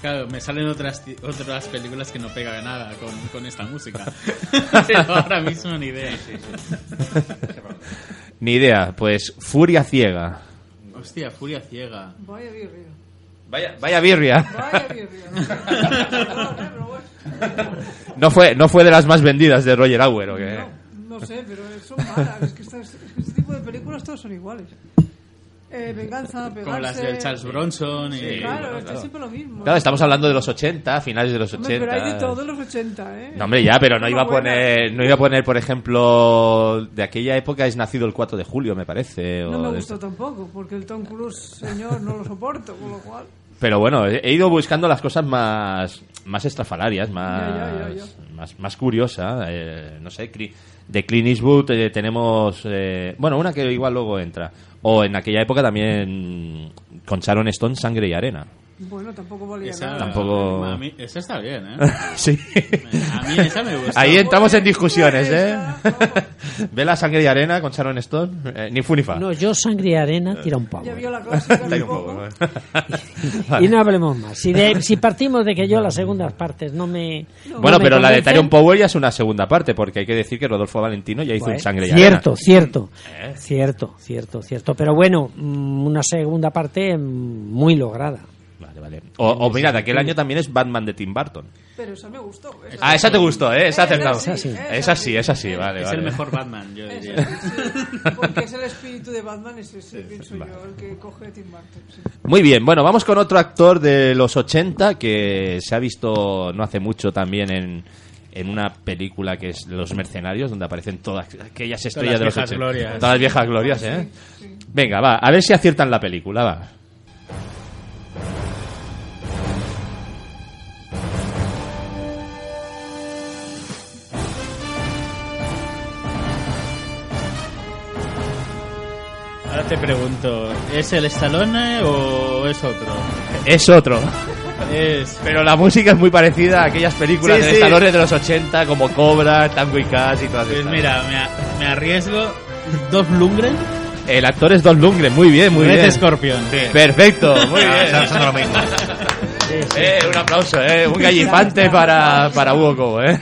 Claro, me salen otras, otras películas que no pegan nada con, con esta música. Pero ahora mismo ni idea. Ni idea, pues Furia Ciega. Hostia, Furia Ciega. Vaya birria. Vaya, vaya birria. Vaya birria. No fue, no fue de las más vendidas de Roger Auer, ¿o qué? No sé, pero son malas. Es que estas- este tipo de películas todos son iguales. Eh, venganza, pegarse... Como las del Charles Bronson y... Sí, claro, que claro. siempre lo mismo. Claro, estamos hablando de los 80, finales de los Hombre, 80. pero hay de todo en los 80, ¿eh? No, hombre, ya, pero no iba a poner, no iba a poner, por ejemplo, de aquella época es nacido el 4 de julio, me parece. No o me de- gustó tampoco, porque el Tom Cruise, señor, no lo soporto, con lo cual... Pero bueno, he ido buscando las cosas más, más estrafalarias, más, más, más curiosas. eh, no sé, de Clint Eastwood eh, tenemos, eh, bueno, una que igual luego entra. O en aquella época también con Sharon Stone, Sangre y Arena. Bueno, tampoco valía Esa, nada. Tampoco- A mí, esa está bien, ¿eh? sí. A mí esa me gusta. Ahí entramos en discusiones, ¿eh? ¿Ve la Sangre y Arena con Sharon Stone? Eh, ni fu ni fa. No, yo sangre y arena tira un poco. Ya vio la hace ahí un poco. Y no hablemos más. Si, de- si partimos de que yo las segundas partes no me. no Bueno, pero la de Tyrion Power ya es una segunda parte, porque hay que decir que Rodolfo Valentino ya hizo pues, un Sangre y Cierto, Arena. cierto. ¿Eh? Cierto, cierto, cierto. Pero bueno, mm, una segunda parte mm, muy lograda. Vale, vale. O, o mira, de aquel año también es Batman de Tim Burton. Pero esa me gustó. esa Ah, esa te gustó, ¿eh? Esa acertado. sí, esa sí. Esa sí, esa sí, vale, Es vale. el mejor Batman, yo diría. sí, porque es el espíritu de Batman, es ese, pienso yo, el que coge Tim Burton. sí. Muy bien, bueno, vamos con otro actor de los 80 que se ha visto no hace mucho también en, en una película que es Los Mercenarios, donde aparecen todas aquellas estrellas las de los viejas 80. glorias. Todas las viejas glorias, ¿eh? Venga, va, a ver si aciertan la película, va. Ahora te pregunto, ¿es el Stallone o es otro? Es otro. Es... Pero la música es muy parecida a aquellas películas Sí, de sí. Stallone de los 80 como Cobra, Tango y Cash y todas Pues estas. mira, me, a- me arriesgo. Dolph Lundgren. El actor es Don Lundgren, muy bien, muy Red bien. Scorpion. Perfecto, muy Ah, bien. Eh, un aplauso, eh, un gallipante para, para Hugo Cobo, eh.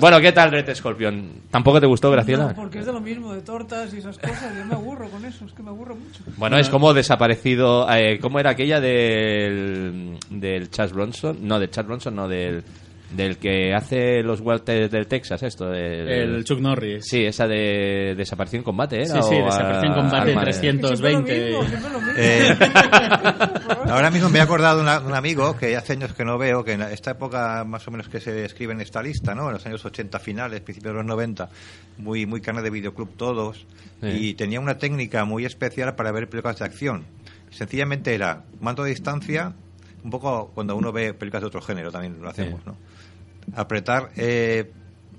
Bueno, ¿qué tal Red Scorpion? ¿Tampoco te gustó, Graciela? No, porque es de lo mismo, de tortas y esas cosas. Yo me aburro con eso, es que me aburro mucho. Bueno, es como desaparecido. Eh, ¿Cómo era aquella del. del Chas Bronson? No, del Chas Bronson, no, del. Del que hace los Walters del Texas, esto. del- El Chuck Norris. Sí, esa de desaparición combate, ¿era? Sí, sí, desaparición combate arma de- 320. Eh, ahora mismo me he acordado de una- de un amigo que hace años que no veo, que en esta época más o menos que se describe en esta lista, ¿no? En los años 80 finales, principios de los 90, muy, muy carne de videoclub todos, Sí. y tenía una técnica muy especial para ver películas de acción. Sencillamente era mando de distancia, un poco cuando uno ve películas de otro género también lo hacemos, ¿no? Apretar... Eh,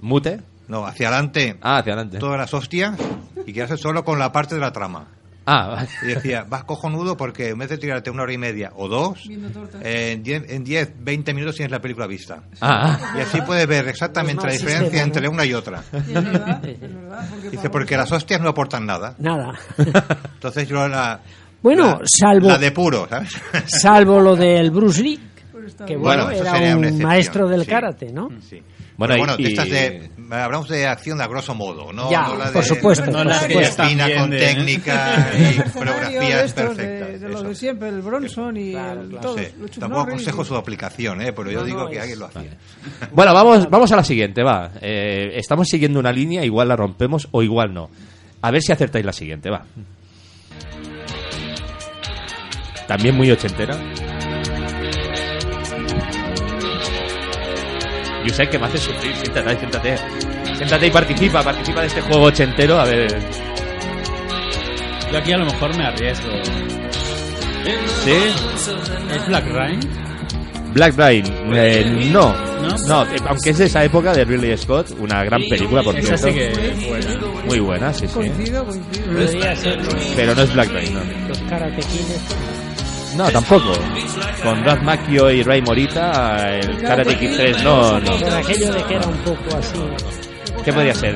¿Mute? No, hacia adelante. Ah, hacia adelante. Todas las hostias y quedarse solo con la parte de la trama. Ah, vale. Y decía, vas cojonudo porque en vez de tirarte una hora y media o dos, eh, en 10, en 10, 20 minutos tienes la película vista. Ah. Y así puedes ver exactamente la Es más diferencia sistema, ¿no? entre una y otra. Y es verdad, es verdad. Porque Dice, porque las hostias no aportan nada. Nada. Entonces yo la... Bueno, la- salvo- La de puro, ¿sabes? Salvo lo del Bruce Lee, que bueno, era sería un maestro del sí. karate, ¿no? Sí. Bueno, bueno, y- de estas de, hablamos de acción a grosso modo, ¿no? Ya, no la por supuesto, No la También con de- técnica y coreografías perfectas. de, de lo de siempre, el Bronson y el, todos, sé, los Chuck tampoco aconsejo y- su aplicación, ¿eh? pero yo No, digo no, que es- alguien lo hacía. Bueno, vamos, vamos a la siguiente, va. Eh, estamos siguiendo una línea, igual la rompemos o igual no. A ver si acertáis la siguiente, va. También muy ochentera. Yo sé que me hace sufrir, siéntate, siéntate. Siéntate y participa, participa de este juego ochentero, a ver. Yo aquí a lo mejor me arriesgo. ¿Sí? ¿Es Black Rain? Black Brain, eh, no. ¿No? No, aunque es de esa época de Ridley Scott, una gran película, por Esa cierto. sí que es buena. Muy buena, sí, sí. Coincido, coincido. Pero no es Black Brain, no. los. No, tampoco. Con Ralph Macchio y Ray Morita, el Karate Kid 3, no, no. Pero aquello de que era un poco así. ¿Qué podría ser?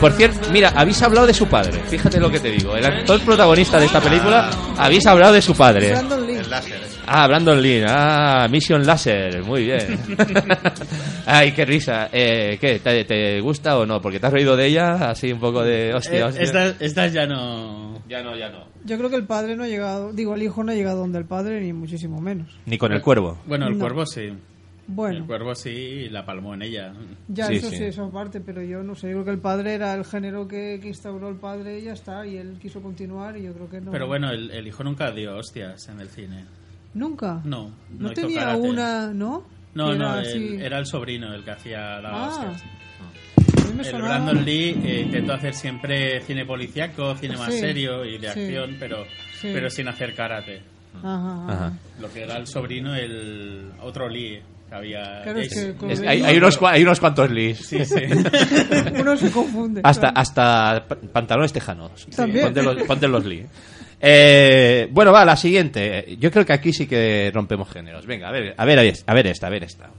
Por cierto, mira, habéis hablado de su padre. Fíjate lo que te digo. El actor protagonista de esta película, habéis hablado de su padre. Brandon Lee. Láser. Ah, Brandon Lee. Ah, Mission Laser. Muy bien. Ay, qué risa. Eh, ¿Qué? ¿Te, te gusta o no? Porque te has reído de ella, así un poco de hostia, Eh, hostia. Estas, ya no. Ya no, ya no. Yo creo que el padre no ha llegado, digo, el hijo no ha llegado donde el padre, ni muchísimo menos. Ni con el cuervo. Bueno, el No. cuervo sí. Bueno. El cuervo sí la palmó en ella. Ya, Sí, eso sí. sí, eso aparte, pero yo no sé, yo creo que el padre era el género que, que instauró el padre y ya está, y él quiso continuar y yo creo que no. Pero bueno, el, el hijo nunca dio hostias en el cine. ¿Nunca? No, No, no hizo tenía karate. una, ¿no? No, Que no, era el- así. era el sobrino el que hacía las Ah. hostias. Me El sonaba- Brandon Lee eh, intentó hacer siempre cine policíaco, cine más Sí, serio y de sí, acción, pero, sí. pero sin hacer karate. Ajá. Lo que era el sobrino, el otro Lee que había. Claro, es que con Es- el- hay, hay unos, cua- hay unos cuantos Lees. Sí, sí. Uno se confunde. Hasta, claro. hasta pa- pantalones tejanos. También. Ponte los, ponte los Lee. Eh, bueno, va, la siguiente. Yo creo que aquí sí que rompemos géneros. Venga, a ver, a ver, a ver esta, a ver esta.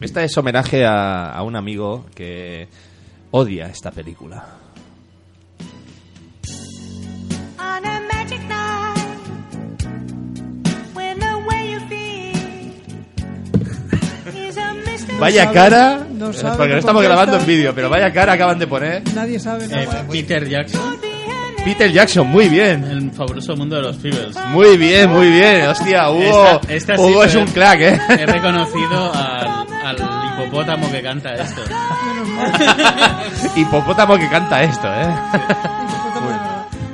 Esta es homenaje a, a un amigo que odia esta película. Vaya sabe- cara, no sabe porque no estamos grabando en vídeo, pero vaya cara acaban de poner. Nadie sabe Eh. Peter Jackson, Peter Jackson, muy bien. el fabuloso mundo de los Feebles. Muy bien, muy bien. Hostia, Hugo, Esta- esta sí, Hugo es un crack, ¿eh? He reconocido al, al hipopótamo que canta esto. Hipopótamo que canta esto, ¿eh?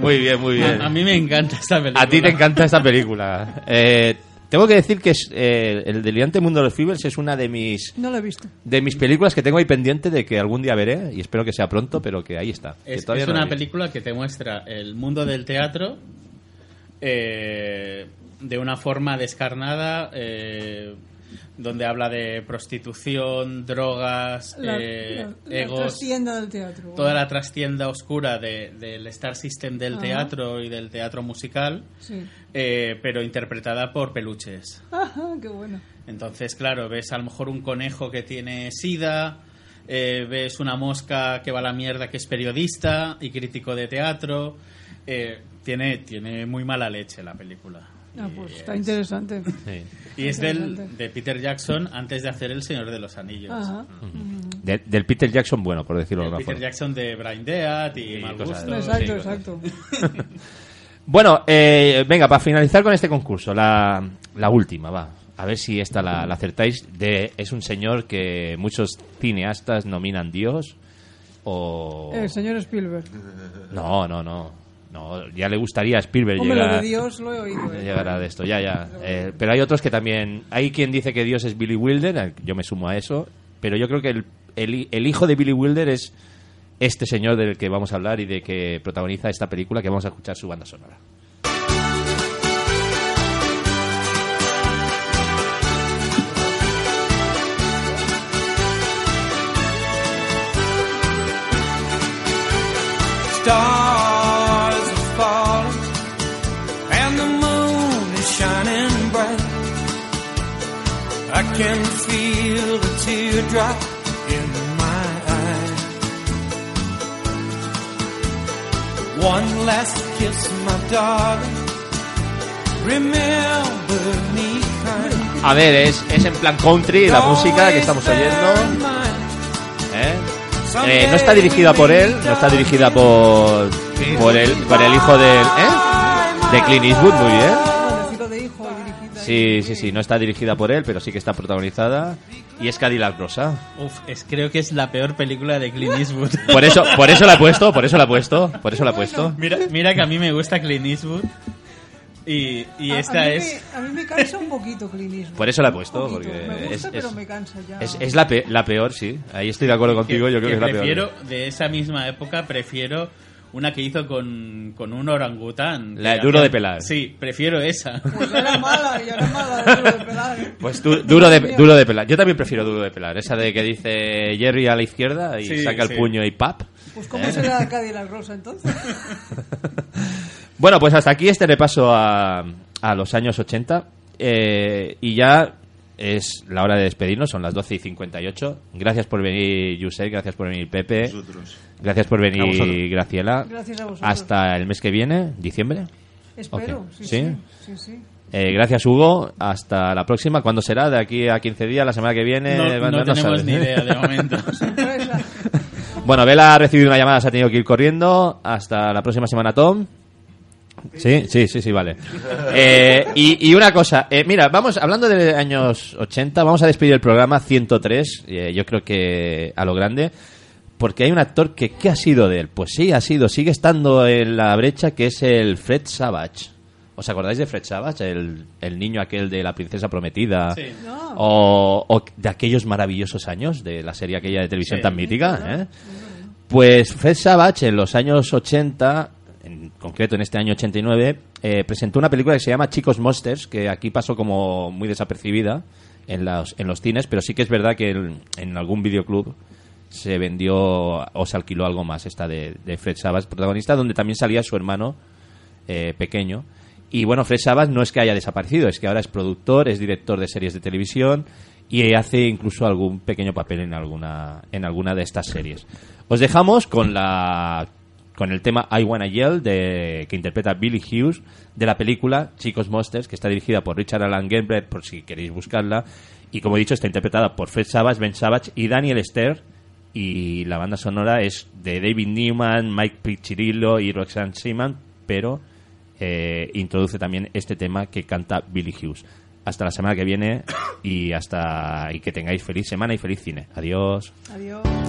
Muy bien, muy bien. A, a mí me encanta esta película. A ti te encanta esta película. Eh, tengo que decir que es, eh, El delirante mundo de los Feebles es una de mis No lo he visto. de mis películas que tengo ahí pendiente de que algún día veré y espero que sea pronto, pero que ahí está. Es, es no una película que te muestra el mundo del teatro eh, de una forma descarnada, eh, donde habla de prostitución, drogas, La, eh, la- egos, trastienda del teatro. toda la trastienda oscura de- del Star System del Ajá. teatro y del teatro musical, Sí. eh, pero interpretada por peluches. Ajá, qué bueno. Entonces, claro, ves a lo mejor un conejo que tiene sida, eh, ves una mosca que va a la mierda que es periodista y crítico de teatro. eh, tiene, tiene muy mala leche la película. Ah, pues está interesante. Y es del, de Peter Jackson antes de hacer El Señor de los Anillos. Ajá. De- del Peter Jackson, bueno, por decirlo de alguna Peter forma. Jackson de Brian y, cosas Gusto. Exacto, sí, exacto. Bueno, eh, venga, para finalizar con este concurso, la, la última, va. A ver si esta la, la acertáis. De, es un señor que muchos cineastas nominan Dios. O. El señor Spielberg. No, no, no. No, ya le gustaría a Spielberg Hombre, llegar, de Dios lo he oído. ¿eh? llegar a de esto, ya, ya. Eh, pero hay otros que también. Hay quien dice que Dios es Billy Wilder, yo me sumo a eso. Pero yo creo que el, el el hijo de Billy Wilder es este señor del que vamos a hablar y de que protagoniza esta película, que vamos a escuchar su banda sonora. Can feel the teardrop in my eye. One last kiss, my darling. Remember me kind. A ver, es, es en plan country la música que estamos oyendo. ¿eh? Eh, no está dirigida por él, no está dirigida por por el, por el hijo del, ¿eh? de Clint Eastwood, muy bien. Sí, sí, sí, no está dirigida por él, pero sí que está protagonizada. Y es Cadillac Rosa. Uf, es, creo que es la peor película de Clint Eastwood. Por eso, por eso la he puesto, por eso la he puesto, por eso la he puesto. Mira, mira que a mí me gusta Clint Eastwood. Y, y A- esta a es. Me, a mí me cansa un poquito Clint Eastwood. Por eso la he puesto, poquito. porque Me gusta, es- pero es- me cansa ya. Es, es la, pe- la peor, sí. Ahí estoy de acuerdo contigo, yo creo que, es la prefiero, peor. de esa misma época, prefiero una que hizo con, con un orangután. La Duro de Pelar. Sí, prefiero esa. Pues era mala, ya era mala de duro de pelar. ¿eh? Pues du- duro de, duro de pelar. Yo también prefiero duro de pelar. Esa de que dice Jerry a la izquierda y Sí, saca el sí. puño y pap. Pues ¿cómo ¿Eh? será Cadillac Rosa entonces? Bueno, pues hasta aquí este repaso a, a los años 80. eh, y ya es la hora de despedirnos, son las 12 y 58. Gracias por venir, Yusef, gracias por venir, Pepe. Vosotros. Gracias por venir, Graciela. Gracias a vosotros. Hasta el mes que viene, diciembre. Espero, Ok. sí, ¿Sí? sí, sí, sí. Eh, gracias, Hugo. Hasta la próxima. ¿Cuándo será? ¿De aquí a 15 días? ¿La semana que viene? No, Bueno, no tenemos sabes. ni idea de momento. Bueno, Vela ha recibido una llamada, se ha tenido que ir corriendo. Hasta la próxima semana, Tom. Sí, sí, sí, sí, vale. Eh, y, y una cosa, eh, mira, vamos, hablando de años 80, vamos a despedir el programa 103, eh, yo creo que a lo grande, porque hay un actor que, ¿qué ha sido de él? Pues sí, ha sido, sigue estando en la brecha, que es el Fred Savage. ¿Os acordáis de Fred Savage? El, el niño aquel de la princesa prometida. Sí. O, o de aquellos maravillosos años de la serie aquella de televisión Sí. tan mítica. ¿eh? Pues Fred Savage en los años 80, en concreto en este año 89, eh, presentó una película que se llama Chicos Monsters, que aquí pasó como muy desapercibida en los, en los cines, pero sí que es verdad que en algún videoclub se vendió o se alquiló algo más esta de, de Fred Savage, protagonista, donde también salía su hermano eh, pequeño. Y bueno, Fred Savage no es que haya desaparecido, es que ahora es productor, es director de series de televisión y hace incluso algún pequeño papel en alguna, en alguna de estas series. Os dejamos con la con el tema I Wanna Yell de, que interpreta Billy Hughes de la película Chicos Monsters, que está dirigida por Richard Alan Gilbert, por si queréis buscarla. Y como he dicho, está interpretada por Fred Savage, Ben Savage y Daniel Stern. Y la banda sonora es de David Newman, Mike Piccirillo y Roxanne Seaman, pero eh, introduce también este tema que canta Billy Hughes. Hasta la semana que viene y hasta y que tengáis feliz semana y feliz cine. Adiós. Adiós.